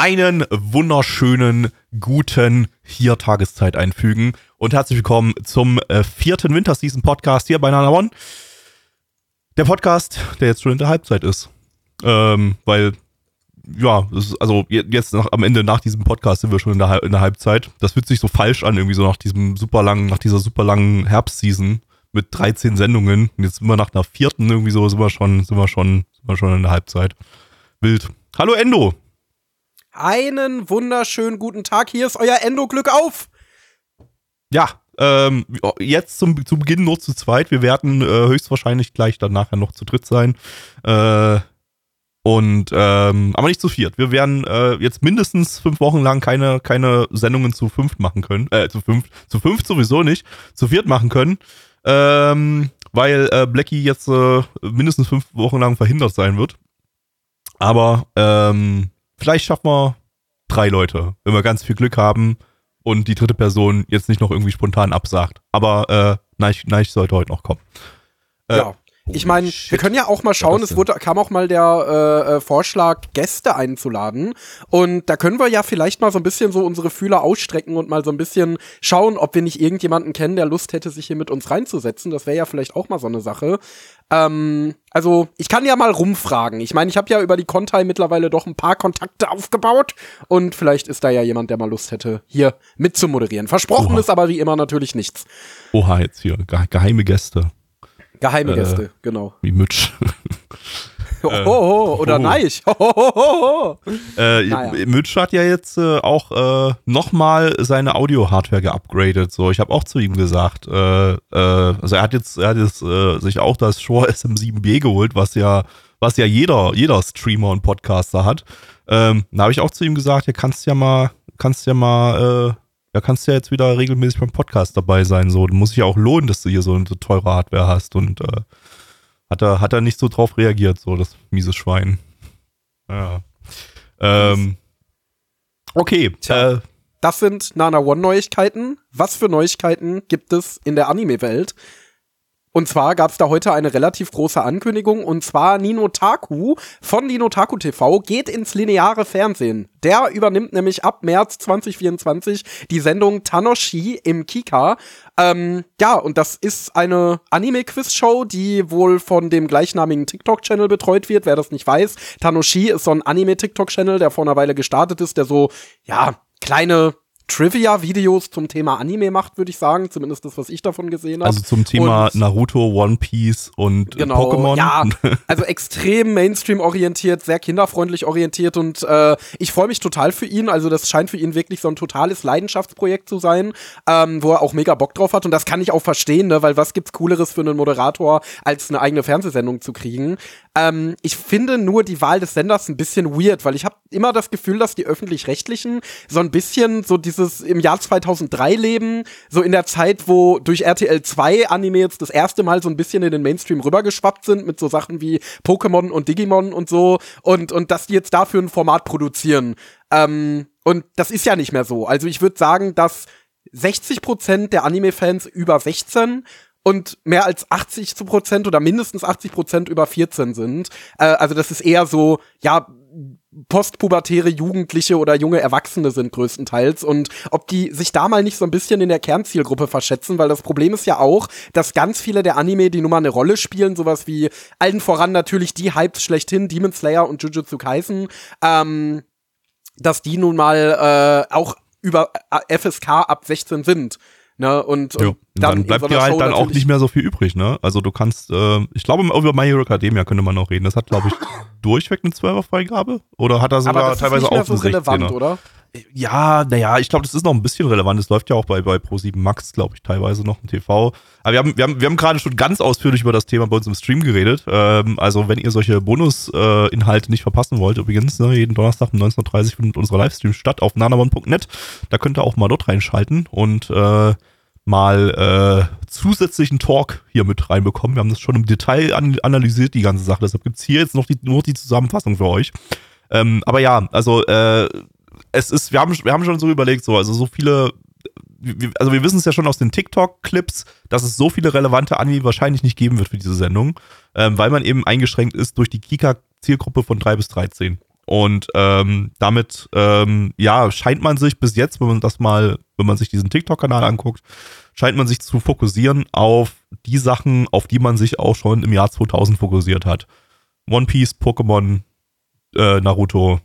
Einen wunderschönen guten hier Tageszeit einfügen und herzlich willkommen zum äh, vierten Winterseason Podcast hier bei Nana One. Der Podcast, der jetzt schon in der Halbzeit ist. Ähm, weil, ja, also jetzt nach, am Ende nach diesem Podcast sind wir schon in der, in der Halbzeit. Das fühlt sich so falsch an, irgendwie so nach diesem super langen, nach dieser super langen Herbstseason mit 13 Sendungen. Und jetzt sind wir nach einer vierten irgendwie so, sind wir schon, sind wir schon, sind wir schon in der Halbzeit. Wild. Hallo Endo. Einen wunderschönen guten Tag. Hier ist euer Endo-Glück auf. Ja, ähm, jetzt zum, zu Beginn nur zu zweit. Wir werden äh, höchstwahrscheinlich gleich dann nachher noch zu dritt sein. Äh, und ähm, aber nicht zu viert. Wir werden äh, jetzt mindestens fünf Wochen lang keine, keine Sendungen zu fünft machen können. Äh, zu fünf, zu fünf sowieso nicht, zu viert machen können. Ähm, weil äh, Blackie jetzt äh, mindestens fünf Wochen lang verhindert sein wird. Aber ähm, vielleicht schaffen wir drei Leute, wenn wir ganz viel Glück haben und die dritte Person jetzt nicht noch irgendwie spontan absagt. Aber äh, Neich, Neich sollte heute noch kommen. Äh, ja. Ich meine, wir können ja auch mal schauen, es wurde, kam auch mal der äh, äh, Vorschlag, Gäste einzuladen. Und da können wir ja vielleicht mal so ein bisschen so unsere Fühler ausstrecken und mal so ein bisschen schauen, ob wir nicht irgendjemanden kennen, der Lust hätte, sich hier mit uns reinzusetzen. Das wäre ja vielleicht auch mal so eine Sache. Ähm, also, ich kann ja mal rumfragen. Ich meine, ich habe ja über die Kontai mittlerweile doch ein paar Kontakte aufgebaut. Und vielleicht ist da ja jemand, der mal Lust hätte, hier mitzumoderieren. Versprochen Oha. ist aber wie immer natürlich nichts. Oha, jetzt hier, geheime Gäste. Geheime Gäste, äh, genau. Wie Mitch. oh, oh, oh, oder oh. Neich. Oh, äh, naja. Mitch hat ja jetzt äh, auch äh, nochmal seine Audio-Hardware geupgradet. So, ich habe auch zu ihm gesagt, äh, äh, also er hat jetzt, er hat jetzt äh, sich auch das Shure SM7B geholt, was ja, was ja jeder, jeder Streamer und Podcaster hat. Ähm, da habe ich auch zu ihm gesagt, ja, kannst ja mal, kannst ja mal äh, da kannst du ja jetzt wieder regelmäßig beim Podcast dabei sein. So, muss sich ja auch lohnen, dass du hier so eine so teure Hardware hast. Und äh, hat er hat er nicht so drauf reagiert, so das miese Schwein. Ja. Ähm, okay. Tja, äh, das sind Nana One Neuigkeiten. Was für Neuigkeiten gibt es in der Anime-Welt? Und zwar gab es da heute eine relativ große Ankündigung und zwar Nino Taku von Nino Taku TV geht ins lineare Fernsehen. Der übernimmt nämlich ab März 2024 die Sendung Tanoshi im Kika. Ähm, ja, und das ist eine Anime-Quiz-Show, die wohl von dem gleichnamigen TikTok-Channel betreut wird. Wer das nicht weiß, Tanoshi ist so ein Anime-TikTok-Channel, der vor einer Weile gestartet ist, der so, ja, kleine Trivia-Videos zum Thema Anime macht, würde ich sagen. Zumindest das, was ich davon gesehen habe. Also zum Thema und, Naruto, One Piece und genau, Pokémon. Ja, also extrem Mainstream-orientiert, sehr kinderfreundlich orientiert und äh, ich freue mich total für ihn. Also das scheint für ihn wirklich so ein totales Leidenschaftsprojekt zu sein, ähm, wo er auch mega Bock drauf hat. Und das kann ich auch verstehen, ne? weil was gibt's Cooleres für einen Moderator, als eine eigene Fernsehsendung zu kriegen. Ähm, ich finde nur die Wahl des Senders ein bisschen weird, weil ich habe immer das Gefühl, dass die öffentlich-rechtlichen so ein bisschen so dieses im Jahr 2003 leben, so in der Zeit, wo durch RTL 2 Anime jetzt das erste Mal so ein bisschen in den Mainstream rübergeschwappt sind mit so Sachen wie Pokémon und Digimon und so und und dass die jetzt dafür ein Format produzieren. Ähm, und das ist ja nicht mehr so. Also ich würde sagen, dass 60% der Anime-Fans über 16 und mehr als 80 Prozent oder mindestens 80 Prozent über 14 sind. Äh, also das ist eher so, ja, postpubertäre Jugendliche oder junge Erwachsene sind größtenteils und ob die sich da mal nicht so ein bisschen in der Kernzielgruppe verschätzen, weil das Problem ist ja auch, dass ganz viele der Anime, die nun mal eine Rolle spielen, sowas wie allen voran natürlich die Hypes schlechthin, Demon Slayer und Jujutsu Kaisen, ähm, dass die nun mal äh, auch über äh, FSK ab 16 sind. Ne? Und, und dann, dann bleibt dir halt dann auch nicht mehr so viel übrig, ne? Also du kannst, äh, ich glaube, über My Hero Academia könnte man noch reden. Das hat, glaube ich, durchweg eine 12er Freigabe. Oder hat er sogar teilweise auch so relevant, oder? Ja, naja, ich glaube, das ist noch ein bisschen relevant. Das läuft ja auch bei, bei Pro7 Max, glaube ich, teilweise noch im TV. Aber wir haben, wir haben, wir haben gerade schon ganz ausführlich über das Thema bei uns im Stream geredet. Ähm, also, wenn ihr solche Bonus-Inhalte äh, nicht verpassen wollt, übrigens, ne, jeden Donnerstag um 19.30 Uhr findet unser Livestream statt auf nanamon.net. Da könnt ihr auch mal dort reinschalten und äh, mal äh, zusätzlichen Talk hier mit reinbekommen. Wir haben das schon im Detail an, analysiert, die ganze Sache. Deshalb gibt's hier jetzt noch die, nur die Zusammenfassung für euch. Ähm, aber ja, also äh, es ist, wir haben, wir haben schon so überlegt, so, also so viele, also wir wissen es ja schon aus den TikTok-Clips, dass es so viele relevante Anime wahrscheinlich nicht geben wird für diese Sendung, ähm, weil man eben eingeschränkt ist durch die Kika-Zielgruppe von 3 bis 13. Und ähm, damit, ähm, ja, scheint man sich bis jetzt, wenn man das mal, wenn man sich diesen TikTok-Kanal anguckt, scheint man sich zu fokussieren auf die Sachen, auf die man sich auch schon im Jahr 2000 fokussiert hat. One Piece, Pokémon, äh, Naruto,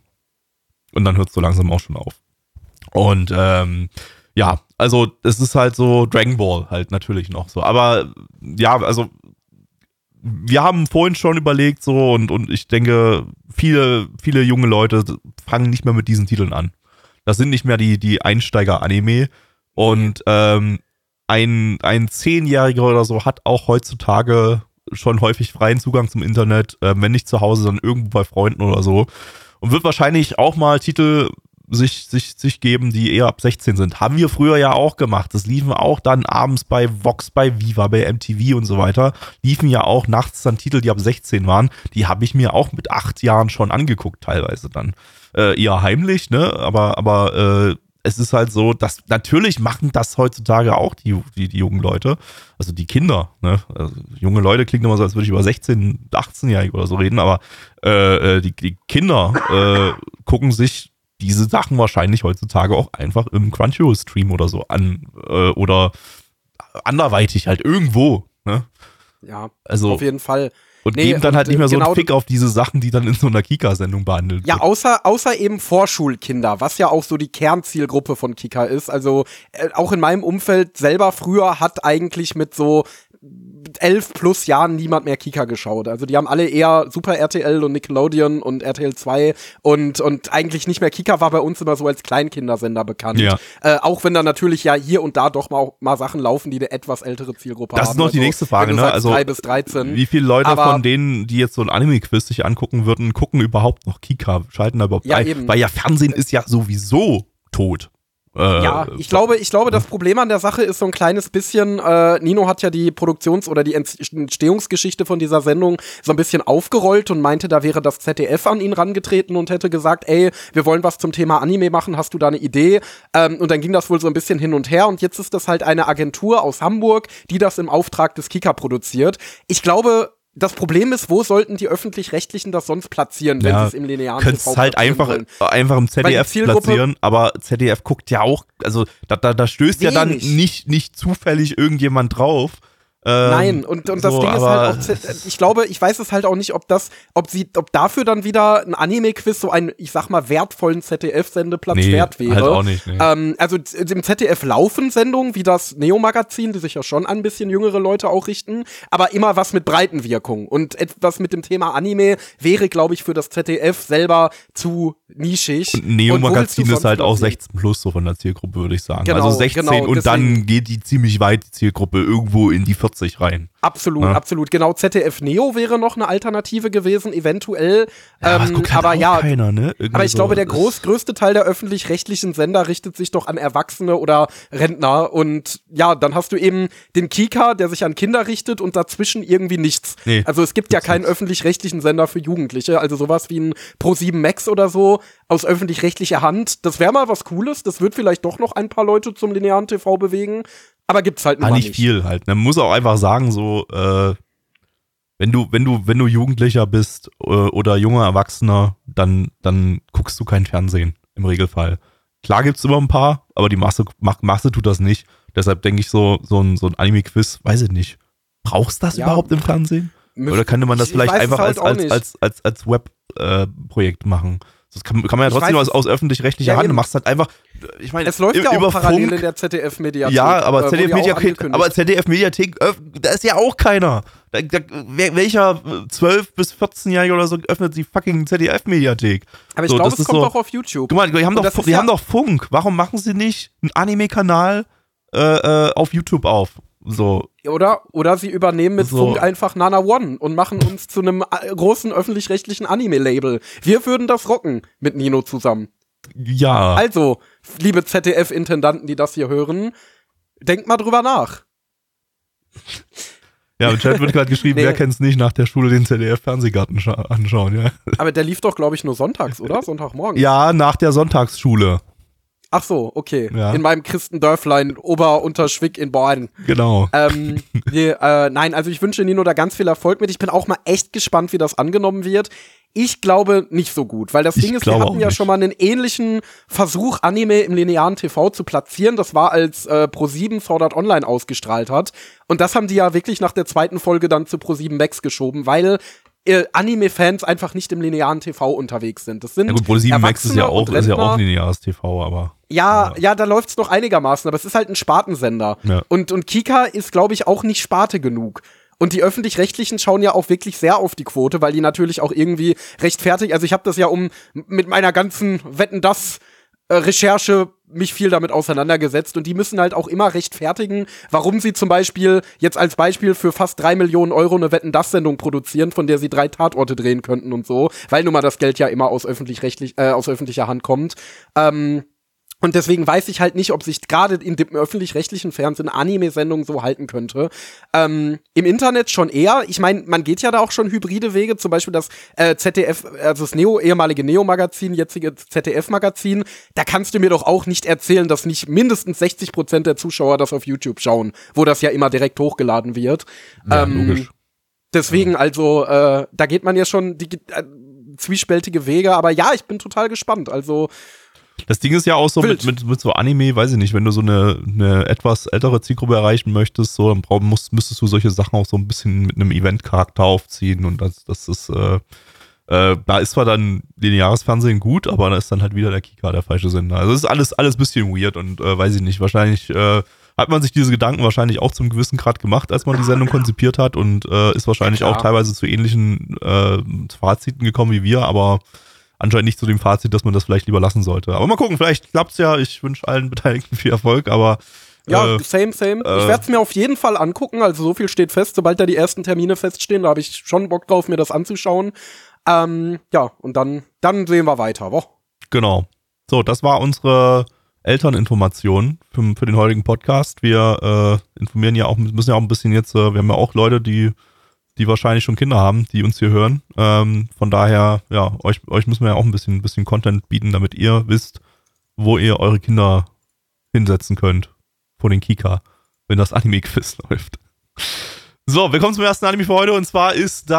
und dann hört es so langsam auch schon auf. Und ähm, ja, also es ist halt so Dragon Ball halt natürlich noch so. Aber ja, also wir haben vorhin schon überlegt so und, und ich denke, viele, viele junge Leute fangen nicht mehr mit diesen Titeln an. Das sind nicht mehr die, die Einsteiger-Anime. Und ähm, ein, ein Zehnjähriger oder so hat auch heutzutage schon häufig freien Zugang zum Internet, äh, wenn nicht zu Hause, dann irgendwo bei Freunden oder so und wird wahrscheinlich auch mal Titel sich, sich, sich geben, die eher ab 16 sind. Haben wir früher ja auch gemacht. Das liefen auch dann abends bei Vox, bei Viva, bei MTV und so weiter. Liefen ja auch nachts dann Titel, die ab 16 waren. Die habe ich mir auch mit acht Jahren schon angeguckt, teilweise dann. Äh, eher heimlich, ne? Aber, aber äh, es ist halt so, dass natürlich machen das heutzutage auch die, die, die jungen Leute, also die Kinder. Ne? Also junge Leute klingt immer so, als würde ich über 16, 18-Jährige oder so reden, aber äh, äh, die, die Kinder äh, gucken sich diese Sachen wahrscheinlich heutzutage auch einfach im Crunchyroll-Stream oder so an äh, oder anderweitig halt irgendwo. Ne? Ja, also, auf jeden Fall. Und nee, geben dann halt nicht mehr so genau einen Fick auf diese Sachen, die dann in so einer Kika-Sendung behandelt Ja, außer, außer eben Vorschulkinder, was ja auch so die Kernzielgruppe von Kika ist. Also äh, auch in meinem Umfeld selber früher hat eigentlich mit so elf plus Jahren niemand mehr Kika geschaut. Also die haben alle eher Super RTL und Nickelodeon und RTL 2 und, und eigentlich nicht mehr Kika war bei uns immer so als Kleinkindersender bekannt. Ja. Äh, auch wenn da natürlich ja hier und da doch mal, mal Sachen laufen, die eine etwas ältere Zielgruppe das haben. Das ist noch also, die nächste Frage, ne? Also drei bis 13. Wie viele Leute Aber, von denen, die jetzt so ein Anime-Quiz sich angucken würden, gucken überhaupt noch Kika, schalten da überhaupt ja, ein? Eben. Weil ja Fernsehen ist ja sowieso tot. Äh, ja, ich glaube, ich glaube, das Problem an der Sache ist so ein kleines bisschen, äh, Nino hat ja die Produktions- oder die Entstehungsgeschichte von dieser Sendung so ein bisschen aufgerollt und meinte, da wäre das ZDF an ihn rangetreten und hätte gesagt, ey, wir wollen was zum Thema Anime machen, hast du da eine Idee? Ähm, und dann ging das wohl so ein bisschen hin und her und jetzt ist das halt eine Agentur aus Hamburg, die das im Auftrag des Kika produziert. Ich glaube, das Problem ist, wo sollten die öffentlich-rechtlichen das sonst platzieren, wenn ja, sie es im linearen TV es halt einfach, wollen? einfach im ZDF platzieren, aber ZDF guckt ja auch, also da, da, da stößt wenig. ja dann nicht, nicht zufällig irgendjemand drauf. Ähm, Nein, und, und das so, Ding ist halt auch, ich glaube, ich weiß es halt auch nicht, ob das, ob sie, ob dafür dann wieder ein Anime-Quiz so einen, ich sag mal, wertvollen ZDF-Sendeplatz nee, wert wäre. Halt auch nicht, nee. ähm, also im ZDF laufen Sendungen wie das Neo-Magazin, die sich ja schon an ein bisschen jüngere Leute auch richten, aber immer was mit Breitenwirkung. Und etwas mit dem Thema Anime wäre, glaube ich, für das ZDF selber zu nischig. Und Neo-Magazin ist halt auch 16 plus so von der Zielgruppe, würde ich sagen. Genau, also 16 genau, und dann geht die ziemlich weit, die Zielgruppe, irgendwo in die 40 40 rein. Absolut, ja. absolut. Genau, ZDF Neo wäre noch eine Alternative gewesen, eventuell. Ja, ähm, halt aber ja, keiner, ne? aber ich so glaube, der groß, größte Teil der öffentlich-rechtlichen Sender richtet sich doch an Erwachsene oder Rentner. Und ja, dann hast du eben den Kika, der sich an Kinder richtet und dazwischen irgendwie nichts. Nee, also es gibt ja keinen öffentlich-rechtlichen Sender für Jugendliche. Also sowas wie ein Pro7 Max oder so aus öffentlich-rechtlicher Hand. Das wäre mal was Cooles. Das wird vielleicht doch noch ein paar Leute zum linearen TV bewegen. Aber gibt's halt ah, nicht, nicht viel halt. Man muss auch einfach sagen, so, äh, wenn du, wenn du, wenn du Jugendlicher bist äh, oder junger Erwachsener, dann, dann guckst du kein Fernsehen im Regelfall. Klar gibt's immer ein paar, aber die Masse, Masse tut das nicht. Deshalb denke ich so, so ein, so ein Anime-Quiz, weiß ich nicht. Brauchst du das ja, überhaupt im Fernsehen? Oder könnte man das vielleicht einfach halt als, als, als, als, als Web-Projekt äh, machen? Das kann, kann man ja Ich trotzdem weiß aus, aus öffentlich-rechtlicher Ja, Hand. Du machst halt einfach, ich meine, Es läuft ja auch über parallel Funk, in der ZDF-Mediathek. Ja, aber äh, wurde ZDF ja auch Mediathek, angekündigt. aber ZDF Mediathek, öff- da ist ja auch keiner. Da, da, welcher äh, 12 bis 14-Jährige oder so öffnet die fucking ZDF Mediathek? Aber ich so, glaube, es kommt so- auch auf YouTube. Guck mal, die haben, Und doch, die ja- haben doch Funk. Warum machen sie nicht einen Anime-Kanal äh, äh, auf YouTube auf? So, Oder, oder sie übernehmen mit So. Funk einfach Nana One und machen uns zu einem äh, großen öffentlich-rechtlichen Anime-Label. Wir würden das rocken mit Nino zusammen. ja. Also, liebe ZDF-Intendanten, die das hier hören, denkt mal drüber nach. Ja, im Chat wird gerade geschrieben, Nee. wer kennt's nicht nach der Schule den ZDF-Fernsehgarten scha- anschauen, ja. Aber der lief doch, glaube ich, nur sonntags, oder? Sonntagmorgen. Ja, nach der Sonntagsschule. Ach so, okay. Ja. In meinem Christendörflein Ober-Unterschwick in Born. Genau. ähm, nee, äh, nein, also ich wünsche Nino da ganz viel Erfolg mit. Ich bin auch mal echt gespannt, wie das angenommen wird. Ich glaube nicht so gut, weil das Ich Ding ist, wir hatten ja nicht. schon mal einen ähnlichen Versuch, Anime im linearen TV zu platzieren. Das war, als äh, Pro7 Sword Art Online ausgestrahlt hat. Und das haben die ja wirklich nach der zweiten Folge dann zu Pro7 Max geschoben, weil äh, Anime-Fans einfach nicht im linearen TV unterwegs sind. Das sind Ja gut, Pro 7 Max ist ja auch, ist ja auch lineares TV, aber. Ja, ja, da läuft's noch einigermaßen, aber es ist halt ein Spartensender. Ja. Und, und Kika ist, glaube ich, auch nicht Sparte genug. Und die öffentlich-rechtlichen schauen ja auch wirklich sehr auf die Quote, weil die natürlich auch irgendwie rechtfertigt. Also ich habe das ja um mit meiner ganzen Wetten das äh, Recherche mich viel damit auseinandergesetzt und die müssen halt auch immer rechtfertigen, warum sie zum Beispiel jetzt als Beispiel für fast drei Millionen Euro eine Wetten das Sendung produzieren, von der sie drei Tatorte drehen könnten und so, weil nun mal das Geld ja immer aus öffentlich-rechtlich äh, aus öffentlicher Hand kommt. Ähm, und deswegen weiß ich halt nicht, ob sich gerade in dem öffentlich-rechtlichen Fernsehen Anime-Sendung so halten könnte. Ähm, Im Internet schon eher. Ich meine, man geht ja da auch schon hybride Wege. Zum Beispiel das äh, ZDF, also das Neo, ehemalige Neo-Magazin, jetzige ZDF-Magazin. Da kannst du mir doch auch nicht erzählen, dass nicht mindestens 60 Prozent der Zuschauer das auf YouTube schauen, wo das ja immer direkt hochgeladen wird. Ja, Ähm, logisch. Deswegen, also, äh, da geht man ja schon die, äh, zwiespältige Wege. Aber ja, ich bin total gespannt. Also, Das Ding ist ja auch so mit, mit, mit so Anime, weiß ich nicht, wenn du so eine, eine etwas ältere Zielgruppe erreichen möchtest, so, dann brauch, musst, müsstest du solche Sachen auch so ein bisschen mit einem Event-Charakter aufziehen und das, das ist, äh, äh, da ist zwar dann lineares Fernsehen gut, aber da ist dann halt wieder der Kika der falsche Sender. Also es ist alles, alles bisschen weird und äh, weiß ich nicht, wahrscheinlich äh, hat man sich diese Gedanken wahrscheinlich auch zum gewissen Grad gemacht, als man die Sendung konzipiert hat und äh, ist wahrscheinlich Ja, auch teilweise zu ähnlichen äh, Faziten gekommen wie wir, aber anscheinend nicht zu dem Fazit, dass man das vielleicht lieber lassen sollte. Aber mal gucken, vielleicht klappt's ja. Ich wünsche allen Beteiligten viel Erfolg, aber Ja, äh, same, same. ich äh, werde es mir auf jeden Fall angucken. Also so viel steht fest. Sobald da die ersten Termine feststehen, da habe ich schon Bock drauf, mir das anzuschauen. Ähm, ja, und dann, dann sehen wir weiter. Wo? genau. So, das war unsere Elterninformation für, für den heutigen Podcast. Wir äh, informieren ja auch, müssen ja auch ein bisschen jetzt, äh, wir haben ja auch Leute, die die wahrscheinlich schon Kinder haben, die uns hier hören. Ähm, von daher, ja, euch, euch müssen wir ja auch ein bisschen, bisschen Content bieten, damit ihr wisst, wo ihr eure Kinder hinsetzen könnt vor den Kika, wenn das Anime-Quiz läuft. So, wir kommen zum ersten Anime für heute und zwar ist das.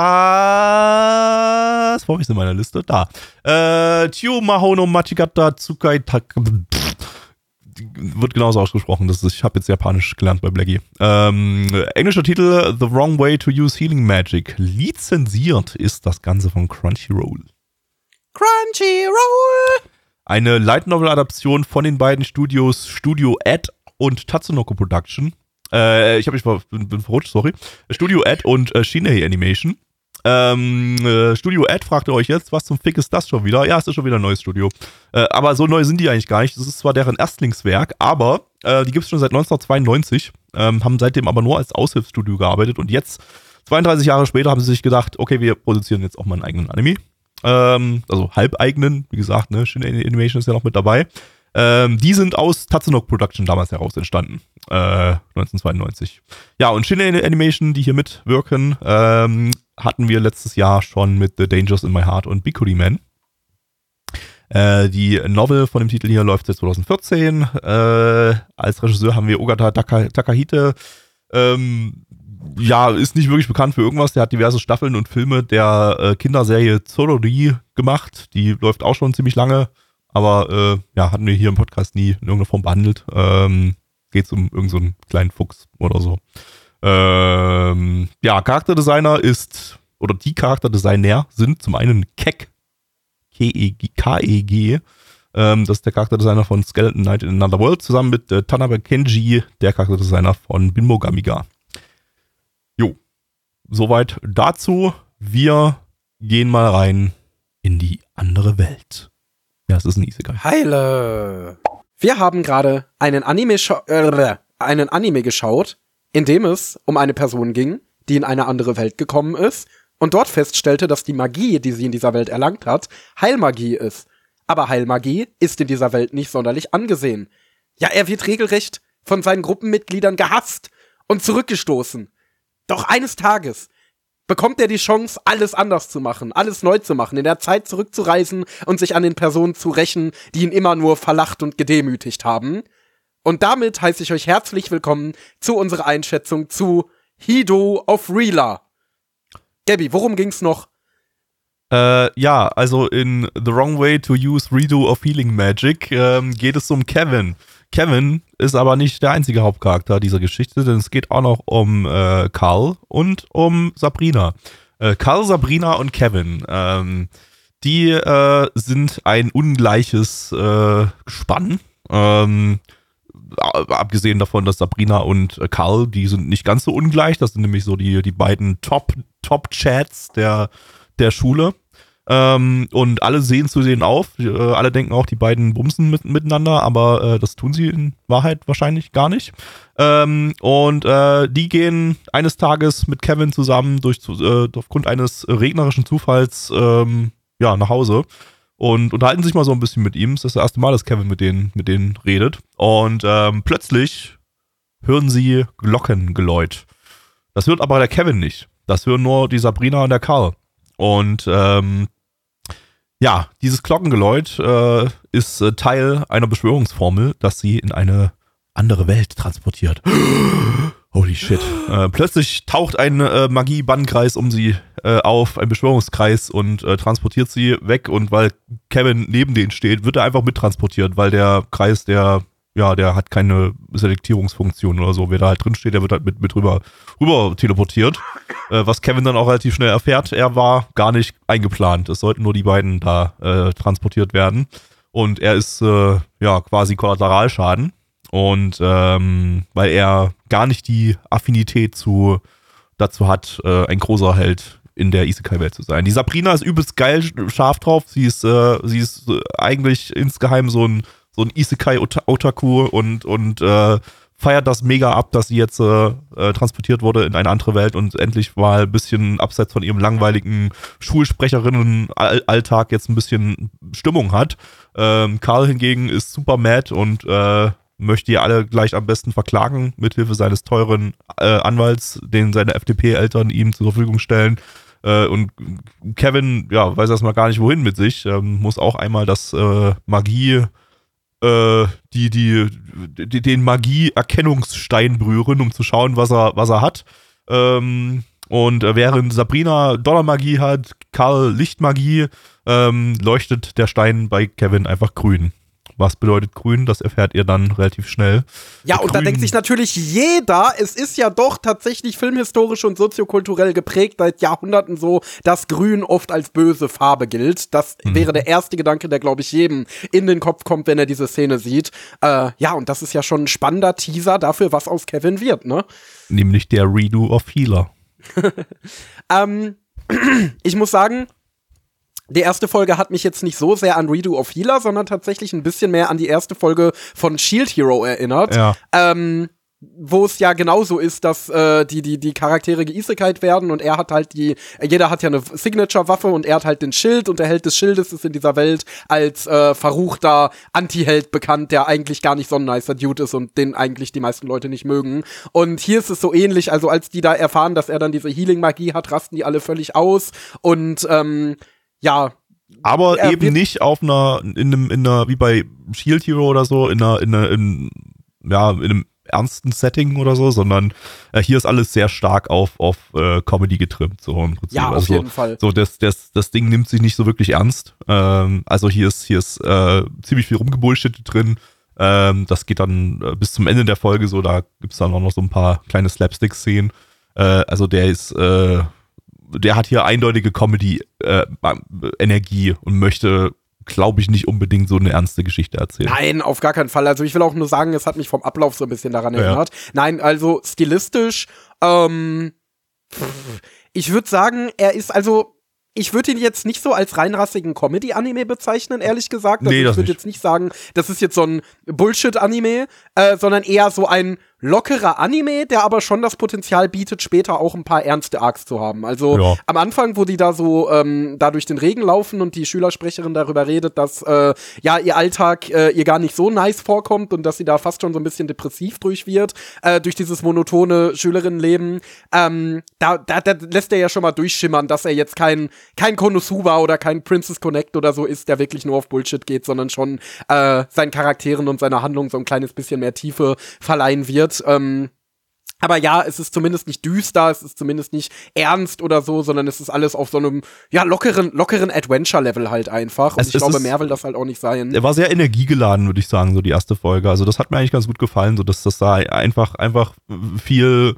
Wo habe ich in meiner Liste? Da. Äh, Chiyo Mahono Machigata Tsukai Tak. Wird genauso ausgesprochen. Das ist, ich habe jetzt Japanisch gelernt bei Blackie. Ähm, englischer Titel The Wrong Way to Use Healing Magic. Lizenziert ist das Ganze von Crunchyroll. Crunchyroll! Eine Light Novel Adaption von den beiden Studios Studio Ad und Tatsunoko Production. Äh, ich habe mich ver- bin, bin verrutscht, sorry. Studio Ad und äh, Shinei Animation. Ähm, äh, Studio Ad fragt ihr euch jetzt, was zum Fick ist das schon wieder? Ja, es ist schon wieder ein neues Studio. Äh, aber so neu sind die eigentlich gar nicht. Das ist zwar deren Erstlingswerk, aber äh, die gibt es schon seit 1992, ähm, haben seitdem aber nur als Aushilfsstudio gearbeitet und jetzt, 32 Jahre später, haben sie sich gedacht, okay, wir produzieren jetzt auch mal einen eigenen Anime. Ähm, also halbeigenen, wie gesagt, ne, Shinei Animation ist ja noch mit dabei. Ähm, die sind aus Tatsunoko Production damals heraus entstanden. Äh, 1992. Ja, und Shinei Animation, die hier mitwirken, ähm, hatten wir letztes Jahr schon mit The Dangers in My Heart und Bikuri Man. Äh, die Novel von dem Titel hier läuft seit 2014. Äh, als Regisseur haben wir Ogata Taka Takahite. Ähm, ja, ist nicht wirklich bekannt für irgendwas. Der hat diverse Staffeln und Filme der äh, Kinderserie Zorori gemacht. Die läuft auch schon ziemlich lange, aber äh, ja, hatten wir hier im Podcast nie in irgendeiner Form behandelt. Ähm, Geht um irgendeinen so einen kleinen Fuchs oder so. Ähm, ja, Charakterdesigner ist, oder die Charakterdesigner sind zum einen Keck. KEG. KEG. Ähm, das ist der Charakterdesigner von Skeleton Knight in Another World, zusammen mit äh, Tanabe Kenji, der Charakterdesigner von Binmo Gamiga. Jo, soweit dazu. Wir gehen mal rein in die andere Welt. Ja, es ist ein Isekai. Heile! Wir haben gerade einen Anime, äh, einen Anime geschaut, in dem es um eine Person ging, die in eine andere Welt gekommen ist und dort feststellte, dass die Magie, die sie in dieser Welt erlangt hat, Heilmagie ist. Aber Heilmagie ist in dieser Welt nicht sonderlich angesehen. Ja, er wird regelrecht von seinen Gruppenmitgliedern gehasst und zurückgestoßen. Doch eines Tages bekommt er die Chance, alles anders zu machen, alles neu zu machen, in der Zeit zurückzureisen und sich an den Personen zu rächen, die ihn immer nur verlacht und gedemütigt haben. Und damit heiße ich euch herzlich willkommen zu unserer Einschätzung zu Hido of Reela. Gabby, worum ging's noch? Äh, ja, also in The Wrong Way to Use Redo of Healing Magic ähm, geht es um Kevin. Kevin ist aber nicht der einzige Hauptcharakter dieser Geschichte, denn es geht auch noch um äh, Carl und um Sabrina. Äh, Carl, Sabrina und Kevin. Ähm, die äh, sind ein ungleiches äh, Gespann. Ähm, abgesehen davon, dass Sabrina und äh, Karl, die sind nicht ganz so ungleich. Das sind nämlich so die, die beiden Top, Top-Chats der, der Schule. Ähm, und alle sehen zu sehen auf. Äh, alle denken auch, die beiden bumsen mit, miteinander, aber äh, das tun sie in Wahrheit wahrscheinlich gar nicht. Ähm, und äh, die gehen eines Tages mit Kevin zusammen durch äh, aufgrund eines regnerischen Zufalls ähm, ja, nach Hause und unterhalten sich mal so ein bisschen mit ihm. Es ist das erste Mal, dass Kevin mit denen, mit denen redet. Und ähm, plötzlich hören sie Glockengeläut. Das hört aber der Kevin nicht. Das hören nur die Sabrina und der Karl. Und ähm, ja, dieses Glockengeläut äh, ist äh, Teil einer Beschwörungsformel, dass sie in eine andere Welt transportiert. Holy shit. Äh, plötzlich taucht ein äh, Magie-Bannkreis um sie äh, auf, ein Beschwörungskreis und äh, transportiert sie weg. Und weil Kevin neben denen steht, wird er einfach mittransportiert, weil der Kreis, der, ja, der hat keine Selektierungsfunktion oder so. Wer da halt drin steht, der wird halt mit, mit rüber, rüber teleportiert. Äh, was Kevin dann auch relativ schnell erfährt, er war gar nicht eingeplant. Es sollten nur die beiden da äh, transportiert werden. Und er ist äh, ja quasi Kollateralschaden und ähm, weil er gar nicht die Affinität zu, dazu hat, äh, ein großer Held in der Isekai-Welt zu sein. Die Sabrina ist übelst geil scharf drauf. Sie ist, äh, sie ist äh, eigentlich insgeheim so ein, so ein Isekai-Otaku und, und äh, feiert das mega ab, dass sie jetzt äh, äh, transportiert wurde in eine andere Welt und endlich mal ein bisschen abseits von ihrem langweiligen Schulsprecherinnen-Alltag jetzt ein bisschen Stimmung hat. Ähm, Karl hingegen ist super mad und äh, möchte ihr alle gleich am besten verklagen, mithilfe seines teuren äh, Anwalts, den seine FDP-Eltern ihm zur Verfügung stellen. Äh, und Kevin, ja, weiß erstmal gar nicht, wohin mit sich, ähm, muss auch einmal das äh, Magie, äh, die, die, die, den Magie-Erkennungsstein berühren, um zu schauen, was er, was er hat. Ähm, und äh, während Sabrina Donnermagie hat, Karl Lichtmagie, ähm, leuchtet der Stein bei Kevin einfach grün. Was bedeutet grün? Das erfährt ihr dann relativ schnell. Ja, und da denkt sich natürlich jeder, es ist ja doch tatsächlich filmhistorisch und soziokulturell geprägt seit Jahrhunderten so, dass grün oft als böse Farbe gilt. Das mhm. wäre der erste Gedanke, der, glaube ich, jedem in den Kopf kommt, wenn er diese Szene sieht. Äh, ja, und das ist ja schon ein spannender Teaser dafür, was aus Kevin wird, ne? Nämlich der Redo of Healer. ähm, ich muss sagen, die erste Folge hat mich jetzt nicht so sehr an Redo of Healer, sondern tatsächlich ein bisschen mehr an die erste Folge von Shield Hero erinnert. Ja. Ähm, wo es ja genauso ist, dass äh, die, die, die Charaktere geisekait werden und er hat halt die, jeder hat ja eine Signature-Waffe und er hat halt den Schild und der Held des Schildes ist in dieser Welt als äh, verruchter Anti-Held bekannt, der eigentlich gar nicht so ein nicer Dude ist und den eigentlich die meisten Leute nicht mögen. Und hier ist es so ähnlich, also als die da erfahren, dass er dann diese Healing-Magie hat, rasten die alle völlig aus und ähm, ja. Aber eben nicht auf einer, in einem, in einer, wie bei Shield Hero oder so, in einer, in einer, in, ja, in einem ernsten Setting oder so, sondern äh, hier ist alles sehr stark auf, auf äh, Comedy getrimmt. So im Prinzip. Ja, auf also, jeden Fall. So, das, das, das Ding nimmt sich nicht so wirklich ernst. Ähm, also hier ist, hier ist äh, ziemlich viel rumgebullshit drin. Ähm, das geht dann äh, bis zum Ende der Folge so, da gibt es dann auch noch so ein paar kleine Slapstick-Szenen. Äh, also der ist äh, der hat hier eindeutige Comedy-Energie äh, und möchte glaube ich, nicht unbedingt so eine ernste Geschichte erzählen. Nein, auf gar keinen Fall. Also ich will auch nur sagen, es hat mich vom Ablauf so ein bisschen daran Ja. erinnert. Nein, also stilistisch, ähm, pff, ich würde sagen, er ist also. Ich würde ihn jetzt nicht so als reinrassigen Comedy-Anime bezeichnen, ehrlich gesagt. Also Nee, das ich würde jetzt nicht sagen, das ist jetzt so ein Bullshit-Anime, äh, sondern eher so ein lockerer Anime, der aber schon das Potenzial bietet, später auch ein paar ernste Arcs zu haben. Also Ja. am Anfang, wo die da so ähm, da durch den Regen laufen und die Schülersprecherin darüber redet, dass äh, ja ihr Alltag äh, ihr gar nicht so nice vorkommt und dass sie da fast schon so ein bisschen depressiv durch wird, äh, durch dieses monotone Schülerinnenleben, ähm, da, da, da lässt er ja schon mal durchschimmern, dass er jetzt kein, kein Konosuba oder kein Princess Connect oder so ist, der wirklich nur auf Bullshit geht, sondern schon äh, seinen Charakteren und seiner Handlung so ein kleines bisschen mehr Tiefe verleihen wird. Ähm, aber ja, es ist zumindest nicht düster, es ist zumindest nicht ernst oder so, sondern es ist alles auf so einem ja lockeren lockeren Adventure-Level halt einfach. Und Es- ich glaube, ist- mehr will das halt auch nicht sein. Er war sehr energiegeladen, würde ich sagen, so die erste Folge. Also das hat mir eigentlich ganz gut gefallen, so dass das da einfach, einfach viel,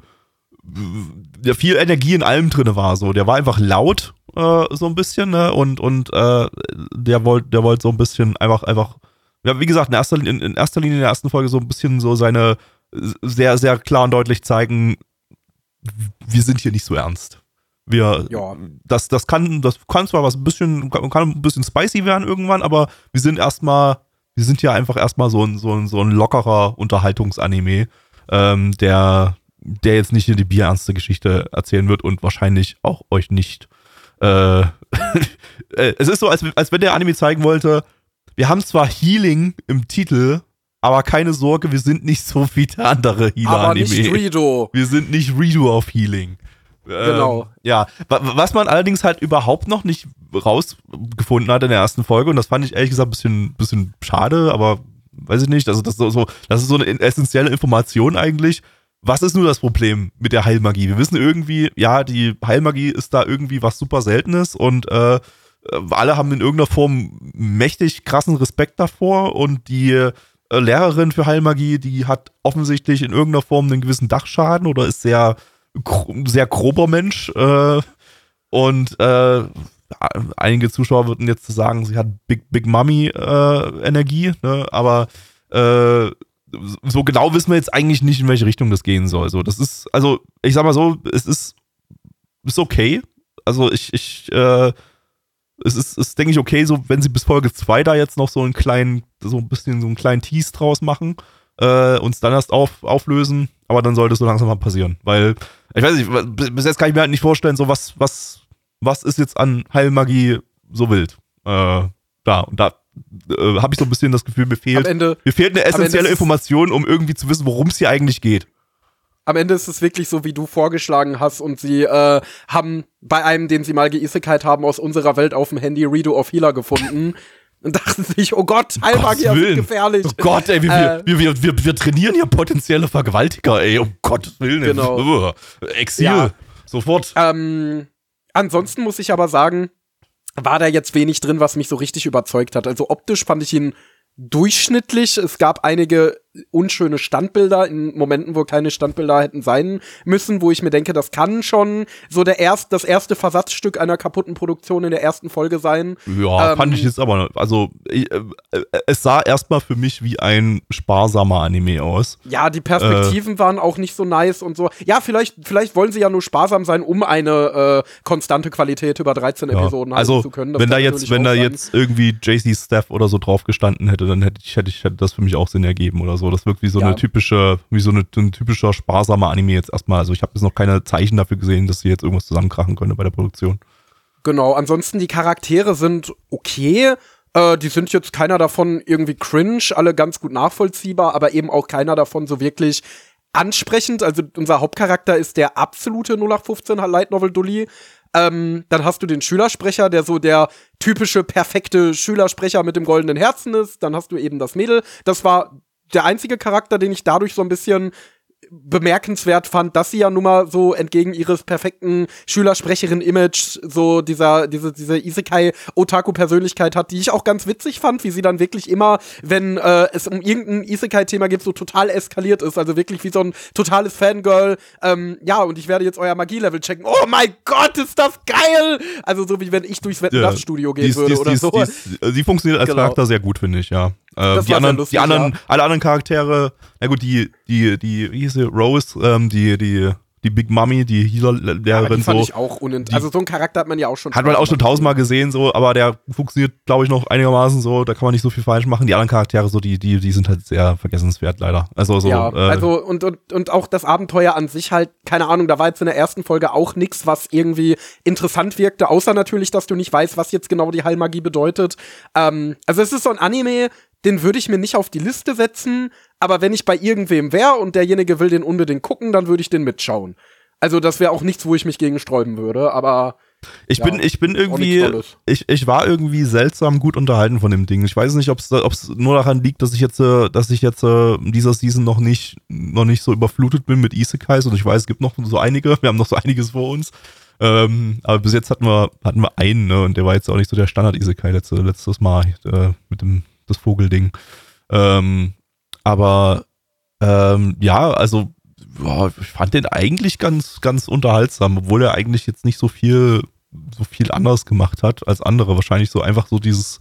ja, viel Energie in allem drinne war. So, der war einfach laut, äh, so ein bisschen, ne? Und, und äh, der wollte, der wollte so ein bisschen einfach, einfach, ja, wie gesagt, in erster, in, in erster Linie in der ersten Folge so ein bisschen so seine sehr, sehr klar und deutlich zeigen, wir sind hier nicht so ernst. Wir, Ja. das, das kann, das kann zwar was ein bisschen, kann ein bisschen spicy werden irgendwann, aber wir sind erstmal, wir sind ja einfach erstmal so ein, so ein, so ein lockerer Unterhaltungsanime, ähm, der, der jetzt nicht die bierernste Geschichte erzählen wird und wahrscheinlich auch euch nicht. Äh, äh, es ist so, als, als wenn der Anime zeigen wollte, wir haben zwar Healing im Titel, aber keine Sorge, wir sind nicht so wie der andere aber Healer-Anime. nicht Rido. Wir sind nicht Redo auf Healing. Genau. Ähm, ja, Wa- was man allerdings halt überhaupt noch nicht rausgefunden hat in der ersten Folge, und das fand ich ehrlich gesagt ein bisschen, bisschen schade, aber weiß ich nicht, also das ist so, das ist so eine essentielle Information eigentlich. Was ist nur das Problem mit der Heilmagie? Wir wissen irgendwie, ja, die Heilmagie ist da irgendwie was super Seltenes und äh, alle haben in irgendeiner Form mächtig krassen Respekt davor und die Lehrerin für Heilmagie, die hat offensichtlich in irgendeiner Form einen gewissen Dachschaden oder ist sehr, sehr grober Mensch äh, und äh, einige Zuschauer würden jetzt sagen, sie hat Big Big Mummy äh, Energie, ne? aber äh, so genau wissen wir jetzt eigentlich nicht, in welche Richtung das gehen soll. So, das ist, also ich sag mal so, es ist, ist okay. Also ich, ich, äh, es ist, ist denke ich, okay, so wenn sie bis Folge 2 da jetzt noch so einen kleinen, so ein bisschen so einen kleinen Tease draus machen, äh, uns dann erst auf, auflösen, aber dann sollte es so langsam mal passieren. Weil, ich weiß nicht, bis jetzt kann ich mir halt nicht vorstellen, so was, was, was ist jetzt an Heilmagie so wild. Äh, da, und da äh, habe ich so ein bisschen das Gefühl, mir fehlt, Ende, mir fehlt eine essentielle Information, um irgendwie zu wissen, worum es hier eigentlich geht. Am Ende ist es wirklich so, wie du vorgeschlagen hast und sie äh, haben bei einem, den sie mal geisekalt haben, aus unserer Welt auf dem Handy Redo of Healer gefunden und dachten sich, oh Gott, Heilmagier sind Willen. gefährlich. Oh Gott, ey, wir, Äh. wir, wir, wir, wir trainieren hier potenzielle Vergewaltiger, ey, um Gottes Willen. Genau. Exil. Ja. Sofort. Ähm, ansonsten muss ich aber sagen, war da jetzt wenig drin, was mich so richtig überzeugt hat. Also optisch fand ich ihn durchschnittlich. Es gab einige unschöne Standbilder in Momenten, wo keine Standbilder hätten sein müssen, wo ich mir denke, das kann schon so der erst, das erste Versatzstück einer kaputten Produktion in der ersten Folge sein. Ja, ähm, fand ich jetzt aber, also, ich, äh, äh, es sah erstmal für mich wie ein sparsamer Anime aus. Ja, die Perspektiven waren auch nicht so nice und so. Ja, vielleicht, vielleicht wollen sie ja nur sparsam sein, um eine äh, konstante Qualität über 13 Ja. Episoden Also, zu können. Das wenn da jetzt, wenn da sein. jetzt irgendwie JC Staff oder so drauf gestanden hätte, dann hätte ich, hätte ich, hätte das für mich auch Sinn ergeben oder so. Das wirkt wie so Ja. eine typische, wie so eine, so ein typischer sparsamer Anime jetzt erstmal. Also ich habe jetzt noch keine Zeichen dafür gesehen, dass sie jetzt irgendwas zusammenkrachen können bei der Produktion. Genau, ansonsten die Charaktere sind okay. Äh, die sind jetzt keiner davon irgendwie cringe, alle ganz gut nachvollziehbar, aber eben auch keiner davon so wirklich ansprechend. Also unser Hauptcharakter ist der absolute 0815 Light Novel Dully. Ähm, dann hast du den Schülersprecher, der so der typische perfekte Schülersprecher mit dem goldenen Herzen ist. Dann hast du eben das Mädel. Das war der einzige Charakter, den ich dadurch so ein bisschen bemerkenswert fand, dass sie ja nun mal so entgegen ihres perfekten Schülersprecherin-Image so dieser, diese, diese Isekai-Otaku-Persönlichkeit hat, die ich auch ganz witzig fand, wie sie dann wirklich immer, wenn äh, es um irgendein Isekai-Thema geht, so total eskaliert ist. Also wirklich wie so ein totales Fangirl. Ähm, ja, und ich werde jetzt euer Magie-Level checken. Oh mein Gott, ist das geil! Also so wie wenn ich durchs Wetten-Das-Studio gehen dies, würde dies, oder dies, so. dies, sie funktioniert als Genau. Charakter sehr gut, finde ich, ja. Äh, Das die anderen, lustig, die anderen, ja. alle anderen Charaktere, na gut, die, die, die, wie hieß sie, Rose, ähm, die, die, die Big Mummy, die Healer-Lehrerin die fand so, ich auch unint Also so einen Charakter hat man ja auch schon. hat man auch schon tausendmal gesehen, so, aber der funktioniert, glaube ich, noch einigermaßen so, da kann man nicht so viel falsch machen. Die anderen Charaktere, so, die, die, die sind halt sehr vergessenswert, leider. Also so, ja, äh, also und, und, und auch das Abenteuer an sich halt, keine Ahnung, da war jetzt in der ersten Folge auch nichts, was irgendwie interessant wirkte, außer natürlich, dass du nicht weißt, was jetzt genau die Heilmagie bedeutet. Ähm, also es ist so ein Anime, den würde ich mir nicht auf die Liste setzen, aber wenn ich bei irgendwem wäre und derjenige will den unbedingt gucken, dann würde ich den mitschauen. Also das wäre auch nichts, wo ich mich gegen sträuben würde, aber Ich Ja, bin, ich bin irgendwie, ich, ich war irgendwie seltsam gut unterhalten von dem Ding. Ich weiß nicht, ob es nur daran liegt, dass ich jetzt, äh, dass ich jetzt äh, dieser Season noch nicht, noch nicht so überflutet bin mit Isekais und ich weiß, es gibt noch so einige, wir haben noch so einiges vor uns. Ähm, aber bis jetzt hatten wir, hatten wir einen, ne, und der war jetzt auch nicht so der Standard-Isekai letzte, letztes Mal, äh, mit dem, das Vogelding. Ähm, aber, ähm, ja, also, boah, ich fand den eigentlich ganz, ganz unterhaltsam, obwohl er eigentlich jetzt nicht so viel, so viel anderes gemacht hat als andere. Wahrscheinlich so einfach so dieses,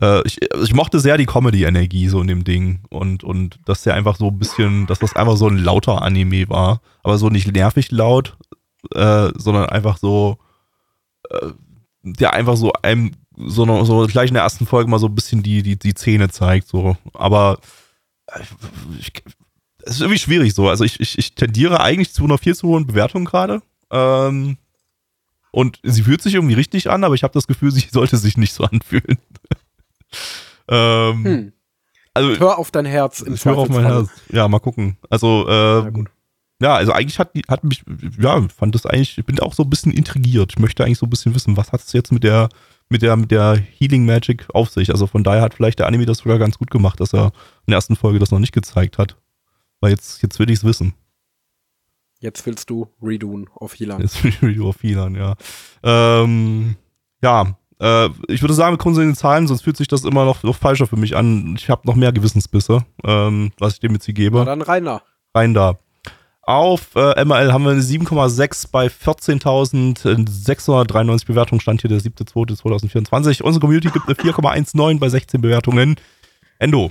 äh, ich, ich mochte sehr die Comedy-Energie so in dem Ding und, und dass der einfach so ein bisschen, dass das einfach so ein lauter Anime war, aber so nicht nervig laut, äh, sondern einfach so, äh, der einfach so einem, so, noch, so gleich in der ersten Folge mal so ein bisschen die, die, die Zähne zeigt, so. Aber äh, ich, es ist irgendwie schwierig so. Also ich, ich, ich tendiere eigentlich zu einer viel zu hohen Bewertung gerade. Ähm, und sie fühlt sich irgendwie richtig an, aber ich habe das Gefühl, sie sollte sich nicht so anfühlen. ähm, hm, also hör auf dein Herz im ich höre auf mein. Herz. Ja, mal gucken. Also, ähm, ja, also eigentlich hat, hat mich, ja, fand das eigentlich, ich bin auch so ein bisschen intrigiert. Ich möchte eigentlich so ein bisschen wissen, was hat es jetzt mit der, mit der, mit der Healing Magic auf sich? Also von daher hat vielleicht der Anime das sogar ganz gut gemacht, dass er in der ersten Folge das noch nicht gezeigt hat. Weil jetzt, jetzt will ich es wissen. Jetzt willst du redoen auf Healer. Jetzt will ich Video auf Healern, ja. Ähm, ja, äh, ich würde sagen, wir kommen zu den Zahlen, sonst fühlt sich das immer noch, noch falscher für mich an. Ich habe noch mehr Gewissensbisse, ähm, was ich dem jetzt hier gebe. Na dann Rainer. rein da. Auf äh, MRL haben wir eine 7,6 bei 14.693 Bewertungen. Stand hier der 7.2.2024. Unsere Community gibt eine 4,19 bei 16 Bewertungen. Endo.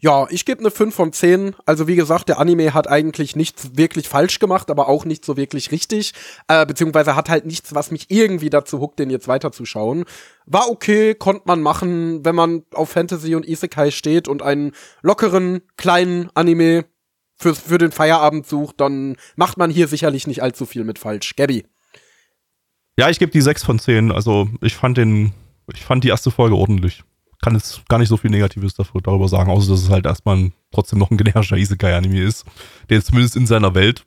Ja, ich gebe eine 5 von 10. Also wie gesagt, der Anime hat eigentlich nichts wirklich falsch gemacht, aber auch nicht so wirklich richtig. Äh, beziehungsweise hat halt nichts, was mich irgendwie dazu huckt, den jetzt weiterzuschauen. War okay, konnte man machen, wenn man auf Fantasy und Isekai steht und einen lockeren, kleinen Anime für, für den Feierabend sucht, dann macht man hier sicherlich nicht allzu viel mit falsch. Gabby. Ja, ich gebe die 6 von 10. Also ich fand den, ich fand die erste Folge ordentlich. Kann jetzt gar nicht so viel Negatives dafür, darüber sagen, außer dass es halt erstmal ein, trotzdem noch ein generischer Isekai-Anime ist, der zumindest in seiner Welt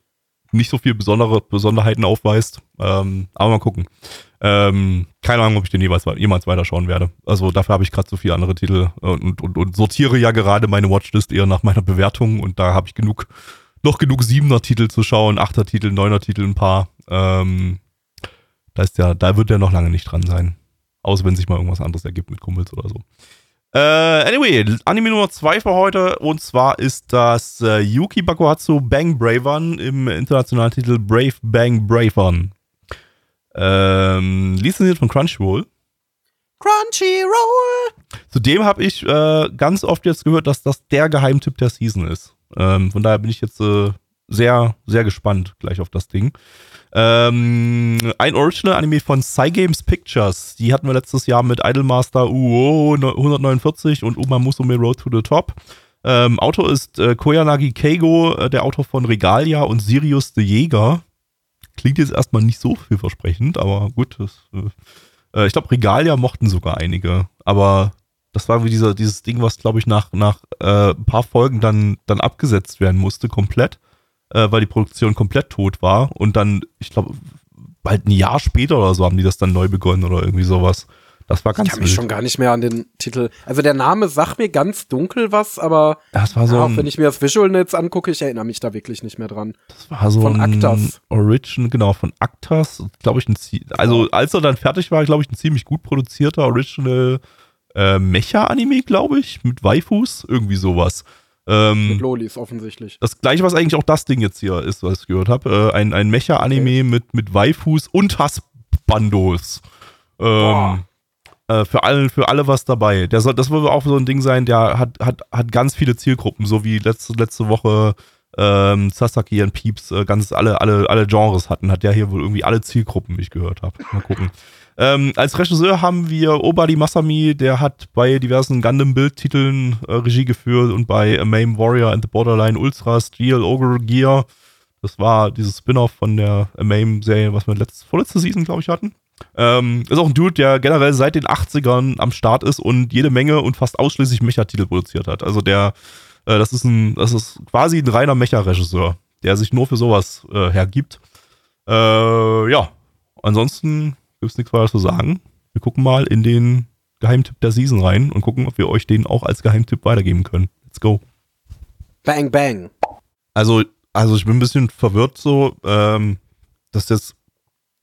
nicht so viel besondere Besonderheiten aufweist. Ähm, aber mal gucken. Ähm, keine Ahnung, ob ich den jeweils, jemals weiterschauen werde. Also dafür habe ich gerade so viele andere Titel und, und, und sortiere ja gerade meine Watchlist eher nach meiner Bewertung und da habe ich genug, noch genug siebener Titel zu schauen, achter Titel, neuner Titel ein paar. Ähm, da ist ja, da wird der noch lange nicht dran sein. Außer wenn sich mal irgendwas anderes ergibt mit Kumpels oder so. Äh, anyway, Anime Nummer 2 für heute und zwar ist das äh, Yuki Bakuhatsu Bang Bravern im internationalen Titel Brave Bang Bravern. Ähm, lizenziert von Crunchyroll. Crunchyroll! Zudem habe ich äh, ganz oft jetzt gehört, dass das der Geheimtipp der Season ist. Ähm, von daher bin ich jetzt äh, sehr, sehr gespannt gleich auf das Ding. Ähm, ein Original-Anime von Cygames Pictures. Die hatten wir letztes Jahr mit Idolmaster UO 149 und Uma Musume Road to the Top. Ähm, Autor ist äh, Koyanagi Keigo, äh, der Autor von Regalia und Sirius the Jäger. Klingt jetzt erstmal nicht so vielversprechend, aber gut. Das, äh, äh, ich glaube, Regalia mochten sogar einige. Aber das war wie dieser, dieses Ding, was, glaube ich, nach, nach äh, ein paar Folgen dann, dann abgesetzt werden musste, komplett, äh, weil die Produktion komplett tot war. Und dann, ich glaube, bald ein Jahr später oder so haben die das dann neu begonnen oder irgendwie sowas. Das war ganz Ich kann mich schon gar nicht mehr an den Titel. Also der Name sagt mir ganz dunkel was, aber Das war so auch ein, wenn ich mir das Visual jetzt angucke, ich erinnere mich da wirklich nicht mehr dran. das war so von ein Actas. Origin, genau, von Actas, glaube ich, ein also als er dann fertig war, glaube ich, ein ziemlich gut produzierter Original äh, Mecha-Anime, glaube ich, mit Waifus, irgendwie sowas. Ähm, Mit Lolis offensichtlich. das gleiche, was eigentlich auch das Ding jetzt hier ist, was ich gehört habe. Äh, ein ein Mecha-Anime mit, mit Waifus und Hassbandos. Ähm, äh, für, alle, für alle was dabei. Der soll, das wird auch so ein Ding sein, der hat, hat, hat ganz viele Zielgruppen, so wie letzte, letzte Woche ähm, Sasaki und Peeps äh, ganz alle, alle, alle Genres hatten, hat der hier wohl irgendwie alle Zielgruppen, wie ich gehört habe. Mal gucken. Ähm, als Regisseur haben wir Obadi Masami, der hat bei diversen Gundam-Bildtiteln äh, Regie geführt und bei A Mame Warrior and the Borderline Ultra Steel Ogre Gear. Das war dieses Spin-off von der A Mame-Serie, was wir letzte, vorletzte Season, glaube ich, hatten. Ähm, ist auch ein Dude, der generell seit den 80ern am Start ist und jede Menge und fast ausschließlich Mecha-Titel produziert hat. Also der, äh, das ist ein, das ist quasi ein reiner Mecha-Regisseur, der sich nur für sowas äh, hergibt. Äh, ja, ansonsten gibt's nichts weiter zu sagen. Wir gucken mal in den Geheimtipp der Season rein und gucken, ob wir euch den auch als Geheimtipp weitergeben können. Let's go. Bang, bang. Also, also ich bin ein bisschen verwirrt so, ähm, dass jetzt,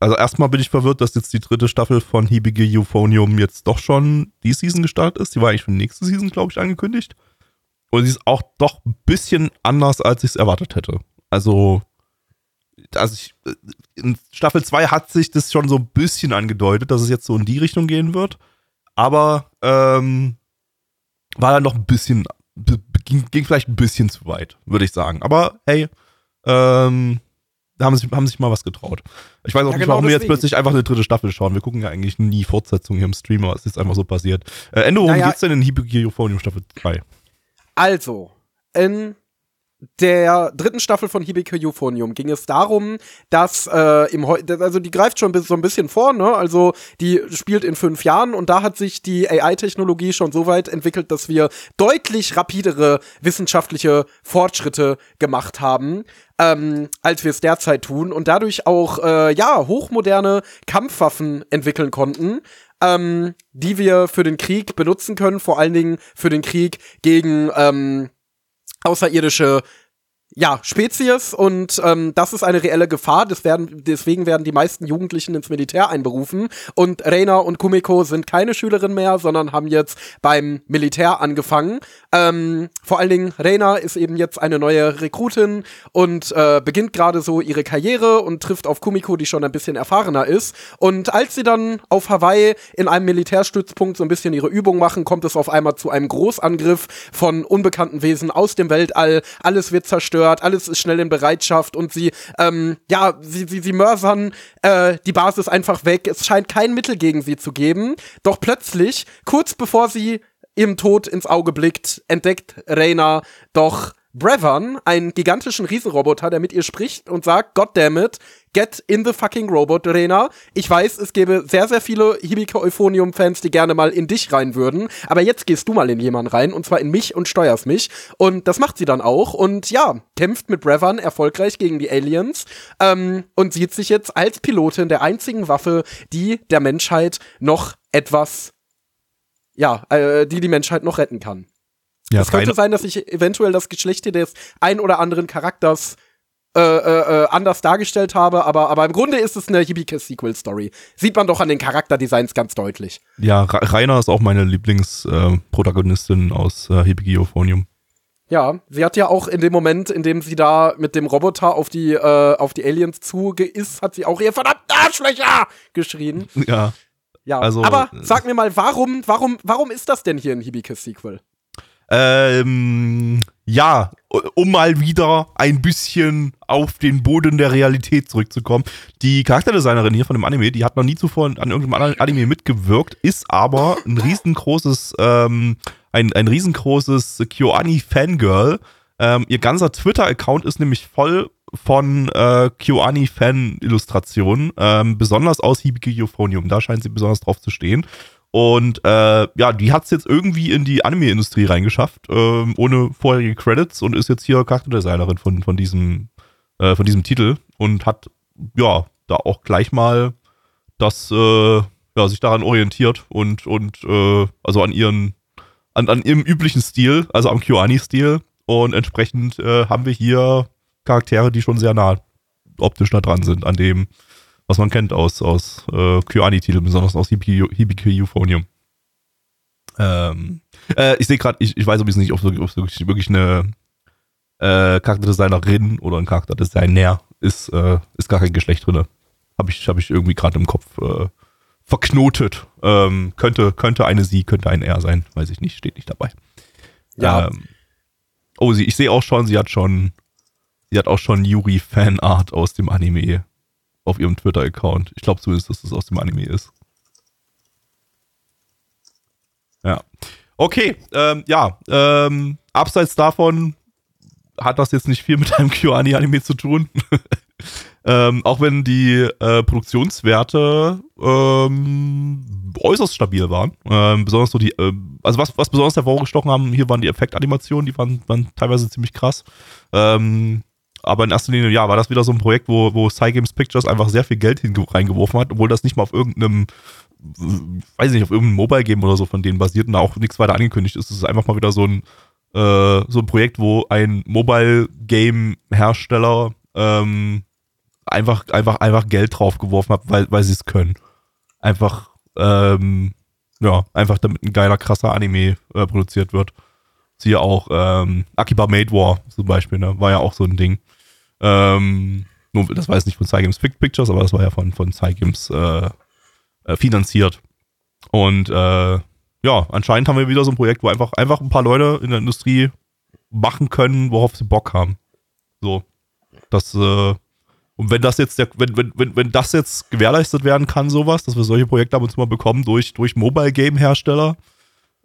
also erstmal bin ich verwirrt, dass jetzt die dritte Staffel von Hibige Euphonium jetzt doch schon die Season gestartet ist. Die war eigentlich für nächste Season, glaube ich, angekündigt. Und sie ist auch doch ein bisschen anders, als ich es erwartet hätte. Also, also ich, äh, in Staffel 2 hat sich das schon so ein bisschen angedeutet, dass es jetzt so in die Richtung gehen wird. Aber ähm, war dann noch ein bisschen, ging, ging vielleicht ein bisschen zu weit, würde ich sagen. Aber hey, ähm, da haben sich, haben sich mal was getraut. Ich weiß auch Ja, nicht, genau warum wir jetzt plötzlich einfach eine dritte Staffel schauen. Wir gucken ja eigentlich nie Fortsetzungen hier im Stream, aber es ist einfach so passiert. Äh, Ende, worum Naja. geht's denn in Hibigiophonium Staffel 2? Also, in der dritten Staffel von Hibike Euphonium ging es darum, dass äh, im Heu also die greift schon so ein bisschen vor, ne? Also die spielt in fünf Jahren und da hat sich die AI-Technologie schon so weit entwickelt, dass wir deutlich rapidere wissenschaftliche Fortschritte gemacht haben, ähm, als wir es derzeit tun und dadurch auch äh, ja hochmoderne Kampfwaffen entwickeln konnten. Ähm, die wir für den Krieg benutzen können, vor allen Dingen für den Krieg gegen ähm, außerirdische ja, Spezies und ähm, das ist eine reelle Gefahr. Werden, deswegen werden die meisten Jugendlichen ins Militär einberufen. Und Reina und Kumiko sind keine Schülerin mehr, sondern haben jetzt beim Militär angefangen. Ähm, vor allen Dingen Reina ist eben jetzt eine neue Rekrutin und äh, beginnt gerade so ihre Karriere und trifft auf Kumiko, die schon ein bisschen erfahrener ist. Und als sie dann auf Hawaii in einem Militärstützpunkt so ein bisschen ihre Übung machen, kommt es auf einmal zu einem Großangriff von unbekannten Wesen aus dem Weltall. Alles wird zerstört, alles ist schnell in Bereitschaft und sie, ähm, ja, sie, sie, sie mörsern äh, die Basis einfach weg. Es scheint kein Mittel gegen sie zu geben. Doch plötzlich, kurz bevor sie im Tod ins Auge blickt, entdeckt Reyna doch Brevern, einen gigantischen Riesenroboter, der mit ihr spricht und sagt, God damn it, get in the fucking robot, Rena. Ich weiß, es gäbe sehr, sehr viele Hibike Euphonium-Fans, die gerne mal in dich rein würden, aber jetzt gehst du mal in jemanden rein, und zwar in mich und steuerst mich. Und das macht sie dann auch und ja, kämpft mit Brevern erfolgreich gegen die Aliens ähm, und sieht sich jetzt als Pilotin der einzigen Waffe, die der Menschheit noch etwas, ja, äh, die die Menschheit noch retten kann. Ja, Es könnte sein, dass sich eventuell das Geschlecht des ein oder anderen Charakters äh, äh, äh, anders dargestellt habe, aber, aber im Grunde ist es eine Hibike-Sequel-Story. Sieht man doch an den Charakterdesigns ganz deutlich. ja, Ra- Rainer ist auch meine Lieblingsprotagonistin aus äh, Hibigiophonium. Ja, sie hat ja auch in dem Moment, in dem sie da mit dem Roboter auf die, äh, auf die Aliens zuge ist, hat sie auch ihr verdammt Arschlöcher geschrien. Ja. Ja, Also, aber äh, sag mir mal, warum, warum, warum ist das denn hier ein Hibike-Sequel? Ähm, ja, um mal wieder ein bisschen auf den Boden der Realität zurückzukommen. Die Charakterdesignerin hier von dem Anime, die hat noch nie zuvor an irgendeinem anderen Anime mitgewirkt, ist aber ein riesengroßes, ähm, ein, ein riesengroßes KyoAni-Fangirl. Ähm, ihr ganzer Twitter-Account ist nämlich voll von äh, KyoAni-Fan-Illustrationen, ähm, besonders aus Hibiki Euphonium. Da scheint sie besonders drauf zu stehen. Und äh, ja, die hat es jetzt irgendwie in die Anime-Industrie reingeschafft, ähm, ohne vorherige Credits und ist jetzt hier Charakterdesignerin von, von, diesem, äh, von diesem Titel und hat ja da auch gleich mal das, äh, ja, sich daran orientiert und, und äh, also an ihren, an, an ihrem üblichen Stil, also am Kyoani-Stil. Und entsprechend äh, haben wir hier Charaktere, die schon sehr nah optisch da dran sind, an dem, was man kennt aus, aus äh, Kyoani-Titeln, besonders aus Hibiki Euphonium. Ähm, äh, ich sehe gerade, ich, ich weiß übrigens nicht, ob es wirklich, wirklich eine äh, Charakterdesignerin oder ein Charakterdesigner ist, äh, ist gar kein Geschlecht drin. Habe ich, hab ich irgendwie gerade im Kopf äh, verknotet. Ähm, könnte, könnte eine sie, könnte ein er sein. Weiß ich nicht, steht nicht dabei. Ja. Ähm, oh, sie, ich sehe auch schon, sie hat schon, sie hat auch schon Yuri-Fanart aus dem Anime auf ihrem Twitter-Account. Ich glaube zumindest, dass das aus dem Anime ist. Ja. Okay, ähm, ja, ähm, abseits davon hat das jetzt nicht viel mit einem QAni-Anime zu tun. ähm, auch wenn die äh, Produktionswerte ähm, äußerst stabil waren. Ähm, besonders so die, äh, also was, was besonders hervorgestochen haben, hier waren die Effektanimationen, die waren, waren teilweise ziemlich krass. Ähm, aber in erster Linie, ja, war das wieder so ein Projekt, wo, wo Cygames Pictures einfach sehr viel Geld reingeworfen hat, obwohl das nicht mal auf irgendeinem weiß nicht, auf irgendeinem Mobile-Game oder so von denen basiert und da auch nichts weiter angekündigt ist. Es ist einfach mal wieder so ein, äh, so ein Projekt, wo ein Mobile-Game-Hersteller ähm, einfach, einfach, einfach Geld draufgeworfen hat, weil, weil sie es können. Einfach, ähm, ja, einfach damit ein geiler, krasser Anime äh, produziert wird. Siehe auch ähm, Akiba Made War zum Beispiel, ne? War ja auch so ein Ding. Ähm, nur, das war jetzt nicht von Cygames Pictures, aber das war ja von, von Cygames äh, äh, finanziert. Und äh, ja, anscheinend haben wir wieder so ein Projekt, wo einfach, einfach ein paar Leute in der Industrie machen können, worauf sie Bock haben. So. Das, äh, und wenn das jetzt der, wenn, wenn, wenn, wenn das jetzt gewährleistet werden kann, sowas, dass wir solche Projekte ab und zu mal bekommen durch, durch Mobile Game Hersteller,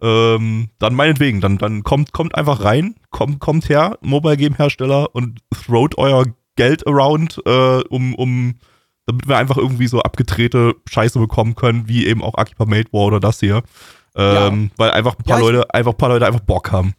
ähm, dann meinetwegen, dann, dann kommt, kommt einfach rein, kommt, kommt her, Mobile Game Hersteller und throwt euer Geld around, äh, um, um damit wir einfach irgendwie so abgedrehte Scheiße bekommen können, wie eben auch Akiba Made War oder das hier. Ähm, ja. Weil einfach ein paar ja, Leute, einfach ein paar Leute einfach Bock haben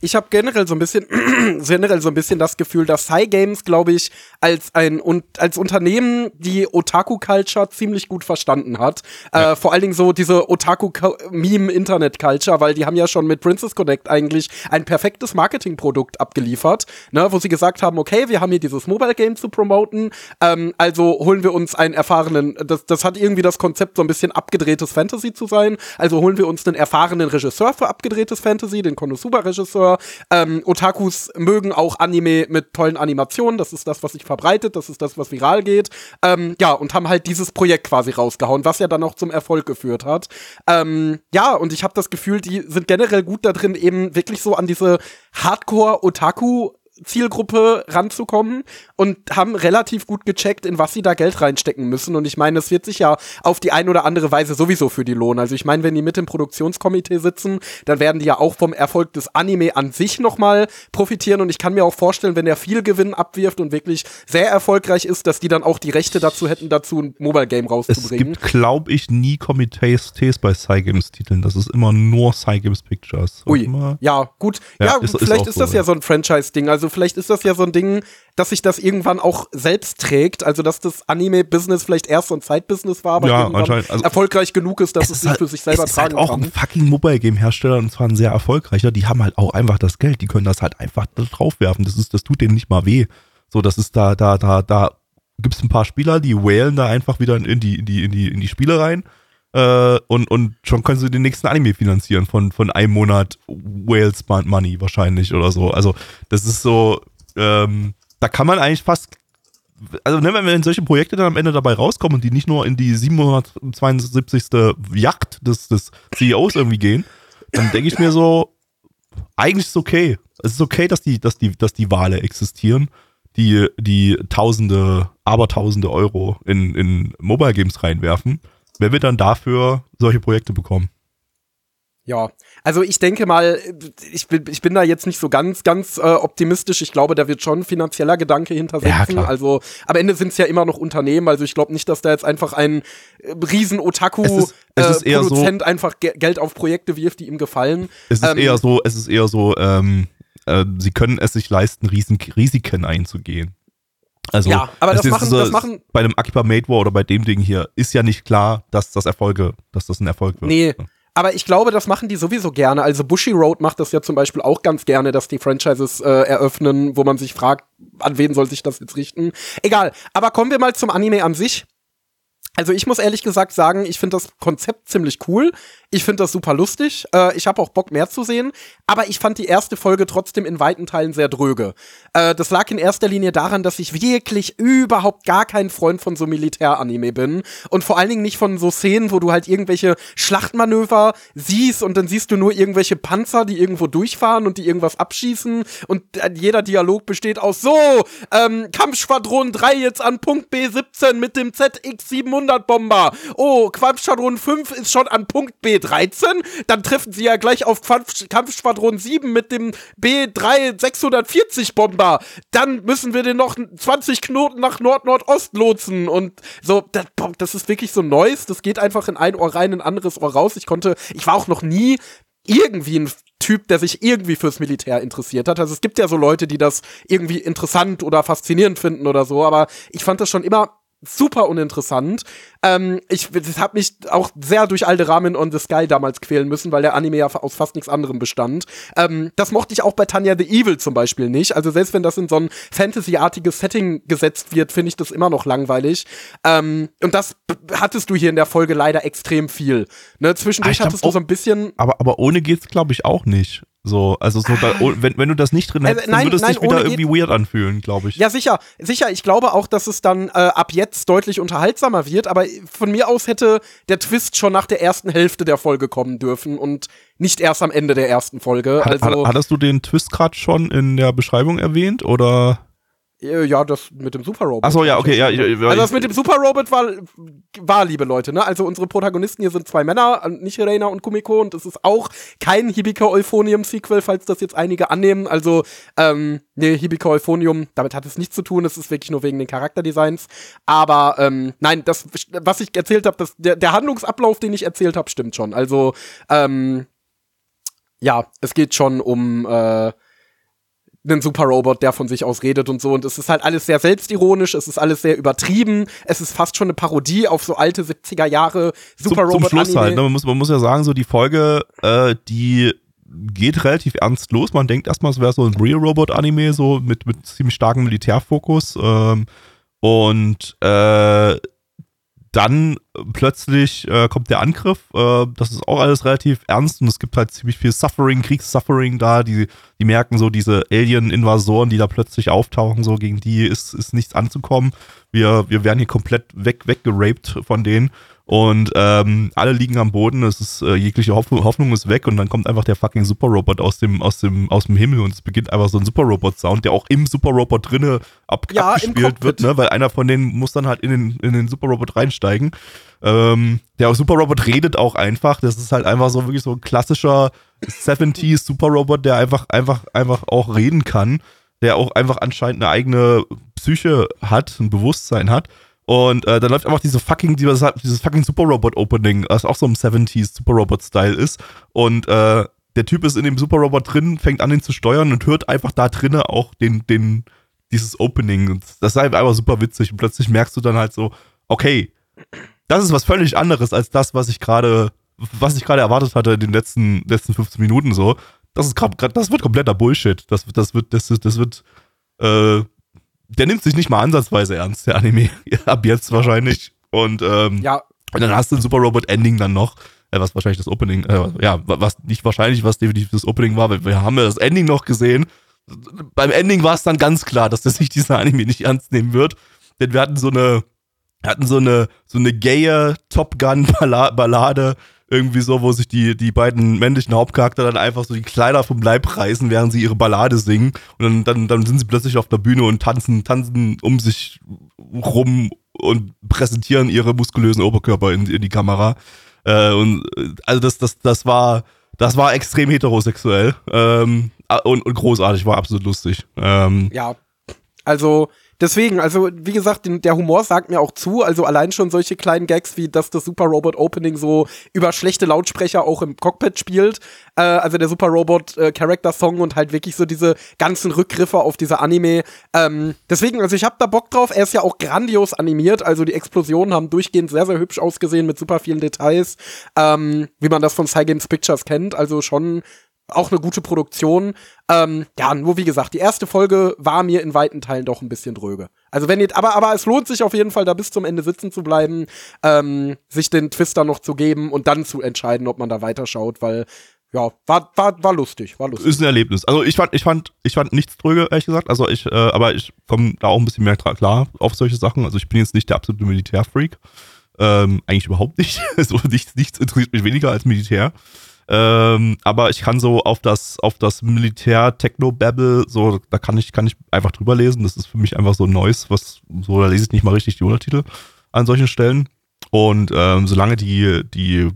ich habe generell so ein bisschen generell so ein bisschen das Gefühl, dass High Games, glaube ich, als ein und als Unternehmen die Otaku Culture ziemlich gut verstanden hat. Ja. Äh, vor allen Dingen so diese Otaku Meme Internet Culture, weil die haben ja schon mit Princess Connect eigentlich ein perfektes Marketingprodukt abgeliefert, ne, wo sie gesagt haben, okay, wir haben hier dieses Mobile Game zu promoten, ähm, also holen wir uns einen erfahrenen, das, das hat irgendwie das Konzept so ein bisschen abgedrehtes Fantasy zu sein, also holen wir uns einen erfahrenen Regisseur für abgedrehtes Fantasy, den Konosuba Regisseur ähm, Otakus mögen auch Anime mit tollen Animationen. Das ist das, was sich verbreitet. Das ist das, was viral geht. Ähm, ja, und haben halt dieses Projekt quasi rausgehauen, was ja dann auch zum Erfolg geführt hat. Ähm, ja, und ich habe das Gefühl, die sind generell gut da drin, eben wirklich so an diese Hardcore-Otaku Zielgruppe ranzukommen und haben relativ gut gecheckt, in was sie da Geld reinstecken müssen. Und ich meine, es wird sich ja auf die ein oder andere Weise sowieso für die lohnen. Also ich meine, wenn die mit im Produktionskomitee sitzen, dann werden die ja auch vom Erfolg des Anime an sich nochmal profitieren. Und ich kann mir auch vorstellen, wenn der viel Gewinn abwirft und wirklich sehr erfolgreich ist, dass die dann auch die Rechte dazu hätten, dazu ein Mobile Game rauszubringen. Es gibt, glaube ich, nie Komitees bei Cygames-Titeln. Das ist immer nur Cygames Pictures. Ui, ja, gut. Ja, ja ist, vielleicht ist, ist das so, ja so ein Franchise-Ding. Also vielleicht ist das ja so ein Ding, dass sich das irgendwann auch selbst trägt. Also, dass das Anime-Business vielleicht erst so ein Zeitbusiness war, aber ja, anscheinend. Also, erfolgreich genug ist, dass es, es sich halt, für sich selber es ist tragen halt auch kann. ein fucking Mobile-Game-Hersteller und zwar ein sehr erfolgreicher. Die haben halt auch einfach das Geld. Die können das halt einfach draufwerfen. Das ist, das tut denen nicht mal weh. So, das ist da, da, da, da gibt es ein paar Spieler, die whalen da einfach wieder in die, in die, in die, in die Spiele rein. Äh, und, und schon können sie den nächsten Anime finanzieren von, von einem Monat Whales Money wahrscheinlich oder so. Also, das ist so, ähm, da kann man eigentlich fast also ne, wenn solche Projekte dann am Ende dabei rauskommen und die nicht nur in die 772. Yacht des, des CEOs irgendwie gehen, dann denke ich mir so, eigentlich ist es okay. Es ist okay, dass die, dass die, dass die Wale existieren, die, die Tausende, Abertausende Euro in, in Mobile Games reinwerfen, wenn wir dann dafür solche Projekte bekommen. Ja, also ich denke mal, ich bin, ich bin da jetzt nicht so ganz, ganz äh, optimistisch. Ich glaube, da wird schon finanzieller Gedanke hintersetzen. Ja, also am Ende sind es ja immer noch Unternehmen. Also ich glaube nicht, dass da jetzt einfach ein äh, riesen Otaku-Produzent so, einfach Ge Geld auf Projekte wirft, die ihm gefallen. Es ist ähm, eher so, es ist eher so, ähm, äh, sie können es sich leisten, Riesen Risiken einzugehen. Also, Ja, aber das machen- so- das machen- bei einem Akiba Made War oder bei dem Ding hier ist ja nicht klar, dass das Erfolge, dass das ein Erfolg wird. Nee. Aber ich glaube, das machen die sowieso gerne. Also Bushy Road macht das ja zum Beispiel auch ganz gerne, dass die Franchises äh, eröffnen, wo man sich fragt, an wen soll sich das jetzt richten. Egal. Aber kommen wir mal zum Anime an sich. Also ich muss ehrlich gesagt sagen, ich finde das Konzept ziemlich cool. Ich finde das super lustig. Äh, ich habe auch Bock mehr zu sehen. Aber ich fand die erste Folge trotzdem in weiten Teilen sehr dröge. Äh, das lag in erster Linie daran, dass ich wirklich überhaupt gar kein Freund von so Militäranime bin. Und vor allen Dingen nicht von so Szenen, wo du halt irgendwelche Schlachtmanöver siehst und dann siehst du nur irgendwelche Panzer, die irgendwo durchfahren und die irgendwas abschießen. Und äh, jeder Dialog besteht aus so, ähm, Kampfschwadron 3 jetzt an Punkt B17 mit dem ZX700 Bomber. Oh, Kampfschwadron 5 ist schon an Punkt B13. Dann treffen sie ja gleich auf Kampf Kampfschwadron 7 mit dem B3 640 Bomber. Dann müssen wir den noch 20 Knoten nach Nord-Nordost lotsen. Und so, das, das ist wirklich so Neues. Das geht einfach in ein Ohr rein, in ein anderes Ohr raus. Ich konnte, ich war auch noch nie irgendwie ein Typ, der sich irgendwie fürs Militär interessiert hat. Also es gibt ja so Leute, die das irgendwie interessant oder faszinierend finden oder so, aber ich fand das schon immer super uninteressant. Ähm, ich habe mich auch sehr durch alte Ramen on the Sky damals quälen müssen, weil der Anime ja aus fast nichts anderem bestand. Ähm, das mochte ich auch bei Tanya the Evil zum Beispiel nicht. Also selbst wenn das in so ein Fantasy-artiges Setting gesetzt wird, finde ich das immer noch langweilig. Ähm, und das hattest du hier in der Folge leider extrem viel. Ne? Ah, Zwischendurch ich glaub hattest du so ein bisschen Aber, aber ohne geht's, glaube ich, auch nicht. So, also so da, oh, wenn, wenn du das nicht drin Also, hättest, nein, dann würde es nein, sich wieder irgendwie weird anfühlen, glaube ich. Ja, sicher, sicher. Ich glaube auch, dass es dann äh, ab jetzt deutlich unterhaltsamer wird, aber von mir aus hätte der Twist schon nach der ersten Hälfte der Folge kommen dürfen und nicht erst am Ende der ersten Folge. Also, hat, hattest du den Twist gerade schon in der Beschreibung erwähnt oder? Äh, ja, das mit dem Super Robot. Achso, ja, okay, ja. Ich, ich, Also das mit dem Super Robot war, war, liebe Leute, ne? Also unsere Protagonisten hier sind zwei Männer, nicht Reina und Kumiko, und es ist auch kein Hibika Euphonium Sequel, falls das jetzt einige annehmen. Also, ähm, nee, Hibika Euphonium, damit hat es nichts zu tun, es ist wirklich nur wegen den Charakterdesigns. Aber, ähm, nein, das, was ich erzählt habe, der, der Handlungsablauf, den ich erzählt habe, stimmt schon. Also, ähm, ja, es geht schon um, äh, einen Super-Robot, der von sich aus redet und so. Und es ist halt alles sehr selbstironisch, es ist alles sehr übertrieben, es ist fast schon eine Parodie auf so alte 70er Jahre zum, Super-Robot. zum Schluss halt, ne? man, muss, man muss ja sagen, so die Folge, äh, die geht relativ ernst los. Man denkt erstmal, es wäre so ein Real Robot Anime, so mit, mit ziemlich starkem Militärfokus. Ähm, und äh, dann plötzlich äh, kommt der Angriff. Äh, das ist auch alles relativ ernst und es gibt halt ziemlich viel Suffering, Kriegssuffering da. Die, die merken so diese Alien-Invasoren, die da plötzlich auftauchen, so gegen die ist, ist nichts anzukommen. Wir, wir werden hier komplett weg, weggeraped von denen. Und ähm, alle liegen am Boden, es ist äh, jegliche Hoffnung, Hoffnung ist weg und dann kommt einfach der fucking Superrobot aus dem, aus dem, aus dem Himmel und es beginnt einfach so ein Superrobot-Sound, der auch im Superrobot drinne ab, Ja, abgespielt wird, ne? Weil einer von denen muss dann halt in den, in den Superrobot reinsteigen. Ähm, der Superrobot redet auch einfach. Das ist halt einfach so wirklich so ein klassischer 70s Superrobot, der einfach, einfach, einfach auch reden kann, der auch einfach anscheinend eine eigene Psyche hat, ein Bewusstsein hat. Und äh, dann läuft einfach diese fucking, dieses, dieses fucking Superrobot-Opening, was auch so im 70s Superrobot-Style ist. Und äh, der Typ ist in dem Superrobot drin, fängt an, ihn zu steuern und hört einfach da drinnen auch den, den, dieses Opening. Und das ist einfach super witzig. Und plötzlich merkst du dann halt so, okay, das ist was völlig anderes als das, was ich gerade, was ich gerade erwartet hatte in den letzten, letzten 15 Minuten so. Das ist grad, das wird kompletter Bullshit. Das, das wird, das, das wird, äh, der nimmt sich nicht mal ansatzweise ernst, der Anime. Ab jetzt wahrscheinlich. Und, ähm, Ja, und dann hast du ein Super Robot Ending dann noch, äh, was wahrscheinlich das Opening, äh, ja, wa- was nicht wahrscheinlich, was definitiv das Opening war, weil wir haben ja das Ending noch gesehen. Beim Ending war es dann ganz klar, dass das sich dieser Anime nicht ernst nehmen wird, denn wir hatten so eine, hatten so eine, so eine gaye Top Gun Ballade, irgendwie so, wo sich die, die beiden männlichen Hauptcharakter dann einfach so die Kleider vom Leib reißen, während sie ihre Ballade singen. Und dann, dann, dann sind sie plötzlich auf der Bühne und tanzen, tanzen um sich rum und präsentieren ihre muskulösen Oberkörper in, in die Kamera. Äh, und äh, also das, das, das war, das war extrem heterosexuell ähm, und, und großartig, war absolut lustig. Ähm, ja. Also, Deswegen, also wie gesagt, den, der Humor sagt mir auch zu. Also allein schon solche kleinen Gags wie, dass das Super Robot Opening so über schlechte Lautsprecher auch im Cockpit spielt. Äh, also der Super Robot äh, Character Song und halt wirklich so diese ganzen Rückgriffe auf diese Anime. Ähm, deswegen, also ich hab da Bock drauf. Er ist ja auch grandios animiert. Also die Explosionen haben durchgehend sehr, sehr hübsch ausgesehen mit super vielen Details. Ähm, wie man das von Cygames Pictures kennt. Also schon auch eine gute Produktion. Ähm, ja, nur wie gesagt, die erste Folge war mir in weiten Teilen doch ein bisschen dröge. Also wenn ihr, aber, aber es lohnt sich auf jeden Fall, da bis zum Ende sitzen zu bleiben, ähm, sich den Twister noch zu geben und dann zu entscheiden, ob man da weiterschaut, weil ja, war, war, war lustig, war lustig. Ist ein Erlebnis. Also ich fand, ich fand, ich fand nichts dröge, ehrlich gesagt. Also ich, äh, aber ich komme da auch ein bisschen mehr klar auf solche Sachen. Also ich bin jetzt nicht der absolute Militärfreak. Ähm, eigentlich überhaupt nicht. so, nichts, nichts interessiert mich weniger als Militär. Ähm, aber ich kann so auf das, auf das Militär-Techno-Babble, so, da kann ich, kann ich einfach drüber lesen. Das ist für mich einfach so Neues, was, so, da lese ich nicht mal richtig die Untertitel an solchen Stellen. Und ähm, solange die, die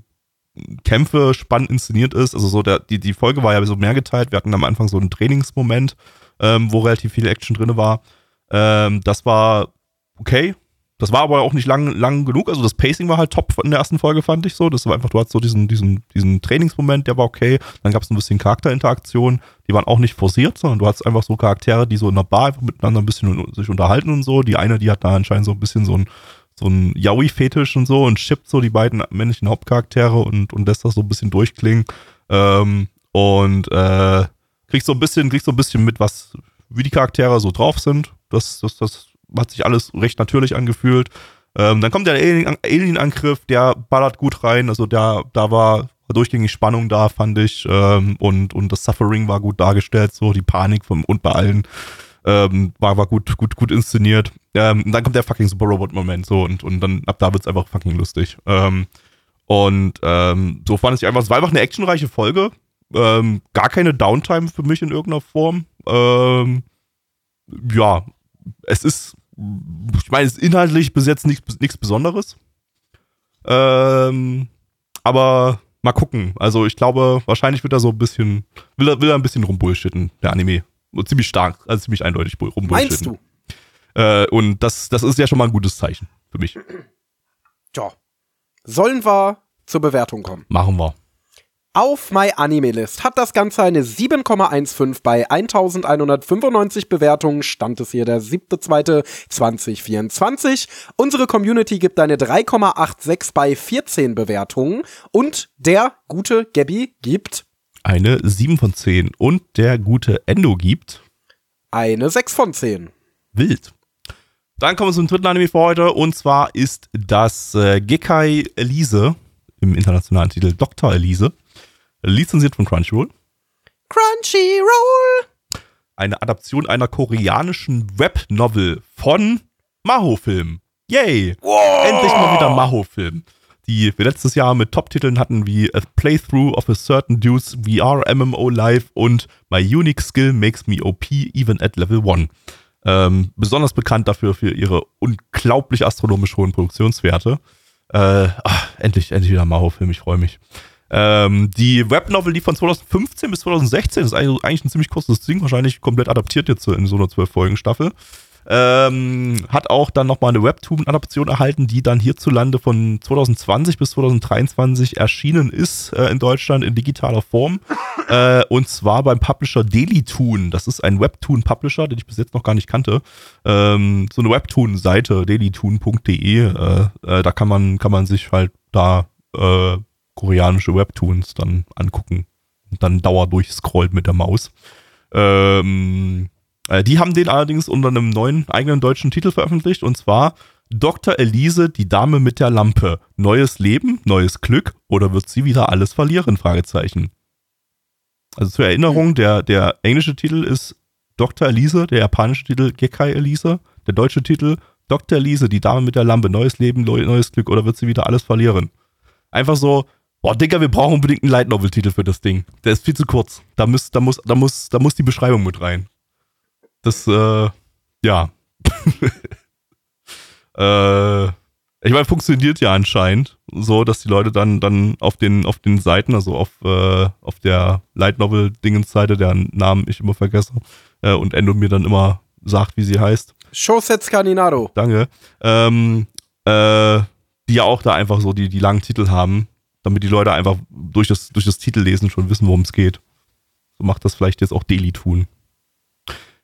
Kämpfe spannend inszeniert ist, also so der, die, die Folge war ja so mehr geteilt. Wir hatten am Anfang so einen Trainingsmoment, ähm, wo relativ viel Action drin war. Ähm, das war okay, das war aber auch nicht lang, lang genug. Also das Pacing war halt top in der ersten Folge, fand ich so. Das war einfach, du hattest so diesen, diesen, diesen Trainingsmoment, der war okay. Dann gab es ein bisschen Charakterinteraktion. Die waren auch nicht forciert, sondern du hattest einfach so Charaktere, die so in der Bar einfach miteinander ein bisschen sich unterhalten und so. Die eine, die hat da anscheinend so ein bisschen so ein, so ein Yaoi-Fetisch und so und shippt so die beiden männlichen Hauptcharaktere und, und lässt das so ein bisschen durchklingen. Ähm, und äh, kriegst so ein bisschen, kriegst so ein bisschen mit, was, wie die Charaktere so drauf sind. Das, das, das hat sich alles recht natürlich angefühlt. Ähm, dann kommt der Alien-Angriff, der ballert gut rein. Also da, da war durchgängig Spannung da, fand ich. Ähm, und, und das Suffering war gut dargestellt, so die Panik vom, und bei allen ähm, war, war gut, gut, gut inszeniert. Ähm, dann kommt der fucking Super Robot-Moment so und, und dann ab da wird's einfach fucking lustig. Ähm, und ähm, so fand ich einfach, es war einfach eine actionreiche Folge. Ähm, gar keine Downtime für mich in irgendeiner Form. Ähm, ja, es ist, ich meine, es ist inhaltlich bis jetzt nichts, nichts Besonderes. Ähm, aber mal gucken. Also ich glaube, wahrscheinlich wird er so ein bisschen, will er, will er ein bisschen rumbullshitten, der Anime. Ziemlich stark, also ziemlich eindeutig rumbullshitten. Meinst du? Äh, und das, das ist ja schon mal ein gutes Zeichen für mich. Tja. Sollen wir zur Bewertung kommen? Machen wir. Auf MyAnimeList hat das Ganze eine 7,15 bei 1195 Bewertungen. Stand es hier der 7.2.2024. Unsere Community gibt eine 3,86 bei 14 Bewertungen. Und der gute Gabby gibt eine 7 von 10. Und der gute Endo gibt eine 6 von 10. Wild. Dann kommen wir zum dritten Anime für heute. Und zwar ist das äh, Gekai Elise im internationalen Titel Dr. Elise lizenziert von Crunchyroll. Crunchyroll! Eine Adaption einer koreanischen Webnovel von Maho-Film. Yay! Wow. Endlich mal wieder Maho-Film. Die wir letztes Jahr mit Top-Titeln hatten wie A Playthrough of a Certain Dude's VR MMO Live und My Unique Skill Makes Me OP Even at Level 1. Ähm, besonders bekannt dafür für ihre unglaublich astronomisch hohen Produktionswerte. Äh, ach, endlich, endlich wieder Maho-Film, ich freue mich. Ähm, die Webnovel, die von 2015 bis 2016, ist eigentlich ein ziemlich kurzes Ding, wahrscheinlich komplett adaptiert jetzt in so einer 12-Folgen-Staffel. Ähm, hat auch dann nochmal eine Webtoon-Adaption erhalten, die dann hierzulande von 2020 bis 2023 erschienen ist äh, in Deutschland in digitaler Form. Äh, und zwar beim Publisher Dailytoon. Das ist ein Webtoon-Publisher, den ich bis jetzt noch gar nicht kannte. Ähm, so eine Webtoon-Seite, dailytoon.de. Äh, äh, da kann man, kann man sich halt da äh, koreanische Webtoons dann angucken und dann dauer durchscrollt mit der Maus. Ähm, äh, die haben den allerdings unter einem neuen eigenen deutschen Titel veröffentlicht und zwar Dr. Elise, die Dame mit der Lampe. Neues Leben, neues Glück oder wird sie wieder alles verlieren? Fragezeichen. Also zur Erinnerung, der, der englische Titel ist Dr. Elise, der japanische Titel Gekai Elise, der deutsche Titel Dr. Elise, die Dame mit der Lampe, neues Leben, neues Glück oder wird sie wieder alles verlieren? Einfach so, Boah, Digga, wir brauchen unbedingt einen Light Novel Titel für das Ding. Der ist viel zu kurz. Da muss, da muss, da muss, da muss die Beschreibung mit rein. Das, äh, ja. äh, ich meine, funktioniert ja anscheinend so, dass die Leute dann, dann auf den, auf den Seiten, also auf, äh, auf der Light Novel Dingens Seite, deren Namen ich immer vergesse, äh, und Endo mir dann immer sagt, wie sie heißt, Shosets Caninaro. Danke. Ähm, äh, die ja auch da einfach so die, die langen Titel haben, damit die Leute einfach durch das, durch das Titellesen schon wissen, worum es geht. So macht das vielleicht jetzt auch Deli tun.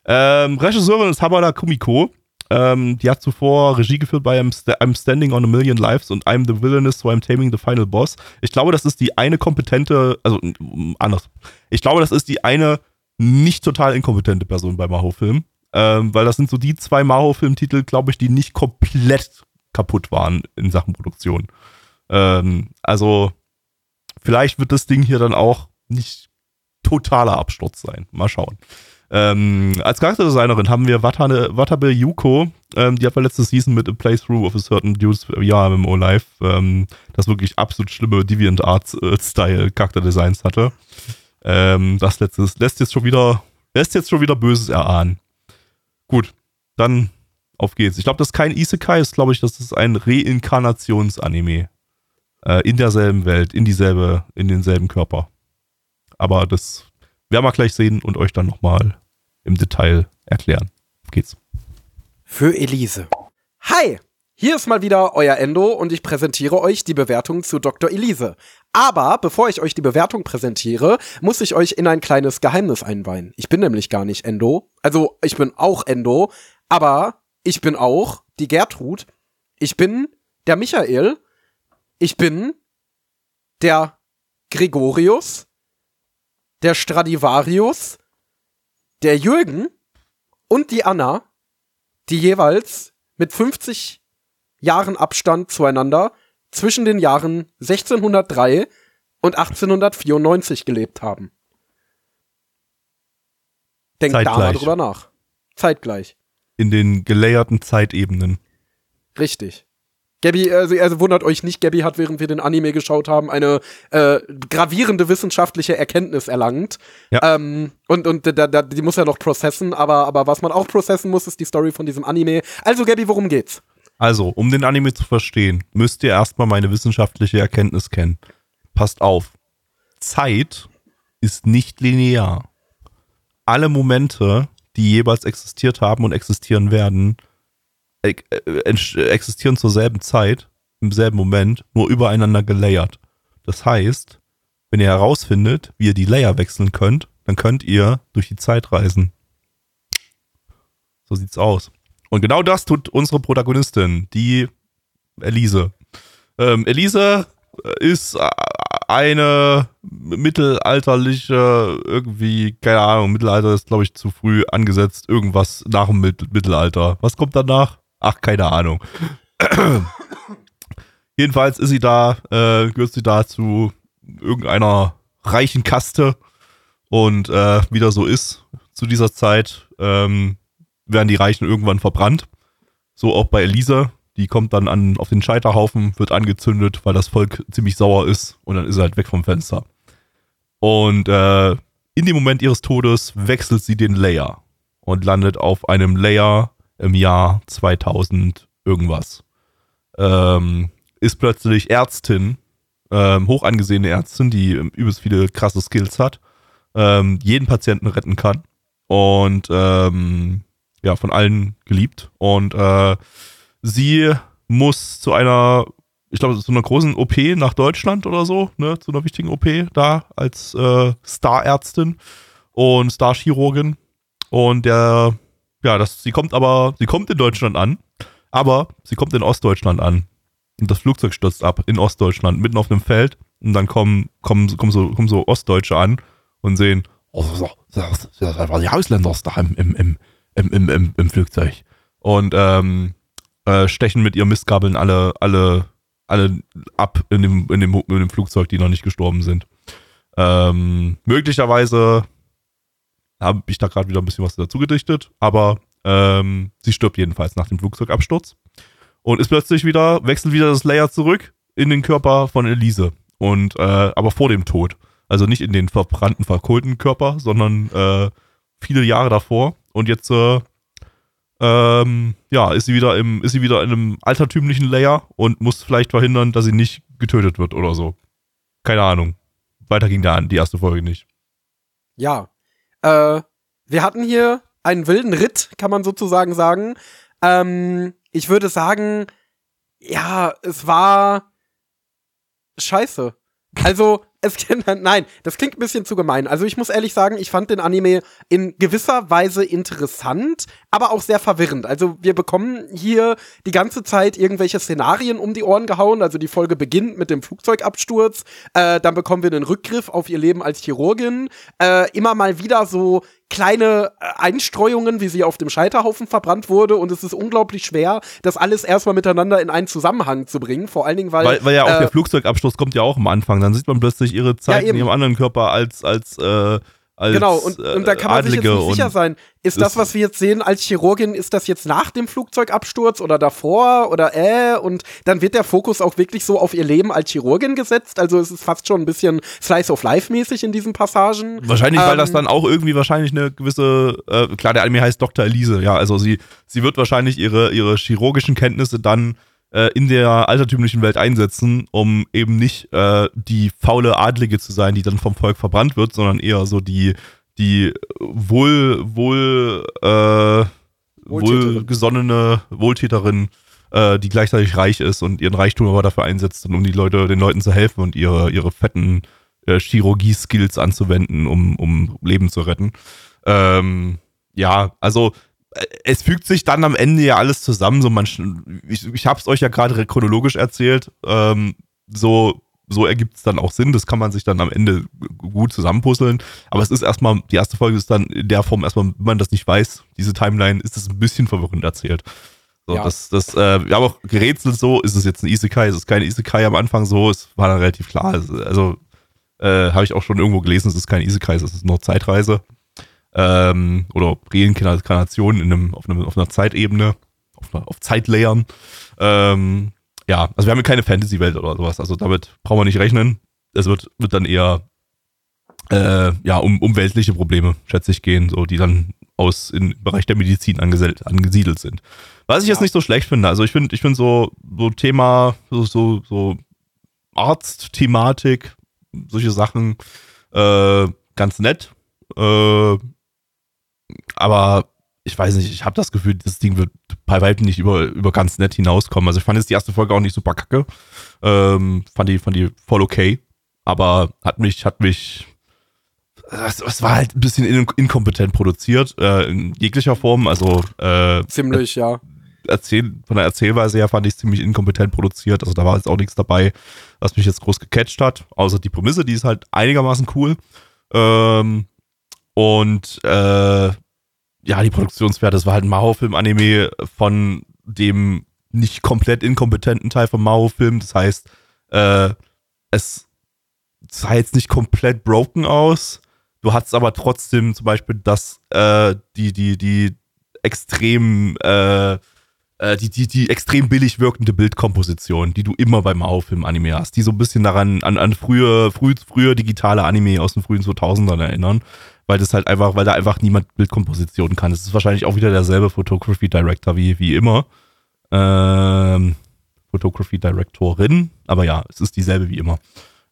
Ähm, Regisseurin ist Habana Kumiko. Ähm, die hat zuvor Regie geführt bei I'm, St I'm, Standing on a Million Lives und I'm the Villainous, so I'm Taming the Final Boss. Ich glaube, das ist die eine kompetente, also anders. Ich glaube, das ist die eine nicht total inkompetente Person bei Maho-Film. Ähm, weil das sind so die zwei Maho-Film-Titel, glaube ich, die nicht komplett kaputt waren in Sachen Produktion. Ähm, also, vielleicht wird das Ding hier dann auch nicht totaler Absturz sein. Mal schauen. Ähm, als Charakterdesignerin haben wir Watane, Watabe Yuko, ähm, die hat bei letzte Season mit A Playthrough of a Certain Dudes ja, MMO Live, ähm, das wirklich absolut schlimme Deviant Arts äh, Style Charakterdesigns hatte. Ähm, das letztes, lässt jetzt schon wieder, lässt jetzt schon wieder Böses erahnen. Gut, dann auf geht's. Ich glaube, das ist kein Isekai, ist glaube ich, das ist ein Reinkarnationsanime. Äh, in derselben Welt, in dieselbe, in denselben Körper. Aber das werden wir gleich sehen und euch dann nochmal im Detail erklären. Auf geht's. Für Elise. Hi! Hier ist mal wieder euer Endo und ich präsentiere euch die Bewertung zu Dr. Elise. Aber bevor ich euch die Bewertung präsentiere, muss ich euch in ein kleines Geheimnis einweihen. Ich bin nämlich gar nicht Endo. Also, ich bin auch Endo, aber ich bin auch die Gertrud. Ich bin der Michael. Ich bin der Gregorius, der Stradivarius, der Jürgen und die Anna, die jeweils mit 50 Jahren Abstand zueinander zwischen den Jahren 1603 und 1894 gelebt haben. Denkt da mal drüber nach. Zeitgleich. In den gelayerten Zeitebenen. Richtig. Gabby, also, also, wundert euch nicht, Gabby hat, während wir den Anime geschaut haben, eine äh, gravierende wissenschaftliche Erkenntnis erlangt. Ja. Ähm, und und da, da, die muss ja noch processen, aber, aber was man auch processen muss, ist die Story von diesem Anime. Also, Gabby, worum geht's? Also, um den Anime zu verstehen, müsst ihr erstmal meine wissenschaftliche Erkenntnis kennen. Passt auf. Zeit ist nicht linear. Alle Momente, die jeweils existiert haben und existieren werden, existieren zur selben Zeit, im selben Moment, nur übereinander gelayert. Das heißt, wenn ihr herausfindet, wie ihr die Layer wechseln könnt, dann könnt ihr durch die Zeit reisen. So sieht's aus. Und genau das tut unsere Protagonistin, die Elise. Ähm, Elise äh, ist äh, eine mittelalterliche, irgendwie, keine Ahnung, Mittelalter ist, glaube ich, zu früh angesetzt. Irgendwas nach dem Mittelalter. Was kommt danach? Ach, keine Ahnung. Jedenfalls ist sie da, äh, gehört sie da zu irgendeiner reichen Kaste. Und äh, wie das so ist zu dieser Zeit, ähm, werden die Reichen irgendwann verbrannt. So auch bei Elisa. Die kommt dann an, auf den Scheiterhaufen, wird angezündet, weil das Volk ziemlich sauer ist und dann ist sie halt weg vom Fenster. Und äh, in dem Moment ihres Todes wechselt sie den Layer und landet auf einem Layer im Jahr 2000 irgendwas. Ähm, ist plötzlich Ärztin, ähm, hoch angesehene Ärztin, die ähm, übelst viele krasse Skills hat, ähm, jeden Patienten retten kann und ähm, ja, von allen geliebt. Und äh, sie muss zu einer, ich glaube, zu einer großen OP nach Deutschland oder so, ne, zu einer wichtigen OP da als äh, Starärztin und Starchirurgin. Und der, ja, das, sie kommt aber, sie kommt in Deutschland an, aber sie kommt in Ostdeutschland an. Und das Flugzeug stürzt ab in Ostdeutschland, mitten auf einem Feld. Und dann kommen, kommen, kommen, so, kommen so Ostdeutsche an und sehen, oh, das sind einfach die Ausländer da im, im, im, im, im, im, im Flugzeug. Und ähm, äh, stechen mit ihren Mistgabeln alle, alle, alle ab in dem, in, dem, in dem Flugzeug, die noch nicht gestorben sind. Ähm, möglicherweise habe ich da gerade wieder ein bisschen was dazu gedichtet, aber ähm, sie stirbt jedenfalls nach dem Flugzeugabsturz und ist plötzlich wieder, wechselt wieder das Layer zurück in den Körper von Elise. Und äh, aber vor dem Tod. Also nicht in den verbrannten, verkohlten Körper, sondern äh, viele Jahre davor. Und jetzt äh, ähm, ja, ist sie wieder im, ist sie wieder in einem altertümlichen Layer und muss vielleicht verhindern, dass sie nicht getötet wird oder so. Keine Ahnung. Weiter ging da an, die erste Folge nicht. Ja. Äh, wir hatten hier einen wilden Ritt, kann man sozusagen sagen. Ähm, ich würde sagen, ja, es war scheiße. Also, es nein, das klingt ein bisschen zu gemein. Also ich muss ehrlich sagen, ich fand den Anime in gewisser Weise interessant, aber auch sehr verwirrend. Also wir bekommen hier die ganze Zeit irgendwelche Szenarien um die Ohren gehauen. Also die Folge beginnt mit dem Flugzeugabsturz, äh, dann bekommen wir den Rückgriff auf ihr Leben als Chirurgin, äh, immer mal wieder so kleine äh, Einstreuungen, wie sie auf dem Scheiterhaufen verbrannt wurde. Und es ist unglaublich schwer, das alles erstmal miteinander in einen Zusammenhang zu bringen. Vor allen Dingen, weil. Weil, weil ja auch äh, der Flugzeugabsturz kommt ja auch am Anfang. Dann sieht man plötzlich ihre Zeit ja, in ihrem anderen Körper als, als äh, als, genau, und, und da kann man sich jetzt nicht sicher sein. Ist das, was wir jetzt sehen als Chirurgin, ist das jetzt nach dem Flugzeugabsturz oder davor oder äh? Und dann wird der Fokus auch wirklich so auf ihr Leben als Chirurgin gesetzt. Also es ist fast schon ein bisschen Slice of Life mäßig in diesen Passagen. Wahrscheinlich, ähm, weil das ähm, dann auch irgendwie wahrscheinlich eine gewisse, äh, klar, der Anime heißt Dr. Elise, ja, also sie, sie wird wahrscheinlich ihre, ihre chirurgischen Kenntnisse dann äh, in der altertümlichen Welt einsetzen, um eben nicht äh, die faule Adlige zu sein, die dann vom Volk verbrannt wird, sondern eher so die, die wohl, wohl, äh, wohlgesonnene Wohltäterin, äh, die gleichzeitig reich ist und ihren Reichtum aber dafür einsetzt, um die Leute, den Leuten zu helfen und ihre, ihre fetten äh, Chirurgie-Skills anzuwenden, um, um Leben zu retten. Ähm, ja, also es fügt sich dann am Ende ja alles zusammen. So man, ich, ich habe es euch ja gerade chronologisch erzählt. Ähm, so so ergibt es dann auch Sinn. Das kann man sich dann am Ende gut zusammenpuzzeln. Aber es ist erstmal, die erste Folge ist dann in der Form erstmal, wenn man das nicht weiß, diese Timeline, ist es ein bisschen verwirrend erzählt. So, ja. das, das, äh, wir haben auch gerätselt so, ist es jetzt ein Isekai, ist es kein Isekai am Anfang so, es war dann relativ klar. Also, äh, habe ich auch schon irgendwo gelesen, es ist kein Isekai, es ist nur Zeitreise ähm, oder Reinkarnation in einem, auf, einem, auf einer Zeitebene, auf, auf Zeitlayern. Ähm, ja, also wir haben keine Fantasy-Welt oder sowas, also damit brauchen wir nicht rechnen. Es wird, wird dann eher äh, ja, um, um weltliche Probleme, schätze ich, gehen, so die dann aus im Bereich der Medizin angesiedelt sind. Was ich ja. jetzt nicht so schlecht finde, also ich finde, ich finde so, so Thema, so, so, so Arzt-Thematik, solche Sachen äh, ganz nett. Äh, aber ich weiß nicht, ich habe das Gefühl, das Ding wird bei weitem nicht über, über ganz nett hinauskommen. Also ich fand jetzt die erste Folge auch nicht super kacke. Ähm, fand, die, fand die voll okay. Aber hat mich, hat mich. Es war halt ein bisschen in, inkompetent produziert, äh, in jeglicher Form. Also äh, ziemlich, ja. Erzähl, von der Erzählweise her fand ich ziemlich inkompetent produziert. Also da war jetzt auch nichts dabei, was mich jetzt groß gecatcht hat. Außer die Prämisse, die ist halt einigermaßen cool. Ähm, und äh, ja, die Produktionswerte, das war halt ein Mao-Film-Anime von dem nicht komplett inkompetenten Teil vom Mao-Film. Das heißt, äh, es sah jetzt nicht komplett broken aus. Du hattest aber trotzdem zum Beispiel das, äh, die, die, die extrem, äh, äh, die, die, die extrem billig wirkende Bildkomposition, die du immer beim Mao-Film-Anime hast, die so ein bisschen daran, an, an frühe, früh, frühe digitale Anime aus den frühen 2000ern erinnern weil das halt einfach, weil da einfach niemand Bildkomposition kann. Es ist wahrscheinlich auch wieder derselbe Photography Director wie, wie immer. Ähm, Photography Directorin, aber ja, es ist dieselbe wie immer.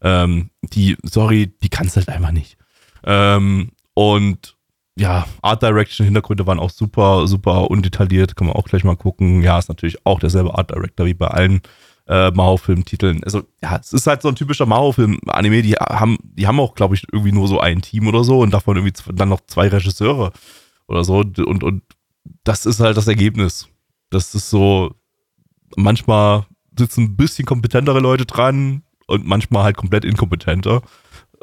Ähm, die, sorry, die kann es halt einfach nicht. Ähm, und ja, Art Direction, Hintergründe waren auch super, super undetailliert. Kann man auch gleich mal gucken. Ja, ist natürlich auch derselbe Art Director wie bei allen äh, Mao-Film-Titeln. Also, ja, es ist halt so ein typischer Mao-Film-Anime. Die haben, die haben auch, glaube ich, irgendwie nur so ein Team oder so und davon irgendwie dann noch zwei Regisseure oder so. Und, und das ist halt das Ergebnis. Das ist so, manchmal sitzen ein bisschen kompetentere Leute dran und manchmal halt komplett inkompetenter.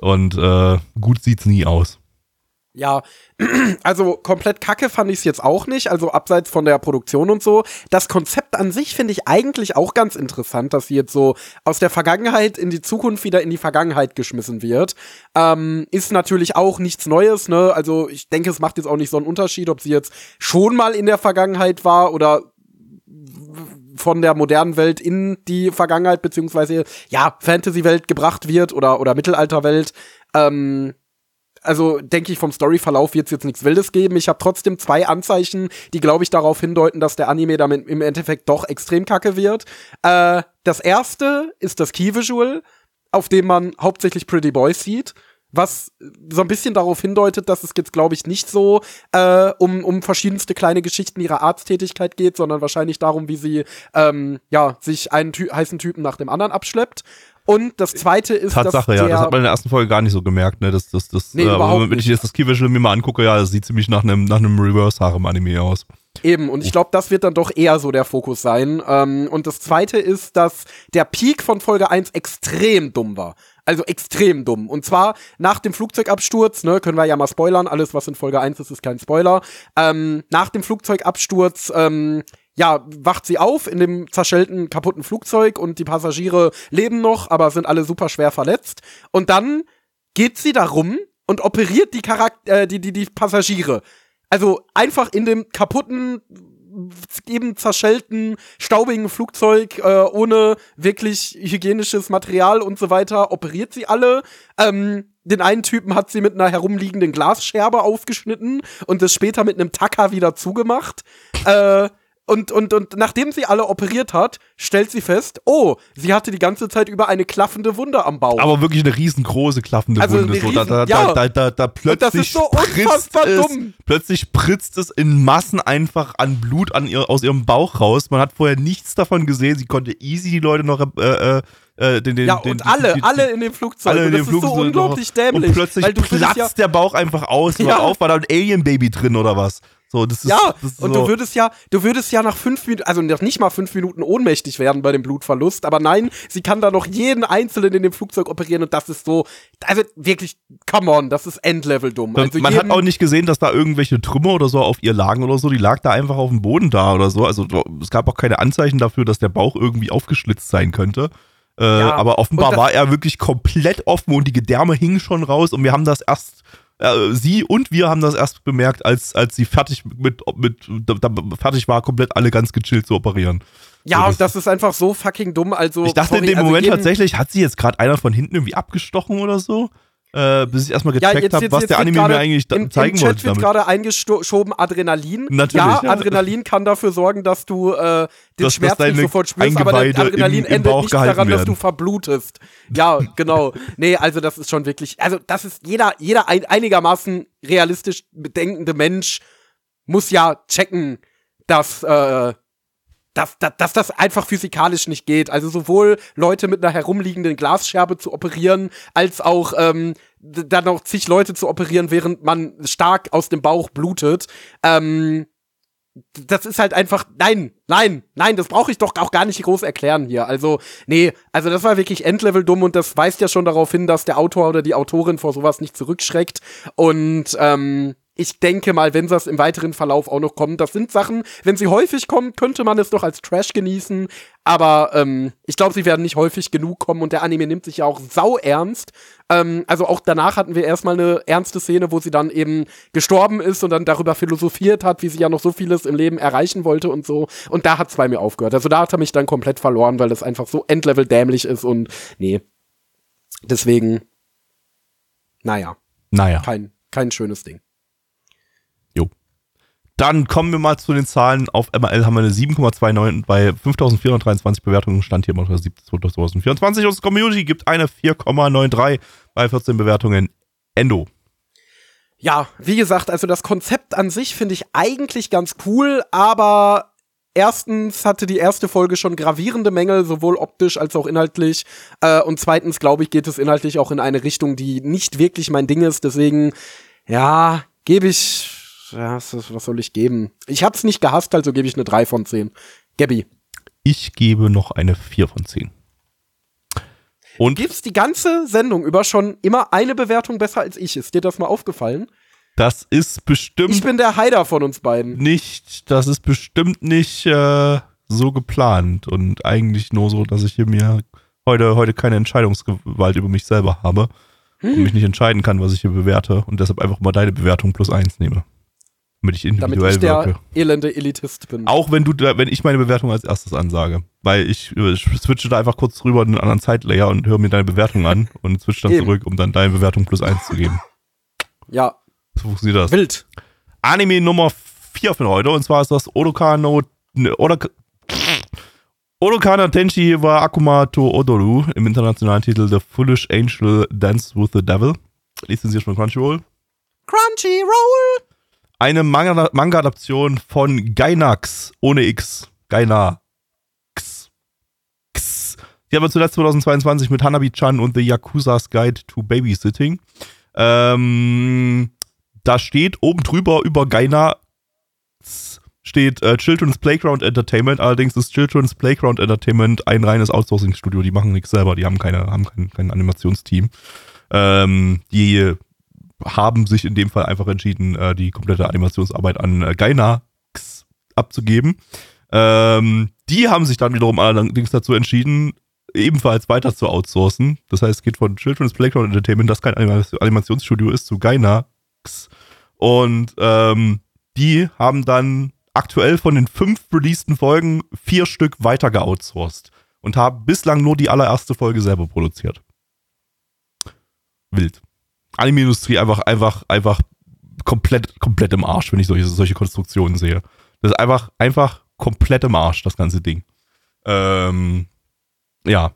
Und äh, gut sieht's nie aus. Ja, also komplett kacke fand ich es jetzt auch nicht, also abseits von der Produktion und so. Das Konzept an sich finde ich eigentlich auch ganz interessant, dass sie jetzt so aus der Vergangenheit in die Zukunft wieder in die Vergangenheit geschmissen wird. Ähm, ist natürlich auch nichts Neues, ne? Also ich denke, es macht jetzt auch nicht so einen Unterschied, ob sie jetzt schon mal in der Vergangenheit war oder von der modernen Welt in die Vergangenheit beziehungsweise ja Fantasy-Welt gebracht wird oder oder Mittelalterwelt. Ähm, also denke ich, vom Storyverlauf wird es jetzt nichts Wildes geben. Ich habe trotzdem zwei Anzeichen, die, glaube ich, darauf hindeuten, dass der Anime damit im Endeffekt doch extrem kacke wird. Äh, das erste ist das Key-Visual, auf dem man hauptsächlich Pretty Boys sieht. was so ein bisschen darauf hindeutet, dass es jetzt, glaube ich, nicht so äh, um, um verschiedenste kleine Geschichten ihrer Arzttätigkeit geht, sondern wahrscheinlich darum, wie sie ähm, ja, sich einen Ty heißen Typen nach dem anderen abschleppt. Und das zweite ist, Tatsache, ja, das hat man in der ersten Folge gar nicht so gemerkt, ne? Das, das, das, Nee, äh, überhaupt wenn ich jetzt das Key-Visual mir mal angucke, ja, das sieht ziemlich nach einem nach einem Reverse-Harem-Anime aus. Eben, und ich glaube, das wird dann doch eher so der Fokus sein. Ähm, und das zweite ist, dass der Peak von Folge 1 extrem dumm war. Also extrem dumm. Und zwar nach dem Flugzeugabsturz, ne, können wir ja mal spoilern, alles, was in Folge 1 ist, ist kein Spoiler. Ähm, nach dem Flugzeugabsturz, ähm, ja, wacht sie auf in dem zerschellten, kaputten Flugzeug und die Passagiere leben noch, aber sind alle super schwer verletzt. Und dann geht sie da rum und operiert die, Charak äh, die, die, die Passagiere. Also einfach in dem kaputten, eben zerschellten, staubigen Flugzeug äh, ohne wirklich hygienisches Material und so weiter operiert sie alle. Ähm, den einen Typen hat sie mit einer herumliegenden Glasscherbe aufgeschnitten und das später mit einem Tacker wieder zugemacht. Äh, und, und, und nachdem sie alle operiert hat, stellt sie fest, oh, sie hatte die ganze Zeit über eine klaffende Wunde am Bauch. Aber wirklich eine riesengroße klaffende Also Wunde. so, da, da, ja. da, da, da, plötzlich das ist so spritzt unfassbar es, dumm. Plötzlich spritzt es in Massen einfach an Blut an ihr, aus ihrem Bauch raus. Man hat vorher nichts davon gesehen. Sie konnte easy die Leute noch äh, äh, den, den, ja, den, und alle, die- alle in dem Flugzeug. alle in dem das Flug ist so unglaublich dämlich. Und plötzlich weil du würdest platzt ja, der Bauch einfach aus. Ja. Auf, war da ein Alien-Baby drin oder was? So, das ist, Ja, das ist und so. du würdest ja, du würdest ja nach fünf Minuten, also noch nicht mal fünf Minuten ohnmächtig werden bei dem Blutverlust, aber nein, sie kann da noch jeden Einzelnen in dem Flugzeug operieren und das ist so, also wirklich, come on, das ist Endlevel dumm. Also man hat auch nicht gesehen, dass da irgendwelche Trümmer oder so auf ihr lagen oder so. Die lag da einfach auf dem Boden da oder so. Also es gab auch keine Anzeichen dafür, dass der Bauch irgendwie aufgeschlitzt sein könnte. Äh, Ja, aber offenbar war er wirklich komplett offen und die Gedärme hingen schon raus und wir haben das erst, äh, sie und wir haben das erst bemerkt, als, als sie fertig mit, mit da, fertig war, komplett alle ganz gechillt zu operieren. ja, so, das- und das ist einfach so fucking dumm, also. Ich dachte sorry, in dem also Moment tatsächlich, hat sie jetzt gerade einer von hinten irgendwie abgestochen oder so? Äh, bis ich erstmal Ja, gecheckt jetzt, habe, was jetzt der wird Anime mir eigentlich da im, zeigen im Chat wollte wird damit. gerade eingeschoben Adrenalin. Natürlich, ja, ja. Adrenalin kann dafür sorgen, dass du äh, den Dass- Schmerz dass nicht sofort spürst, aber Eingeweide Adrenalin im- im endet nicht daran, dass werden. du verblutest. Ja, genau. nee, also das ist schon wirklich, also das ist jeder, jeder ein, einigermaßen realistisch bedenkende Mensch muss ja checken, dass äh, dass, dass, dass das einfach physikalisch nicht geht. Also sowohl Leute mit einer herumliegenden Glasscherbe zu operieren, als auch ähm, dann noch zig Leute zu operieren, während man stark aus dem Bauch blutet. Ähm, das ist halt einfach, nein, nein, nein, das brauche ich doch auch gar nicht groß erklären hier. Also, nee, also das war wirklich Endlevel dumm und das weist ja schon darauf hin, dass der Autor oder die Autorin vor sowas nicht zurückschreckt. Und ähm, ich denke mal, wenn das im weiteren Verlauf auch noch kommt, das sind Sachen, wenn sie häufig kommen, könnte man es doch als Trash genießen. Aber ähm, ich glaube, sie werden nicht häufig genug kommen und der Anime nimmt sich ja auch sau ernst. Ähm, also auch danach hatten wir erstmal eine ernste Szene, wo sie dann eben gestorben ist und dann darüber philosophiert hat, wie sie ja noch so vieles im Leben erreichen wollte und so. Und da hat es bei mir aufgehört. Also da hat er mich dann komplett verloren, weil das einfach so endlevel dämlich ist und nee. Deswegen, naja, Naja. kein, kein schönes Ding. Dann kommen wir mal zu den Zahlen. Auf MRL haben wir eine 7,29 bei 5423 Bewertungen. Stand hier mal 2024. Und das Community gibt eine 4,93 bei 14 Bewertungen. Endo. Ja, wie gesagt, also das Konzept an sich finde ich eigentlich ganz cool, aber erstens hatte die erste Folge schon gravierende Mängel, sowohl optisch als auch inhaltlich. Äh, und zweitens, glaube ich, geht es inhaltlich auch in eine Richtung, die nicht wirklich mein Ding ist. Deswegen, ja, gebe ich. Ja, was, was soll ich geben? Ich hab's nicht gehasst, also gebe ich eine 3 von 10. Gabby. Ich gebe noch eine 4 von 10. Und Gibt's die ganze Sendung über schon immer eine Bewertung besser als ich? Ist dir das mal aufgefallen? das ist bestimmt Ich bin der Heider von uns beiden. nicht, das ist bestimmt nicht äh, so geplant und eigentlich nur so, dass ich hier mir heute, heute keine Entscheidungsgewalt über mich selber habe und mich nicht entscheiden kann, was ich hier bewerte und deshalb einfach mal deine Bewertung plus eins nehme. Damit ich Damit individuell ich der wirke. elende Elitist bin. Auch wenn du, wenn ich meine Bewertung als erstes ansage. Weil ich äh, switche da einfach kurz rüber in einen anderen Zeitlayer und höre mir deine Bewertung an und switche dann Eben. zurück, um dann deine Bewertung plus eins zu geben. Ja, So funktioniert das. wild. Anime Nummer 4 von heute und zwar ist das Odoka no ne, Odoka, Odokana Tenshi wa Akuma to Odoru im internationalen Titel The Foolish Angel Dance with the Devil. lizenziert von Crunchyroll. Crunchyroll! Eine Manga- Manga-Adaption von Gainax ohne X. Gainax. X. Die haben wir zuletzt 2022 mit Hanabi-chan und The Yakuza's Guide to Babysitting. Ähm, da steht oben drüber über Gainax steht äh, Children's Playground Entertainment. Allerdings ist Children's Playground Entertainment ein reines Outsourcing-Studio. Die machen nichts selber. Die haben keine, haben kein, kein Animationsteam. Ähm, die haben sich in dem Fall einfach entschieden, äh, die komplette Animationsarbeit an äh, Gainax abzugeben. Ähm, die haben sich dann wiederum allerdings dazu entschieden, ebenfalls weiter zu outsourcen. Das heißt, es geht von Children's Playground Entertainment, das kein Animationsstudio ist, zu Gainax. Und ähm, die haben dann aktuell von den fünf releaseden Folgen vier Stück weiter geoutsourced und haben bislang nur die allererste Folge selber produziert. Wild. Anime-Industrie einfach, einfach, einfach komplett, komplett im Arsch, wenn ich solche, solche Konstruktionen sehe. Das ist einfach, einfach komplett im Arsch, das ganze Ding. Ähm, ja.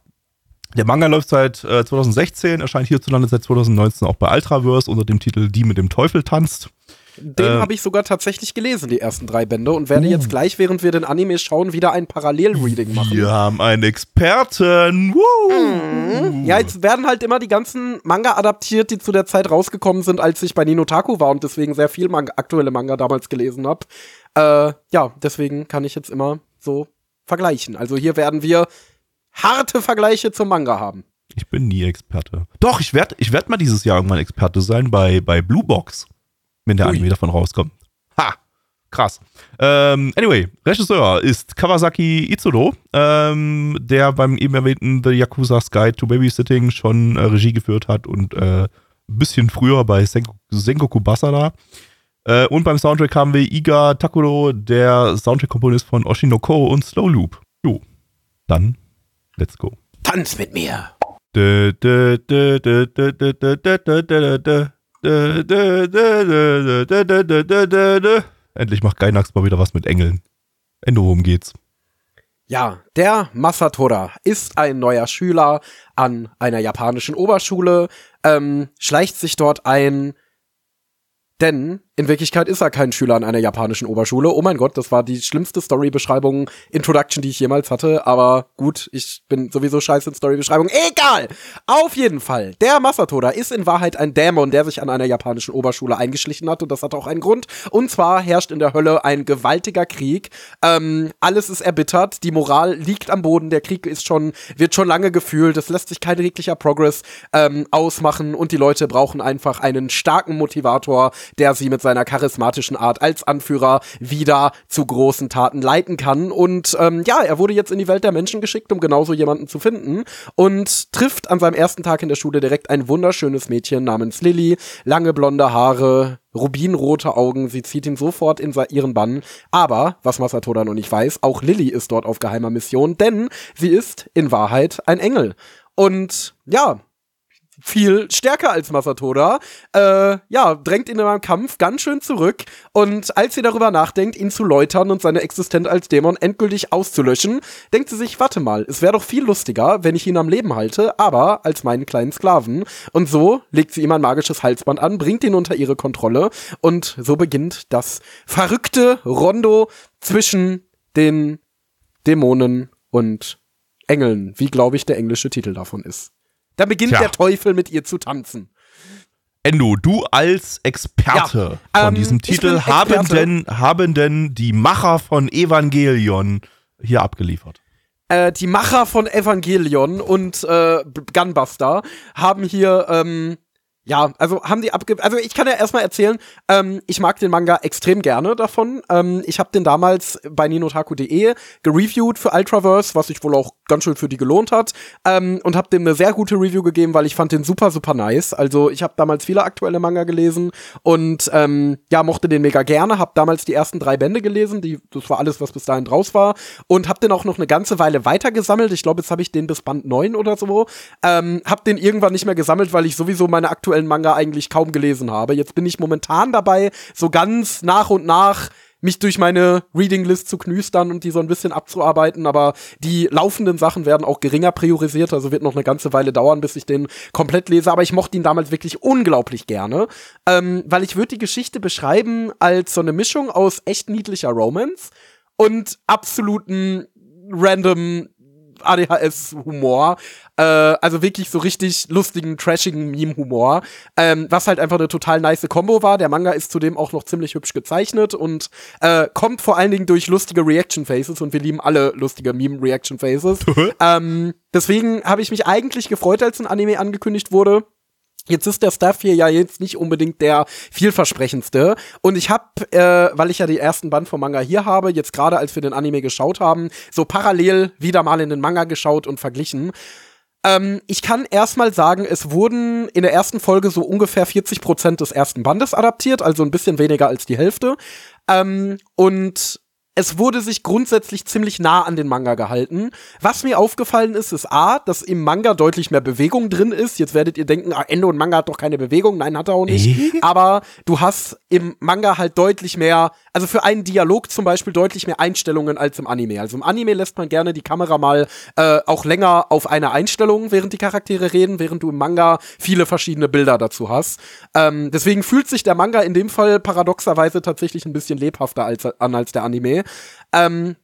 Der Manga läuft seit äh, 2016, erscheint hierzulande seit 2019 auch bei Ultraverse unter dem Titel Die mit dem Teufel tanzt. Den Äh, habe ich sogar tatsächlich gelesen, die ersten drei Bände, und werde Uh. jetzt gleich, während wir den Anime schauen, wieder ein Parallel-Reading machen. Wir haben einen Experten. Woo! Ja, jetzt werden halt immer die ganzen Manga adaptiert, die zu der Zeit rausgekommen sind, als ich bei Ninotaku war und deswegen sehr viel Manga, aktuelle Manga damals gelesen habe. Äh, ja, deswegen kann ich jetzt immer so vergleichen. Also hier werden wir harte Vergleiche zum Manga haben. Ich bin nie Experte. Doch, ich werde ich werd mal dieses Jahr irgendwann Experte sein bei, bei Blue Box, wenn der Ui. Anime davon rauskommt. Ha! Krass. Ähm, anyway, Regisseur ist Kawasaki Itsudo, ähm, der beim eben erwähnten The Yakuza's Guide to Babysitting schon äh, Regie geführt hat und äh, ein bisschen früher bei Sengoku, Sengoku Basara. Äh, und beim Soundtrack haben wir Iga Takuro, der Soundtrack-Komponist von Oshinoko und Slow Loop. Jo, dann let's go. Tanz mit mir! Dö, dö, dö, Endlich macht Gainax mal wieder was mit Engeln. Endo, worum geht's? Ja, der Masatora ist ein neuer Schüler an einer japanischen Oberschule, ähm, schleicht sich dort ein, denn in Wirklichkeit ist er kein Schüler an einer japanischen Oberschule. Oh mein Gott, das war die schlimmste Storybeschreibung, Introduction, die ich jemals hatte. Aber gut, ich bin sowieso scheiße in Storybeschreibung. Egal! Auf jeden Fall, der Masatora ist in Wahrheit ein Dämon, der sich an einer japanischen Oberschule eingeschlichen hat. Und das hat auch einen Grund. Und zwar herrscht in der Hölle ein gewaltiger Krieg. Ähm, alles ist erbittert, die Moral liegt am Boden, der Krieg ist schon, wird schon lange gefühlt, es lässt sich kein jeglicher Progress ähm, ausmachen und die Leute brauchen einfach einen starken Motivator, der sie mit seiner charismatischen Art als Anführer wieder zu großen Taten leiten kann. Und ähm, ja, er wurde jetzt in die Welt der Menschen geschickt, um genauso jemanden zu finden und trifft an seinem ersten Tag in der Schule direkt ein wunderschönes Mädchen namens Lilly, lange blonde Haare, rubinrote Augen, sie zieht ihn sofort in ihren Bann. Aber, was Masatoda noch nicht weiß, auch Lilly ist dort auf geheimer Mission, denn sie ist in Wahrheit ein Engel. Und ja, viel stärker als Masatoda, äh, ja, drängt ihn in einem Kampf ganz schön zurück. Und als sie darüber nachdenkt, ihn zu läutern und seine Existenz als Dämon endgültig auszulöschen, denkt sie sich, warte mal, es wäre doch viel lustiger, wenn ich ihn am Leben halte, aber als meinen kleinen Sklaven. Und so legt sie ihm ein magisches Halsband an, bringt ihn unter ihre Kontrolle und so beginnt das verrückte Rondo zwischen den Dämonen und Engeln, wie glaube ich der englische Titel davon ist. Da beginnt Tja. der Teufel mit ihr zu tanzen. Endo, du als Experte Ja, von ähm, diesem Titel, haben denn, haben denn die Macher von Evangelion hier abgeliefert? Äh, die Macher von Evangelion und äh, Gunbuster haben hier, ähm, ja, also haben die abge... Also ich kann ja erstmal erzählen, ähm, ich mag den Manga extrem gerne davon. Ähm, ich habe den damals bei ninotaku.de gereviewt für Ultraverse, was sich wohl auch ganz schön für die gelohnt hat. Ähm, und habe dem eine sehr gute Review gegeben, weil ich fand den super, super nice. Also ich habe damals viele aktuelle Manga gelesen und ähm, ja, mochte den mega gerne. Habe damals die ersten drei Bände gelesen, die, das war alles, was bis dahin draus war. Und habe den auch noch eine ganze Weile weitergesammelt. Ich glaube, jetzt habe ich den bis Band 9 oder so. Ähm, hab den irgendwann nicht mehr gesammelt, weil ich sowieso meine aktuellen Manga eigentlich kaum gelesen habe. Jetzt bin ich momentan dabei, so ganz nach und nach mich durch meine Reading List zu knüstern und die so ein bisschen abzuarbeiten, aber die laufenden Sachen werden auch geringer priorisiert, also wird noch eine ganze Weile dauern, bis ich den komplett lese, aber ich mochte ihn damals wirklich unglaublich gerne, ähm, weil ich würde die Geschichte beschreiben als so eine Mischung aus echt niedlicher Romance und absoluten random ADHS-Humor. Äh, also wirklich so richtig lustigen, trashigen Meme-Humor. Ähm, was halt einfach eine total nice Combo war. Der Manga ist zudem auch noch ziemlich hübsch gezeichnet und äh, kommt vor allen Dingen durch lustige Reaction-Faces und wir lieben alle lustige Meme-Reaction-Faces. ähm, deswegen habe ich mich eigentlich gefreut, als ein Anime angekündigt wurde. Jetzt ist der Stuff hier ja jetzt nicht unbedingt der vielversprechendste. Und ich habe, äh, weil ich ja die ersten Band vom Manga hier habe, jetzt gerade als wir den Anime geschaut haben, so parallel wieder mal in den Manga geschaut und verglichen. Ähm, ich kann erstmal sagen, es wurden in der ersten Folge so ungefähr 40 Prozent des ersten Bandes adaptiert, also ein bisschen weniger als die Hälfte. Ähm, und es wurde sich grundsätzlich ziemlich nah an den Manga gehalten. Was mir aufgefallen ist, ist A, dass im Manga deutlich mehr Bewegung drin ist. Jetzt werdet ihr denken, ah, Endo und Manga hat doch keine Bewegung. Nein, hat er auch nicht. Äh? Aber du hast im Manga halt deutlich mehr, also für einen Dialog zum Beispiel deutlich mehr Einstellungen als im Anime. Also im Anime lässt man gerne die Kamera mal äh, auch länger auf eine Einstellung, während die Charaktere reden, während du im Manga viele verschiedene Bilder dazu hast. Ähm, deswegen fühlt sich der Manga in dem Fall paradoxerweise tatsächlich ein bisschen lebhafter als, an als der Anime. Ähm,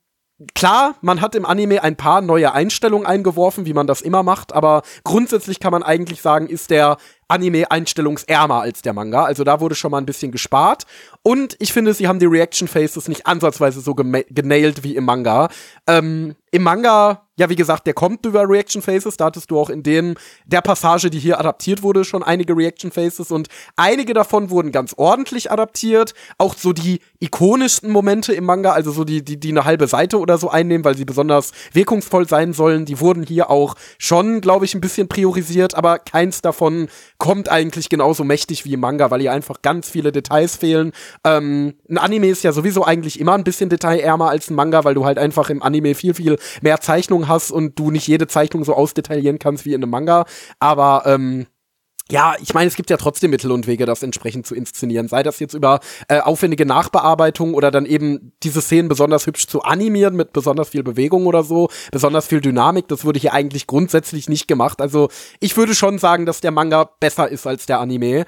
klar, man hat im Anime ein paar neue Einstellungen eingeworfen, wie man das immer macht, aber grundsätzlich kann man eigentlich sagen, ist der Anime einstellungsärmer als der Manga. Also da wurde schon mal ein bisschen gespart. Und ich finde, sie haben die Reaction Faces nicht ansatzweise so genailt wie im Manga. Ähm, Im Manga ja, wie gesagt, der kommt über Reaction Faces. Da hattest du auch in dem, der Passage, die hier adaptiert wurde, schon einige Reaction Faces und einige davon wurden ganz ordentlich adaptiert. Auch so die ikonischsten Momente im Manga, also so die, die, die eine halbe Seite oder so einnehmen, weil sie besonders wirkungsvoll sein sollen, die wurden hier auch schon, glaube ich, ein bisschen priorisiert, aber keins davon kommt eigentlich genauso mächtig wie im Manga, weil hier einfach ganz viele Details fehlen. Ähm, ein Anime ist ja sowieso eigentlich immer ein bisschen detailärmer als ein Manga, weil du halt einfach im Anime viel, viel mehr Zeichnungen hast und du nicht jede Zeichnung so ausdetaillieren kannst wie in einem Manga. Aber ähm, ja, ich meine, es gibt ja trotzdem Mittel und Wege, das entsprechend zu inszenieren. Sei das jetzt über äh, aufwendige Nachbearbeitung oder dann eben diese Szenen besonders hübsch zu animieren mit besonders viel Bewegung oder so, besonders viel Dynamik. Das wurde hier eigentlich grundsätzlich nicht gemacht. Also ich würde schon sagen, dass der Manga besser ist als der Anime.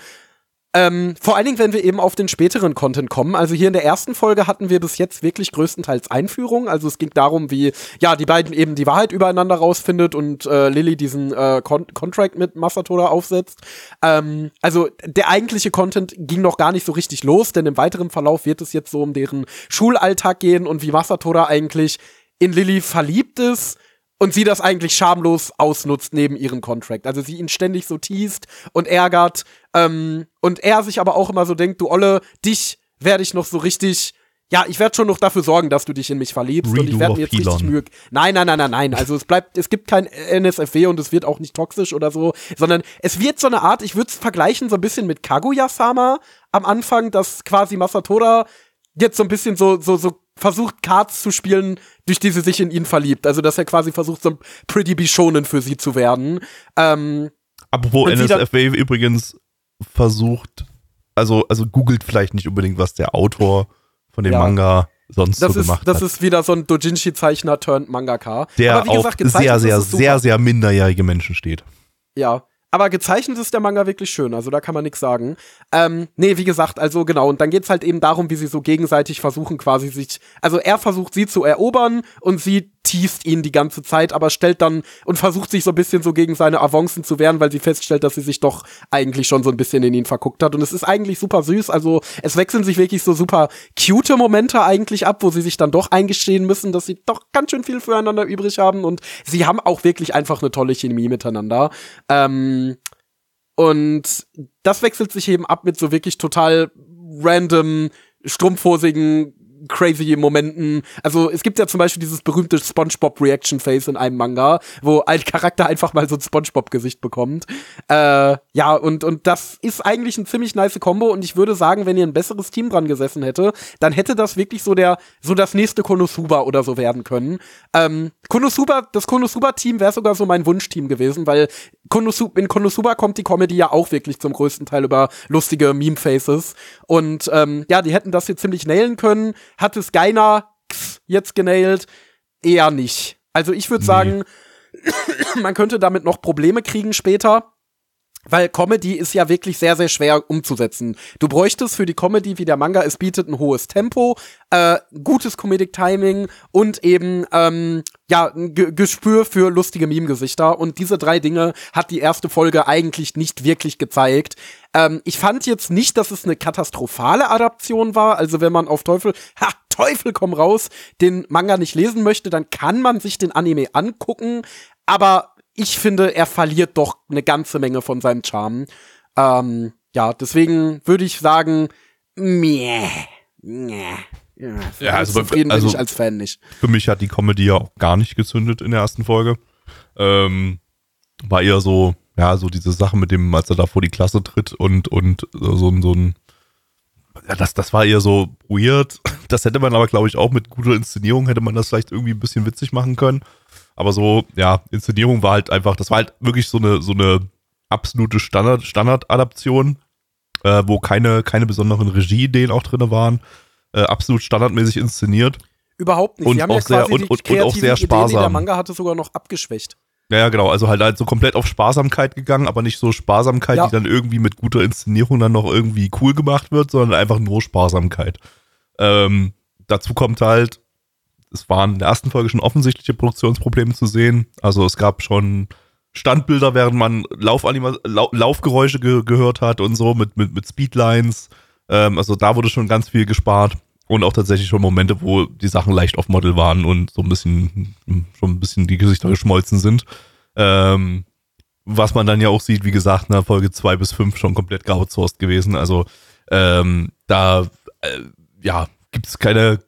Ähm, vor allen Dingen, wenn wir eben auf den späteren Content kommen. Also hier in der ersten Folge hatten wir bis jetzt wirklich größtenteils Einführung. Also es ging darum, wie ja die beiden eben die Wahrheit übereinander rausfindet und äh, Lilly diesen äh, Con Contract mit Masatora aufsetzt. Ähm, also der eigentliche Content ging noch gar nicht so richtig los, denn im weiteren Verlauf wird es jetzt so um deren Schulalltag gehen und wie Masatora eigentlich in Lilly verliebt ist und sie das eigentlich schamlos ausnutzt neben ihrem Contract. Also sie ihn ständig so teast und ärgert ähm, und er sich aber auch immer so denkt, du Olle, dich werde ich noch so richtig ja, ich werde schon noch dafür sorgen, dass du dich in mich verliebst Redo und ich werde mir jetzt Pilon. richtig Mühe. Nein, nein, nein, nein, nein. Also es bleibt, es gibt kein NSFW und es wird auch nicht toxisch oder so, sondern es wird so eine Art, ich würde es vergleichen so ein bisschen mit Kaguya-sama am Anfang, dass quasi Masatora jetzt so ein bisschen so, so, so versucht, Cards zu spielen, durch die sie sich in ihn verliebt. Also, dass er quasi versucht, so ein Pretty Bishonen für sie zu werden. Ähm, Apropos NSFW übrigens versucht, also, also googelt vielleicht nicht unbedingt, was der Autor von dem ja. Manga sonst das so ist, gemacht das hat. Das ist wieder so ein Dojinshi-Zeichner turned Mangaka. Der Aber wie gesagt, auf sehr, sehr, sehr, sehr minderjährige Menschen steht. Ja, aber gezeichnet ist der Manga wirklich schön, also da kann man nichts sagen. Ähm, nee, wie gesagt, also genau, und dann geht's halt eben darum, wie sie so gegenseitig versuchen, quasi sich, also er versucht sie zu erobern und sie teast ihn die ganze Zeit, aber stellt dann und versucht sich so ein bisschen so gegen seine Avancen zu wehren, weil sie feststellt, dass sie sich doch eigentlich schon so ein bisschen in ihn verguckt hat. Und es ist eigentlich super süß. Also es wechseln sich wirklich so super cute Momente eigentlich ab, wo sie sich dann doch eingestehen müssen, dass sie doch ganz schön viel füreinander übrig haben. Und sie haben auch wirklich einfach eine tolle Chemie miteinander. Ähm, und das wechselt sich eben ab mit so wirklich total random, strumpfhosigen crazy Momenten. Also es gibt ja zum Beispiel dieses berühmte SpongeBob Reaction Face in einem Manga, wo ein Charakter einfach mal so ein SpongeBob-Gesicht bekommt. Äh, ja, und, und das ist eigentlich ein ziemlich nice Combo und ich würde sagen, wenn ihr ein besseres Team dran gesessen hätte, dann hätte das wirklich so der, so das nächste Konosuba oder so werden können. Ähm, Konosuba, das Konosuba-Team wäre sogar so mein Wunschteam gewesen, weil Konosuba, in Konosuba kommt die Comedy ja auch wirklich zum größten Teil über lustige Meme-Faces. Und ähm, ja, die hätten das hier ziemlich nailen können, hat es Geiner jetzt genailt? Eher nicht. Also ich würde Nee. sagen, man könnte damit noch Probleme kriegen später. Weil Comedy ist ja wirklich sehr, sehr schwer umzusetzen. Du bräuchtest für die Comedy, wie der Manga es bietet, ein hohes Tempo, äh, gutes Comedic Timing und eben, ähm, ja, ein Ge Gespür für lustige Meme-Gesichter. Und diese drei Dinge hat die erste Folge eigentlich nicht wirklich gezeigt. Ähm, ich fand jetzt nicht, dass es eine katastrophale Adaption war. Also wenn man auf Teufel, ha, Teufel komm raus, den Manga nicht lesen möchte, dann kann man sich den Anime angucken. Aber ich finde, er verliert doch eine ganze Menge von seinem Charme. Ähm, ja, deswegen würde ich sagen, meh, meh. Ja, Ja, also bei- zufrieden also- bin ich als Fan nicht. Für mich hat die Comedy ja auch gar nicht gezündet in der ersten Folge. Ähm, war eher so, ja, so diese Sache mit dem, als er da vor die Klasse tritt und, und so ein, so ein, ja, das, das war eher so weird. Das hätte man aber, glaube ich, auch mit guter Inszenierung hätte man das vielleicht irgendwie ein bisschen witzig machen können. Aber so, ja, Inszenierung war halt einfach, das war halt wirklich so eine, so eine absolute Standard, Standardadaption, äh, wo keine, keine besonderen Regieideen auch drin waren. Äh, absolut standardmäßig inszeniert. Überhaupt nicht. Und Sie haben ja auch sehr- quasi und- die und- und auch sehr Ideen, die der sparsam. Manga hatte, sogar noch abgeschwächt. Ja, ja, genau. Also halt, halt so komplett auf Sparsamkeit gegangen, aber nicht so Sparsamkeit, Ja. die dann irgendwie mit guter Inszenierung dann noch irgendwie cool gemacht wird, sondern einfach nur Sparsamkeit. Ähm, dazu kommt halt, es waren in der ersten Folge schon offensichtliche Produktionsprobleme zu sehen. Also es gab schon Standbilder, während man Laufanima Lau Laufgeräusche ge gehört hat und so mit, mit, mit Speedlines. Ähm, also da wurde schon ganz viel gespart. Und auch tatsächlich schon Momente, wo die Sachen leicht auf Model waren und so ein bisschen, schon ein bisschen die Gesichter geschmolzen sind. Ähm, was man dann ja auch sieht, wie gesagt, in der Folge 2 bis 5 schon komplett geoutsourced gewesen. Also ähm, da, äh, ja, gibt es keine,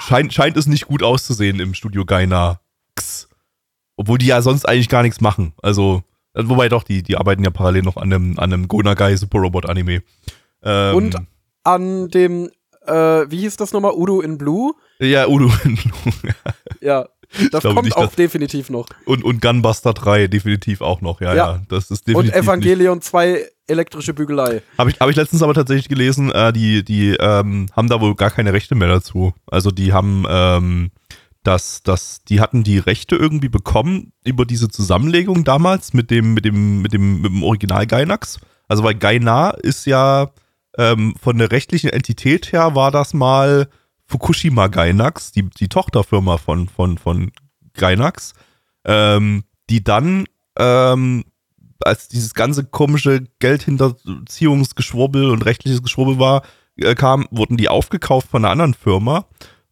scheint, scheint es nicht gut auszusehen im Studio Gaina X. Obwohl die ja sonst eigentlich gar nichts machen. Also, äh, wobei doch, die, die arbeiten ja parallel noch an einem, an einem Gonagai Super Robot Anime. Ähm, Und an dem, äh, wie hieß das nochmal? Udo in Blue? ja, Udo Ja, das kommt nicht, auch definitiv noch. und, und Gunbuster 3 definitiv auch noch. Ja, ja, Ja. das ist Und definitiv. nicht- Evangelion 2 elektrische Bügelei. Habe ich, hab ich letztens aber tatsächlich gelesen, äh, die, die ähm, haben da wohl gar keine Rechte mehr dazu. Also die haben, ähm, das, das, die hatten die Rechte irgendwie bekommen über diese Zusammenlegung damals mit dem, mit dem, mit dem, mit dem Original Gainax. Also weil Gaina ist ja ähm, von der rechtlichen Entität her war das mal Fukushima Gainax, die, die Tochterfirma von, von, von Gainax, ähm, die dann ähm, als dieses ganze komische Geldhinterziehungsgeschwurbel und rechtliches Geschwurbel war, äh, kam, wurden die aufgekauft von einer anderen Firma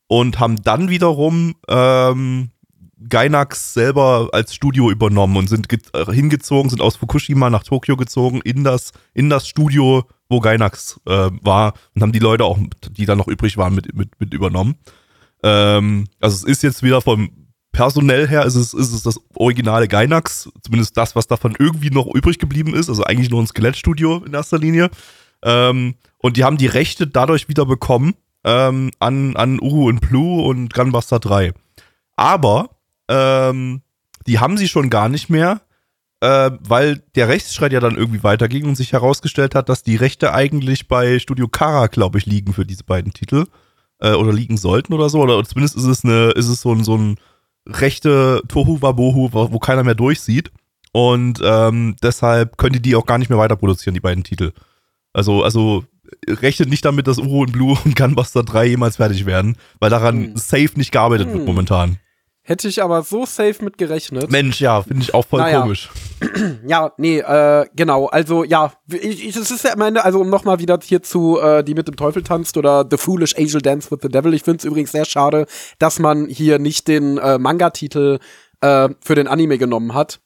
und haben dann wiederum ähm, Gainax selber als Studio übernommen und sind äh, hingezogen, sind aus Fukushima nach Tokio gezogen, in das, in das Studio, wo Gainax äh, war und haben die Leute auch, die da noch übrig waren, mit, mit, mit übernommen. Ähm, also es ist jetzt wieder vom personell her, ist es, ist es das originale Gainax, zumindest das, was davon irgendwie noch übrig geblieben ist, also eigentlich nur ein Skelettstudio in erster Linie. Ähm, und die haben die Rechte dadurch wieder bekommen ähm, an, an Uru und Blue und Gunbuster 3. Aber ähm, die haben sie schon gar nicht mehr, äh, weil der Rechtsstreit ja dann irgendwie weiterging und sich herausgestellt hat, dass die Rechte eigentlich bei Studio Kara, glaube ich, liegen für diese beiden Titel. Äh, oder liegen sollten oder so. Oder zumindest ist es eine, ist es so ein, so ein rechte Tohu Wabohu, wo, wo keiner mehr durchsieht. Und ähm, deshalb können die die auch gar nicht mehr weiter produzieren, die beiden Titel. Also, also rechnet nicht damit, dass Uro und Blue und Gunbuster 3 jemals fertig werden, weil daran Hm. safe nicht gearbeitet wird Hm. momentan. Hätte ich aber so safe mit gerechnet. Mensch, ja, finde ich auch voll Naja. komisch. Ja, nee, äh, genau. Also ja, ich, ich, es ist ja am Ende, also um nochmal wieder hier zu äh, die mit dem Teufel tanzt oder The Foolish Angel Dance with the Devil. Ich finde es übrigens sehr schade, dass man hier nicht den äh, Manga-Titel äh, für den Anime genommen hat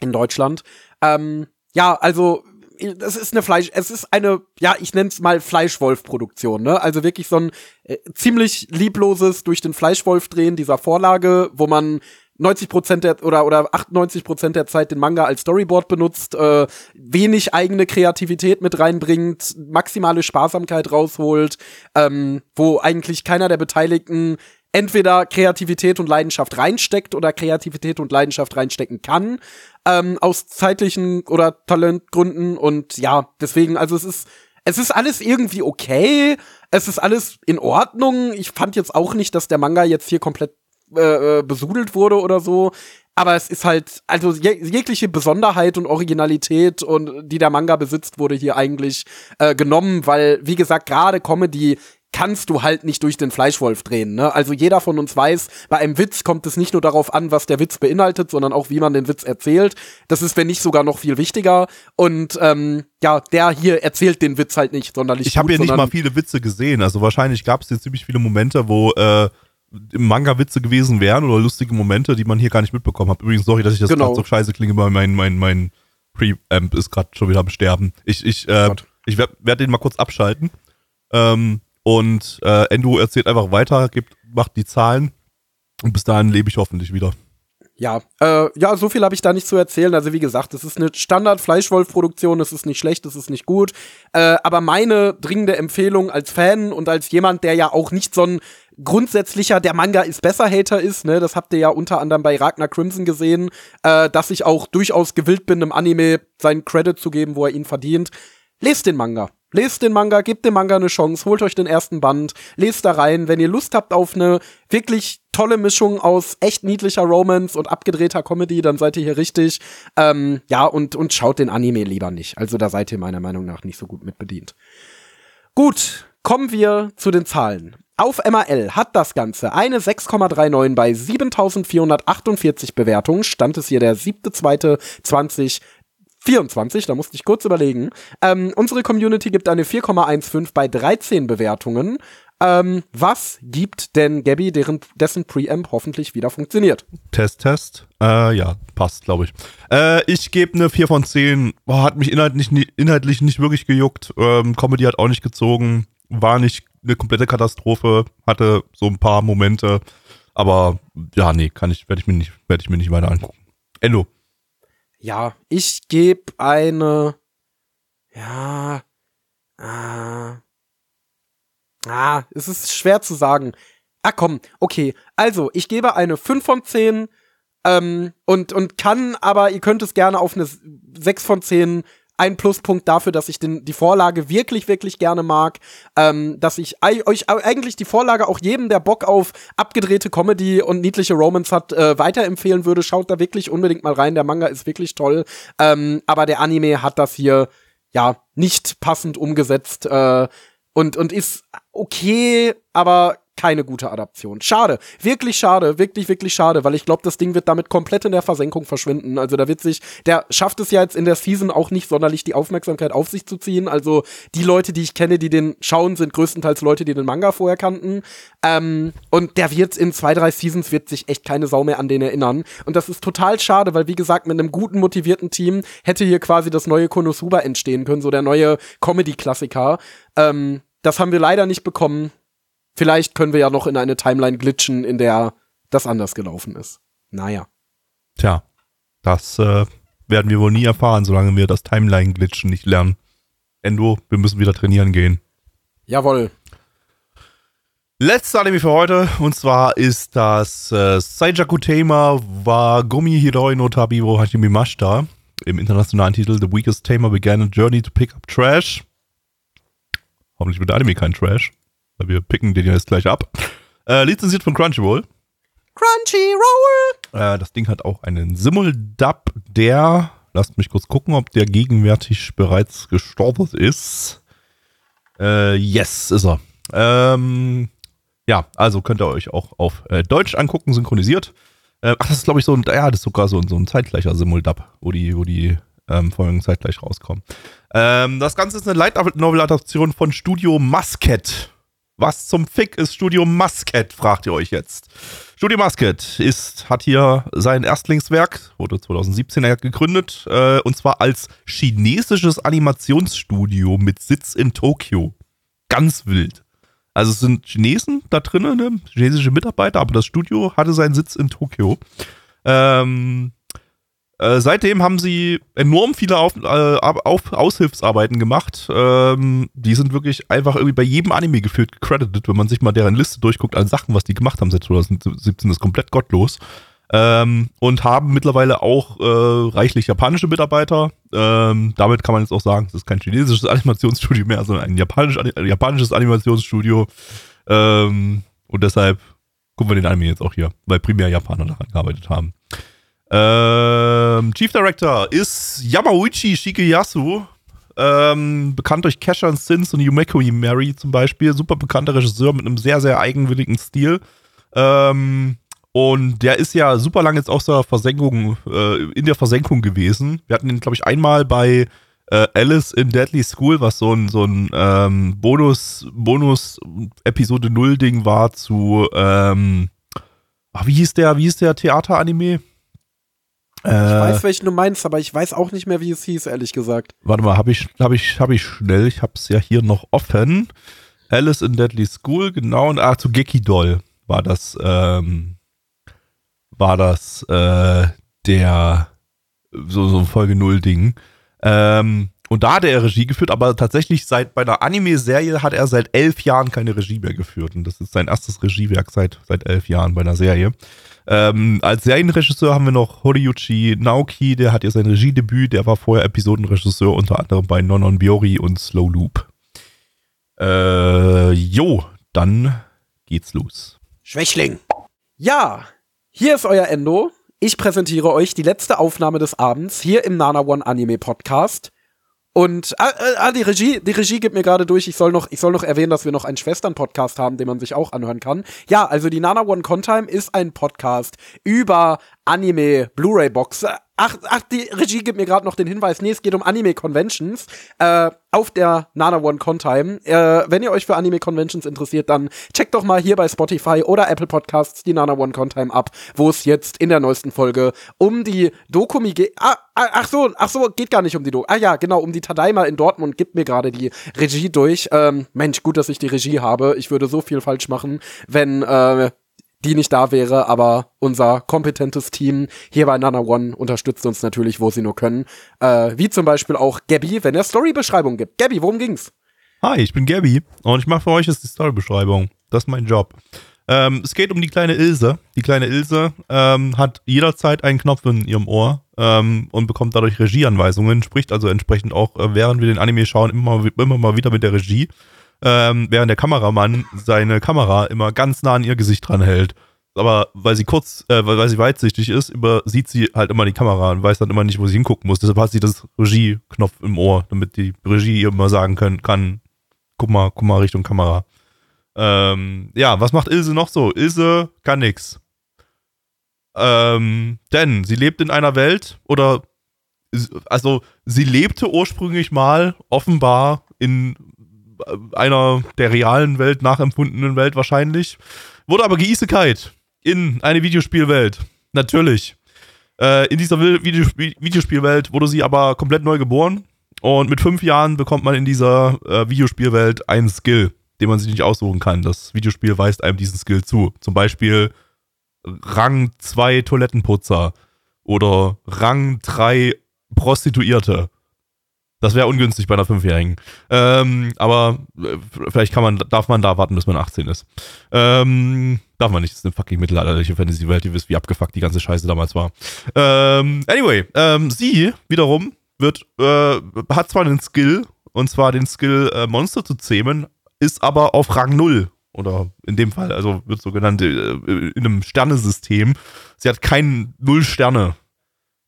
in Deutschland. Ähm, ja, also es ist eine Fleisch, es ist eine, ja, ich nenne es mal Fleischwolf-Produktion, ne? Also wirklich so ein äh, ziemlich liebloses durch den Fleischwolf drehen dieser Vorlage, wo man 90 Prozent der oder oder 98 Prozent der Zeit den Manga als Storyboard benutzt, äh, wenig eigene Kreativität mit reinbringt, maximale Sparsamkeit rausholt, ähm, wo eigentlich keiner der Beteiligten entweder Kreativität und Leidenschaft reinsteckt oder Kreativität und Leidenschaft reinstecken kann, ähm, aus zeitlichen oder Talentgründen und ja, deswegen, also es ist es ist alles irgendwie okay. Es ist alles in Ordnung. Ich fand jetzt auch nicht, dass der Manga jetzt hier komplett äh, äh besudelt wurde oder so. Aber es ist halt, also jeg jegliche Besonderheit und Originalität und die der Manga besitzt, wurde hier eigentlich äh, genommen, weil, wie gesagt, gerade Comedy kannst du halt nicht durch den Fleischwolf drehen. Ne? Also jeder von uns weiß, bei einem Witz kommt es nicht nur darauf an, was der Witz beinhaltet, sondern auch, wie man den Witz erzählt. Das ist, wenn nicht sogar noch viel wichtiger. Und ähm, ja, der hier erzählt den Witz halt nicht sonderlich Ich habe hier nicht mal viele Witze gesehen. Also wahrscheinlich gab es hier ziemlich viele Momente, wo äh, im Manga Witze gewesen wären oder lustige Momente, die man hier gar nicht mitbekommen hat. Übrigens, sorry, dass ich das genau. so scheiße klinge, weil mein, mein, mein Preamp ist gerade schon wieder am Sterben. Ich, ich, äh, ich werde werd den mal kurz abschalten. Ähm, und äh, Endo erzählt einfach weiter, gibt, macht die Zahlen und bis dahin lebe ich hoffentlich wieder. Ja, äh, ja, so viel habe ich da nicht zu erzählen. Also wie gesagt, es ist eine Standard-Fleischwolf-Produktion, es ist nicht schlecht, es ist nicht gut. Äh, aber meine dringende Empfehlung als Fan und als jemand, der ja auch nicht so ein grundsätzlicher der Manga ist besser Hater ist, ne, das habt ihr ja unter anderem bei Ragnar Crimson gesehen, äh, dass ich auch durchaus gewillt bin, einem Anime seinen Credit zu geben, wo er ihn verdient. Lest den Manga. Lest den Manga, gebt dem Manga eine Chance, holt euch den ersten Band, lest da rein. Wenn ihr Lust habt auf eine wirklich tolle Mischung aus echt niedlicher Romance und abgedrehter Comedy, dann seid ihr hier richtig. Ähm, ja, und, und schaut den Anime lieber nicht. Also da seid ihr meiner Meinung nach nicht so gut mit bedient. Gut, kommen wir zu den Zahlen. Auf MAL hat das Ganze eine 6,39 bei 7448 Bewertungen. Stand es hier der 7.2.20 24, da musste ich kurz überlegen. Ähm, unsere Community gibt eine 4,15 bei 13 Bewertungen. Ähm, was gibt denn Gabby, deren, dessen Preamp hoffentlich wieder funktioniert? Test, Test. Äh, ja, passt, glaube ich. Äh, ich gebe eine 4 von 10. Boah, hat mich inhaltlich, inhaltlich nicht wirklich gejuckt. Ähm, Comedy hat auch nicht gezogen. War nicht eine komplette Katastrophe. Hatte so ein paar Momente. Aber ja, nee, kann ich, werde ich mir nicht, werde ich mir nicht weiter angucken. Endo. Ja, ich gebe eine. Ja. Ah. Ah, es ist schwer zu sagen. Ah, komm, okay. Also, ich gebe eine 5 von 10 ähm, und, und kann, aber ihr könnt es gerne auf eine 6 von 10 ein Pluspunkt dafür, dass ich den, die Vorlage wirklich, wirklich gerne mag. Ähm, dass ich euch eigentlich die Vorlage auch jedem, der Bock auf abgedrehte Comedy und niedliche Romance hat, äh, weiterempfehlen würde. Schaut da wirklich unbedingt mal rein. Der Manga ist wirklich toll. Ähm, aber der Anime hat das hier ja nicht passend umgesetzt äh, und, und ist okay, aber keine gute Adaption. Schade, wirklich schade, wirklich, wirklich schade, weil ich glaube, das Ding wird damit komplett in der Versenkung verschwinden. Also da wird sich, der schafft es ja jetzt in der Season auch nicht sonderlich die Aufmerksamkeit auf sich zu ziehen. Also die Leute, die ich kenne, die den schauen, sind größtenteils Leute, die den Manga vorher kannten. Ähm, und der wird in zwei, drei Seasons wird sich echt keine Sau mehr an den erinnern. Und das ist total schade, weil wie gesagt, mit einem guten, motivierten Team hätte hier quasi das neue Konosuba entstehen können, so der neue Comedy-Klassiker. Ähm, das haben wir leider nicht bekommen. Vielleicht können wir ja noch in eine Timeline glitschen, in der das anders gelaufen ist. Naja. Tja, das äh, werden wir wohl nie erfahren, solange wir das Timeline-Glitchen nicht lernen. Endo, wir müssen wieder trainieren gehen. Jawohl. Letzte Anime für heute, und zwar ist das äh, Saijaku-Thema wa Gumi Hiroi no Tabiwo Hajime Mashita. Im internationalen Titel The Weakest Tamer Began a Journey to Pick Up Trash. Hoffentlich wird der Anime kein Trash. Wir picken den jetzt gleich ab. Äh, lizenziert von Crunchyroll. Crunchyroll! Äh, das Ding hat auch einen Simuldub, der, lasst mich kurz gucken, ob der gegenwärtig bereits gestorben ist. Äh, yes, ist er. Ähm, ja, also könnt ihr euch auch auf äh, Deutsch angucken, synchronisiert. Äh, ach, das ist, glaube ich, so ein, ja, das ist sogar so, so ein zeitgleicher Simuldub, wo die, wo die ähm, Folgen zeitgleich rauskommen. Ähm, das Ganze ist eine Light Novel-Adaption von Studio Musket. Was zum Fick ist Studio Musket, fragt ihr euch jetzt. Studio Musket ist, hat hier sein Erstlingswerk, wurde 2017 gegründet, äh, und zwar als chinesisches Animationsstudio mit Sitz in Tokio. Ganz wild. Also es sind Chinesen da drinnen, ne? chinesische Mitarbeiter, aber das Studio hatte seinen Sitz in Tokio. Ähm, äh, seitdem haben sie enorm viele auf, äh, auf Aushilfsarbeiten gemacht. Ähm, die sind wirklich einfach irgendwie bei jedem Anime gefühlt gecredited, wenn man sich mal deren Liste durchguckt an Sachen, was die gemacht haben seit 2017, ist komplett gottlos. Ähm, und haben mittlerweile auch äh, reichlich japanische Mitarbeiter. Ähm, damit kann man jetzt auch sagen, es ist kein chinesisches Animationsstudio mehr, sondern ein japanisch, ein japanisches Animationsstudio. Ähm, und deshalb gucken wir den Anime jetzt auch hier, weil primär Japaner daran gearbeitet haben. Ähm, Chief Director ist Yamauchi Shigeyasu. Ähm, bekannt durch Cash and Sins und Yumeko Mary zum Beispiel. Super bekannter Regisseur mit einem sehr, sehr eigenwilligen Stil. Ähm, und der ist ja super lange jetzt aus der Versenkung, äh, in der Versenkung gewesen. Wir hatten ihn, glaube ich, einmal bei äh, Alice in Deadly School, was so ein, so ein ähm, Bonus, Bonus Episode 0 Ding war zu, ähm, ach, wie hieß der, wie hieß der Theateranime? Ich weiß, welchen du meinst, aber ich weiß auch nicht mehr, wie es hieß, ehrlich gesagt. Warte mal, habe ich, hab ich, hab ich schnell, ich habe es ja hier noch offen. Alice in Deadly School, genau, und ah, zu Geki Doll war das, ähm, war das äh, der so, so ein Folge Null Ding. Ähm, und da hat er Regie geführt, aber tatsächlich seit bei einer Anime-Serie hat er seit elf Jahren keine Regie mehr geführt. Und das ist sein erstes Regiewerk seit, seit elf Jahren bei einer Serie. Ähm, als Serienregisseur haben wir noch Horiyuchi Naoki, der hat ja sein Regiedebüt, der war vorher Episodenregisseur unter anderem bei Nonon Biori und Slow Loop. Äh, jo, dann geht's los. Schwächling. Ja, hier ist euer Endo. Ich präsentiere euch die letzte Aufnahme des Abends hier im Nana One Anime Podcast. Und ah, ah, die Regie, die Regie gibt mir gerade durch. Ich soll noch, ich soll noch erwähnen, dass wir noch einen Schwestern-Podcast haben, den man sich auch anhören kann. Ja, also die Nana One Contime ist ein Podcast über Anime Blu-ray Box. Ach, ach, die Regie gibt mir gerade noch den Hinweis. Nee, es geht um Anime Conventions äh, auf der Nana One Contime. Äh, wenn ihr euch für Anime Conventions interessiert, dann checkt doch mal hier bei Spotify oder Apple Podcasts die Nana One Contime ab, wo es jetzt in der neuesten Folge um die Dokumi geht. Ah, ah, ach so, ach so, geht gar nicht um die Dokumi. Ah ja, genau, um die Tadaima in Dortmund gibt mir gerade die Regie durch. Ähm, Mensch, gut, dass ich die Regie habe. Ich würde so viel falsch machen, wenn äh, die nicht da wäre, aber unser kompetentes Team hier bei Nana One unterstützt uns natürlich, wo sie nur können. Äh, wie zum Beispiel auch Gabby, wenn er Storybeschreibung gibt. Gabby, worum ging's? Hi, ich bin Gabby und ich mache für euch jetzt die Storybeschreibung. Das ist mein Job. Ähm, es geht um die kleine Ilse. Die kleine Ilse ähm, hat jederzeit einen Knopf in ihrem Ohr ähm, und bekommt dadurch Regieanweisungen, spricht also entsprechend auch, äh, während wir den Anime schauen, immer, immer mal wieder mit der Regie ähm, während der Kameramann seine Kamera immer ganz nah an ihr Gesicht dran hält. Aber weil sie kurz, äh, weil, sie weitsichtig ist, übersieht sie halt immer die Kamera und weiß dann immer nicht, wo sie hingucken muss. Deshalb hat sie das Regie-Knopf im Ohr, damit die Regie ihr immer sagen können, kann, guck mal, guck mal Richtung Kamera. Ähm, ja, was macht Ilse noch so? Ilse kann nix. Ähm, denn sie lebt in einer Welt oder also sie lebte ursprünglich mal offenbar in einer der realen Welt nachempfundenen Welt wahrscheinlich. Wurde aber geisekait in eine Videospielwelt. Natürlich. Äh, in dieser Videospiel Videospielwelt wurde sie aber komplett neu geboren. Und mit fünf Jahren bekommt man in dieser äh, Videospielwelt einen Skill, den man sich nicht aussuchen kann. Das Videospiel weist einem diesen Skill zu. Zum Beispiel Rang 2 Toilettenputzer oder Rang 3 Prostituierte. Das wäre ungünstig bei einer Fünfjährigen. Ähm, aber äh, vielleicht kann man, darf man da warten, bis man 18 ist. Ähm, darf man nicht. Das ist eine fucking mittelalterliche Fantasy-Welt. Ihr wisst, wie abgefuckt die ganze Scheiße damals war. Ähm, anyway, ähm, sie wiederum wird, äh, hat zwar den Skill, und zwar den Skill, äh, Monster zu zähmen, ist aber auf Rang 0. Oder in dem Fall, also wird so genannt, äh, in einem Sternesystem. Sie hat keinen Null Sterne.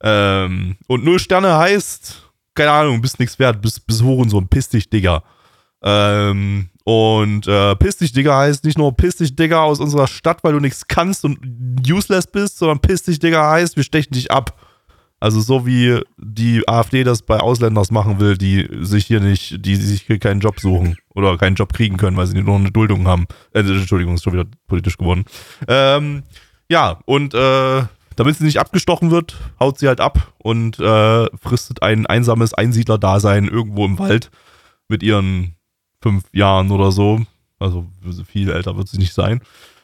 Ähm, und Null Sterne heißt, keine Ahnung, bist nichts wert, bist, bist Hurensohn, piss dich, Digga. Ähm, und äh, piss dich, Digga heißt nicht nur piss dich, Digga, aus unserer Stadt, weil du nichts kannst und useless bist, sondern piss dich, Digga heißt, wir stechen dich ab. Also so wie die AfD das bei Ausländern machen will, die sich hier nicht, die sich hier keinen Job suchen oder keinen Job kriegen können, weil sie nur eine Duldung haben. Äh, Entschuldigung, ist schon wieder politisch geworden. Ähm, ja, und äh, damit sie nicht abgestochen wird, haut sie halt ab und äh, fristet ein einsames Einsiedler-Dasein irgendwo im Wald mit ihren fünf Jahren oder so. Also viel älter wird sie nicht sein.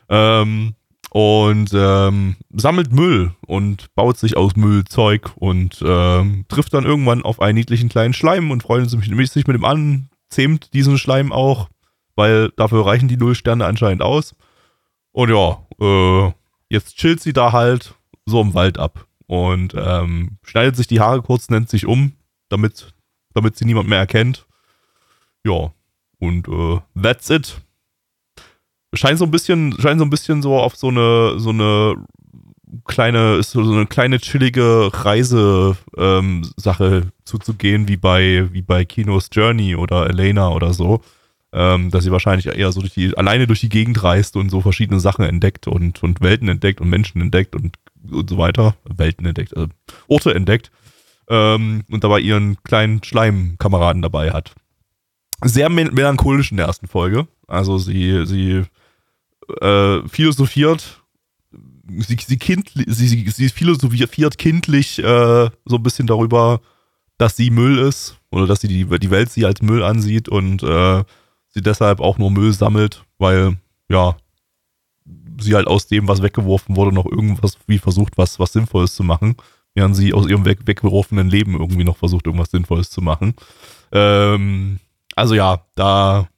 Ähm, und ähm, sammelt Müll und baut sich aus Müll Zeug und ähm, trifft dann irgendwann auf einen niedlichen kleinen Schleim und freundet sich mit ihm an, zähmt diesen Schleim auch, weil dafür reichen die Null Sterne anscheinend aus. Und ja, äh, jetzt chillt sie da halt so im Wald ab und ähm, schneidet sich die Haare kurz, nennt sich um, damit, damit sie niemand mehr erkennt. Ja, und äh, that's it. Scheint so ein bisschen, scheint so ein bisschen so auf so eine, so eine kleine, ist so eine kleine chillige Reise ähm, zuzugehen, wie bei, wie bei Kinos Journey oder Elena oder so. Ähm, dass sie wahrscheinlich eher so durch die, alleine durch die Gegend reist und so verschiedene Sachen entdeckt und, und Welten entdeckt und Menschen entdeckt und, und so weiter. Welten entdeckt, also Orte entdeckt. Ähm, und dabei ihren kleinen Schleimkameraden dabei hat. Sehr mel melancholisch in der ersten Folge. Also sie, sie äh, philosophiert sie, sie, sie, sie, sie philosophiert kindlich äh, so ein bisschen darüber, dass sie Müll ist oder dass sie die, die Welt sie als Müll ansieht und äh, sie deshalb auch nur Müll sammelt, weil ja sie halt aus dem, was weggeworfen wurde, noch irgendwas wie versucht, was, was Sinnvolles zu machen, während sie aus ihrem weg, weggeworfenen Leben irgendwie noch versucht, irgendwas Sinnvolles zu machen. Ähm, also ja, da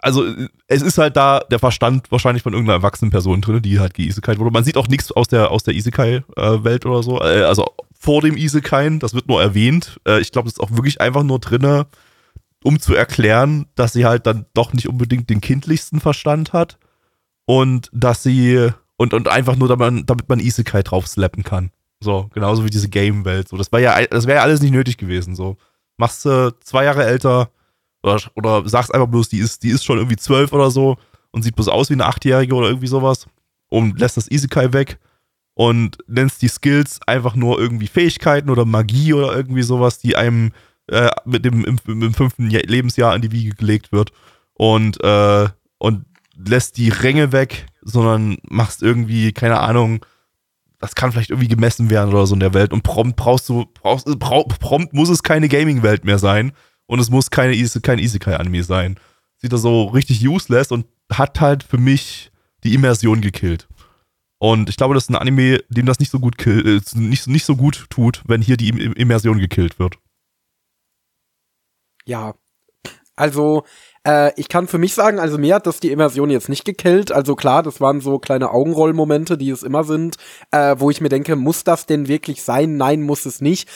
also es ist halt da der Verstand wahrscheinlich von irgendeiner erwachsenen Person drin, die halt geisekai wurde. Man sieht auch nichts aus der, aus der Isekai-Welt oder so. Äh, also vor dem Isekai, das wird nur erwähnt. Äh, ich glaube, das ist auch wirklich einfach nur drin, um zu erklären, dass sie halt dann doch nicht unbedingt den kindlichsten Verstand hat und dass sie und, und einfach nur, damit man, damit man Isekai draufslappen kann. So, genauso wie diese Game-Welt. So, das war ja, das wäre ja alles nicht nötig gewesen. So, machst du zwei Jahre älter, oder, oder sagst einfach bloß, die ist, die ist schon irgendwie zwölf oder so und sieht bloß aus wie eine Achtjährige oder irgendwie sowas und lässt das Isekai weg und nennst die Skills einfach nur irgendwie Fähigkeiten oder Magie oder irgendwie sowas, die einem äh, mit dem im, im, fünften Lebensjahr an die Wiege gelegt wird und, äh, und lässt die Ränge weg, sondern machst irgendwie, keine Ahnung, das kann vielleicht irgendwie gemessen werden oder so in der Welt und prompt brauchst du, brauchst, prompt muss es keine Gaming-Welt mehr sein, und es muss keine kein Isekai-Anime sein. Sieht er so richtig useless und hat halt für mich die Immersion gekillt. Und ich glaube, das ist ein Anime, dem das nicht so gut kill, äh, nicht, nicht so gut tut, wenn hier die Immersion gekillt wird. Ja. Also, äh, ich kann für mich sagen, also mir hat das die Immersion jetzt nicht gekillt. Also klar, das waren so kleine Augenrollmomente, die es immer sind, äh, wo ich mir denke, muss das denn wirklich sein? Nein, muss es nicht.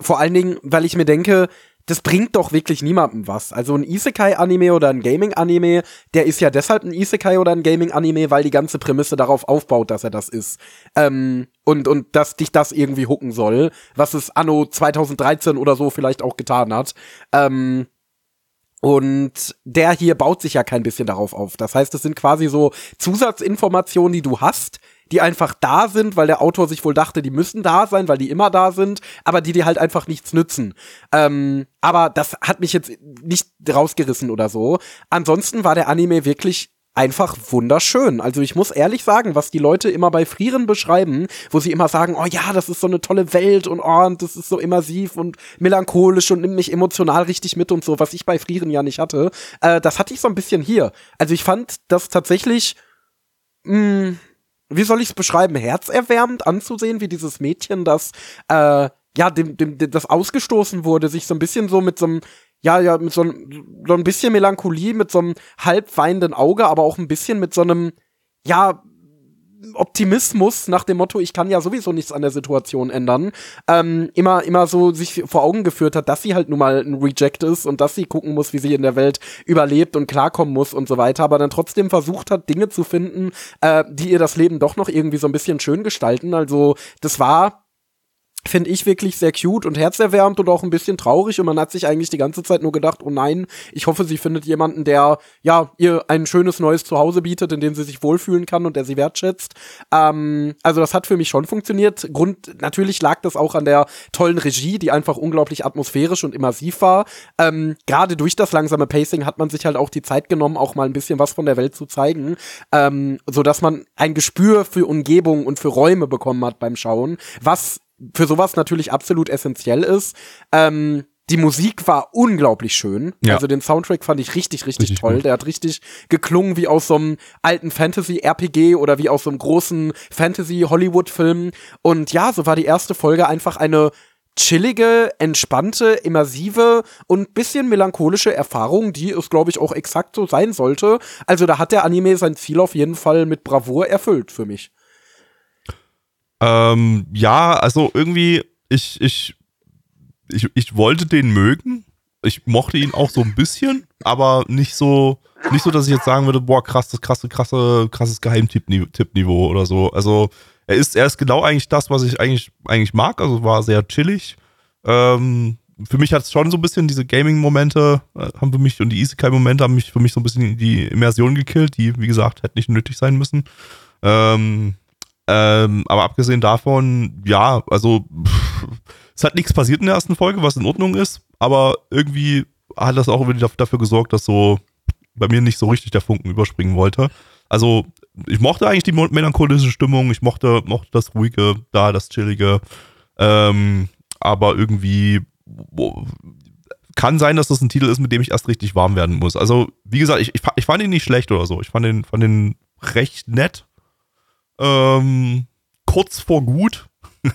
Vor allen Dingen, weil ich mir denke, das bringt doch wirklich niemandem was. Also ein Isekai-Anime oder ein Gaming-Anime, der ist ja deshalb ein Isekai oder ein Gaming-Anime, weil die ganze Prämisse darauf aufbaut, dass er das ist. Ähm, und, und dass dich das irgendwie hucken soll, was es anno 2013 oder so vielleicht auch getan hat. Ähm, und der hier baut sich ja kein bisschen darauf auf. Das heißt, es sind quasi so Zusatzinformationen, die du hast, die einfach da sind, weil der Autor sich wohl dachte, die müssen da sein, weil die immer da sind, aber die dir halt einfach nichts nützen. Ähm, aber das hat mich jetzt nicht rausgerissen oder so. Ansonsten war der Anime wirklich einfach wunderschön. Also ich muss ehrlich sagen, was die Leute immer bei Frieren beschreiben, wo sie immer sagen, oh ja, das ist so eine tolle Welt und oh, und das ist so immersiv und melancholisch und nimmt mich emotional richtig mit und so, was ich bei Frieren ja nicht hatte, äh, das hatte ich so ein bisschen hier. Also ich fand das tatsächlich mh, mm, wie soll ich es beschreiben, herzerwärmend anzusehen, wie dieses Mädchen, das äh, ja, dem, dem, dem, das ausgestoßen wurde, sich so ein bisschen so mit so einem, ja, ja, mit so, einem, so ein bisschen Melancholie, mit so einem halb weinenden Auge, aber auch ein bisschen mit so einem, ja, Optimismus nach dem Motto, ich kann ja sowieso nichts an der Situation ändern, ähm, immer, immer so sich vor Augen geführt hat, dass sie halt nun mal ein Reject ist und dass sie gucken muss, wie sie in der Welt überlebt und klarkommen muss und so weiter, aber dann trotzdem versucht hat, Dinge zu finden, äh, die ihr das Leben doch noch irgendwie so ein bisschen schön gestalten. Also, das war finde ich wirklich sehr cute und herzerwärmend und auch ein bisschen traurig und man hat sich eigentlich die ganze Zeit nur gedacht, oh nein, ich hoffe, sie findet jemanden, der ja ihr ein schönes neues Zuhause bietet, in dem sie sich wohlfühlen kann und der sie wertschätzt. Ähm, also das hat für mich schon funktioniert. Grund natürlich lag das auch an der tollen Regie, die einfach unglaublich atmosphärisch und immersiv war. Ähm, Gerade durch das langsame Pacing hat man sich halt auch die Zeit genommen, auch mal ein bisschen was von der Welt zu zeigen, ähm, so dass man ein Gespür für Umgebung und für Räume bekommen hat beim Schauen, was für sowas natürlich absolut essentiell ist. Ähm, die Musik war unglaublich schön. Ja. Also den Soundtrack fand ich richtig, richtig, richtig toll. Gut. Der hat richtig geklungen wie aus so einem alten Fantasy-RPG oder wie aus so einem großen Fantasy-Hollywood-Film. Und ja, so war die erste Folge einfach eine chillige, entspannte, immersive und bisschen melancholische Erfahrung, die es, glaube ich, auch exakt so sein sollte. Also da hat der Anime sein Ziel auf jeden Fall mit Bravour erfüllt für mich. Ähm, ja, also irgendwie, ich, ich, ich, ich wollte den mögen. Ich mochte ihn auch so ein bisschen, aber nicht so, nicht so, dass ich jetzt sagen würde, boah, krass, das krasse, krasse, krasses Geheimtipp-Niveau oder so. Also, er ist, er ist genau eigentlich das, was ich eigentlich, eigentlich mag. Also war sehr chillig. Ähm, für mich hat es schon so ein bisschen diese Gaming-Momente, äh, haben für mich und die Isekai-Momente haben mich für mich so ein bisschen die Immersion gekillt, die, wie gesagt, hätte nicht nötig sein müssen. Ähm, ähm, aber abgesehen davon, ja, also pff, es hat nichts passiert in der ersten Folge, was in Ordnung ist, aber irgendwie hat das auch wieder dafür gesorgt, dass so bei mir nicht so richtig der Funken überspringen wollte. Also ich mochte eigentlich die melancholische Stimmung, ich mochte, mochte das ruhige, da das chillige, ähm, aber irgendwie kann sein, dass das ein Titel ist, mit dem ich erst richtig warm werden muss. Also wie gesagt, ich, ich, ich fand ihn nicht schlecht oder so, ich fand ihn, fand ihn recht nett, ähm, kurz vor gut.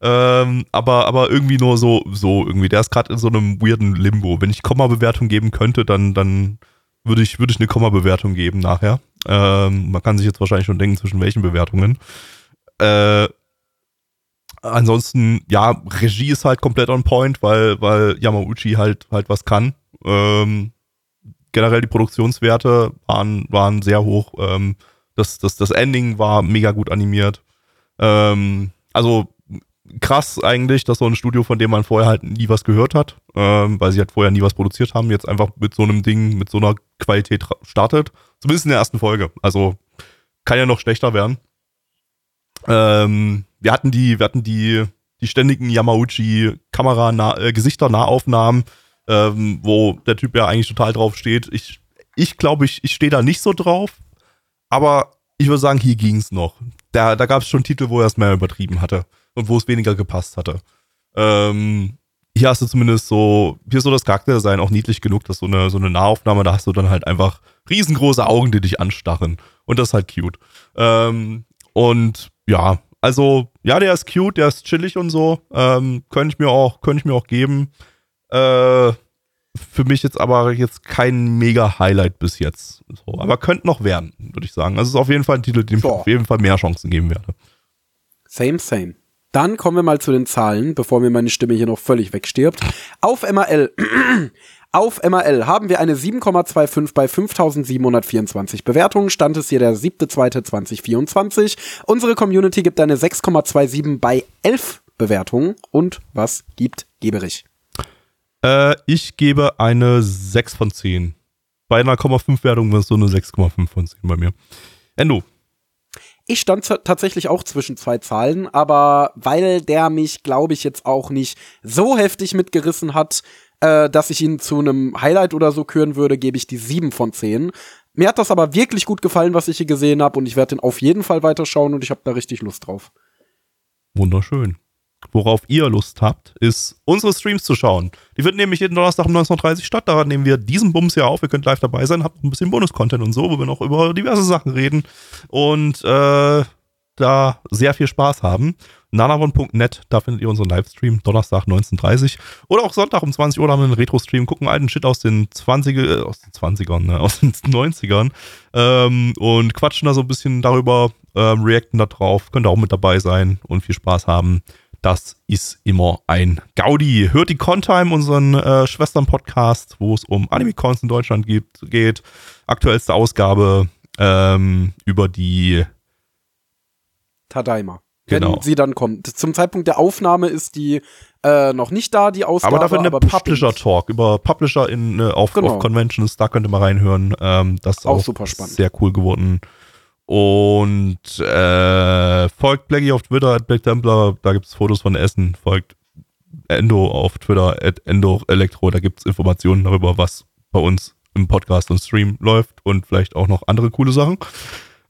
ähm, aber, aber irgendwie nur so, so irgendwie. Der ist gerade in so einem weirden Limbo. Wenn ich Komma-Bewertung geben könnte, dann, dann würde ich, würde ich eine Komma-Bewertung geben nachher. Ähm, man kann sich jetzt wahrscheinlich schon denken, zwischen welchen Bewertungen. Äh, ansonsten, ja, Regie ist halt komplett on point, weil, weil Yamauchi halt, halt was kann. Ähm, generell die Produktionswerte waren, waren sehr hoch. Ähm, das, das, das Ending war mega gut animiert. Ähm, also krass eigentlich, dass so ein Studio, von dem man vorher halt nie was gehört hat, ähm, weil sie halt vorher nie was produziert haben, jetzt einfach mit so einem Ding, mit so einer Qualität startet. Zumindest in der ersten Folge. Also kann ja noch schlechter werden. Ähm, wir hatten die, wir hatten die, die ständigen Yamauchi Kamera äh, ähm, wo der Typ ja eigentlich total drauf steht. Ich, ich glaube, ich, ich stehe da nicht so drauf, aber ich würde sagen, hier ging es noch. Da, da gab es schon Titel, wo er es mehr übertrieben hatte und wo es weniger gepasst hatte. Ähm, hier hast du zumindest so, hier ist so das Charakterdesign auch niedlich genug, dass so eine, so eine Nahaufnahme, da hast du dann halt einfach riesengroße Augen, die dich anstarren. Und das ist halt cute. Ähm, und ja, also, ja, der ist cute, der ist chillig und so. Ähm, könnte ich mir auch, könnte ich mir auch geben. Äh, für mich jetzt aber jetzt kein mega Highlight bis jetzt. So, aber könnte noch werden, würde ich sagen. Also es ist auf jeden Fall ein Titel, dem ich auf jeden Fall mehr Chancen geben werde. Same, same. Dann kommen wir mal zu den Zahlen, bevor mir meine Stimme hier noch völlig wegstirbt. Auf MRL. Auf MRL haben wir eine 7,25 bei 5724 Bewertungen. Stand es hier der 7.2.2024. Unsere Community gibt eine 6,27 bei 11 Bewertungen. Und was gibt Geberich? Äh, ich gebe eine 6 von 10. Bei einer 0,5 Wertung wäre es so eine 6,5 von 10 bei mir. Endo. Ich stand tatsächlich auch zwischen zwei Zahlen, aber weil der mich, glaube ich, jetzt auch nicht so heftig mitgerissen hat, äh, dass ich ihn zu einem Highlight oder so küren würde, gebe ich die 7 von 10. Mir hat das aber wirklich gut gefallen, was ich hier gesehen habe und ich werde den auf jeden Fall weiterschauen und ich habe da richtig Lust drauf. Wunderschön. Worauf ihr Lust habt, ist unsere Streams zu schauen. Die finden nämlich jeden Donnerstag um 19.30 Uhr statt. Da nehmen wir diesen Bums hier auf. Ihr könnt live dabei sein, habt ein bisschen Bonus-Content und so, wo wir noch über diverse Sachen reden und äh, da sehr viel Spaß haben. nanavon.net, da findet ihr unseren Livestream, Donnerstag 19.30 Uhr. Oder auch Sonntag um 20 Uhr haben wir einen Retro-Stream, gucken alten Shit aus den 20er, äh, aus den 20ern, ne, aus den 90ern ähm, und quatschen da so ein bisschen darüber, ähm, reacten da drauf. Könnt ihr auch mit dabei sein und viel Spaß haben. Das ist immer ein Gaudi. Hört die Contime, unseren äh, Schwestern-Podcast, wo es um Anime-Cons in Deutschland gibt, geht. Aktuellste Ausgabe ähm, über die Tadaima. Genau. Wenn sie dann kommt. Zum Zeitpunkt der Aufnahme ist die äh, noch nicht da, die Ausgabe. Aber dafür eine Publisher-Talk über Publisher in, äh, auf, genau. auf, Conventions, da könnt ihr mal reinhören. Ähm, das ist auch, auch super spannend. Sehr cool geworden. Und äh, folgt Blackie auf Twitter, at Black Templar, da gibt es Fotos von Essen. Folgt Endo auf Twitter, at Endo Elektro, da gibt es Informationen darüber, was bei uns im Podcast und Stream läuft und vielleicht auch noch andere coole Sachen.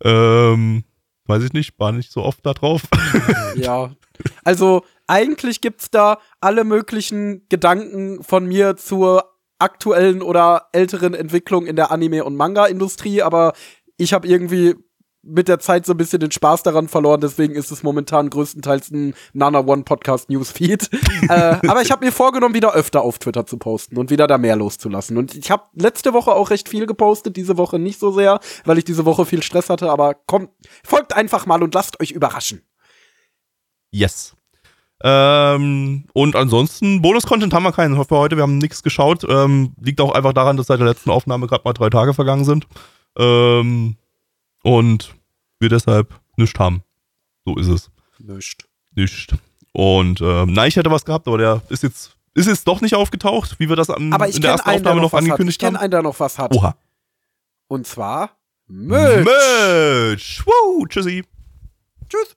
Ähm, weiß ich nicht, war nicht so oft da drauf. ja. Also eigentlich gibt es da alle möglichen Gedanken von mir zur aktuellen oder älteren Entwicklung in der Anime- und Manga-Industrie, aber ich habe irgendwie mit der Zeit so ein bisschen den Spaß daran verloren, deswegen ist es momentan größtenteils ein Nana One Podcast Newsfeed. äh, aber ich habe mir vorgenommen, wieder öfter auf Twitter zu posten und wieder da mehr loszulassen. Und ich habe letzte Woche auch recht viel gepostet, diese Woche nicht so sehr, weil ich diese Woche viel Stress hatte, aber kommt, folgt einfach mal und lasst euch überraschen. Yes. Ähm, und ansonsten, Bonus-Content haben wir keinen für heute. Wir haben nichts geschaut. Ähm, liegt auch einfach daran, dass seit der letzten Aufnahme gerade mal drei Tage vergangen sind. Ähm, und wir deshalb nichts haben. So ist es. Nicht. Nicht. Und ähm, nein, ich hätte was gehabt, aber der ist jetzt, ist jetzt doch nicht aufgetaucht, wie wir das am, in der ersten einen, der Aufnahme noch noch was hat. Ich angekündigt kenne haben. einen, der noch was hat. Oha. Und zwar Merch. Merch. Woo, tschüssi. Tschüss.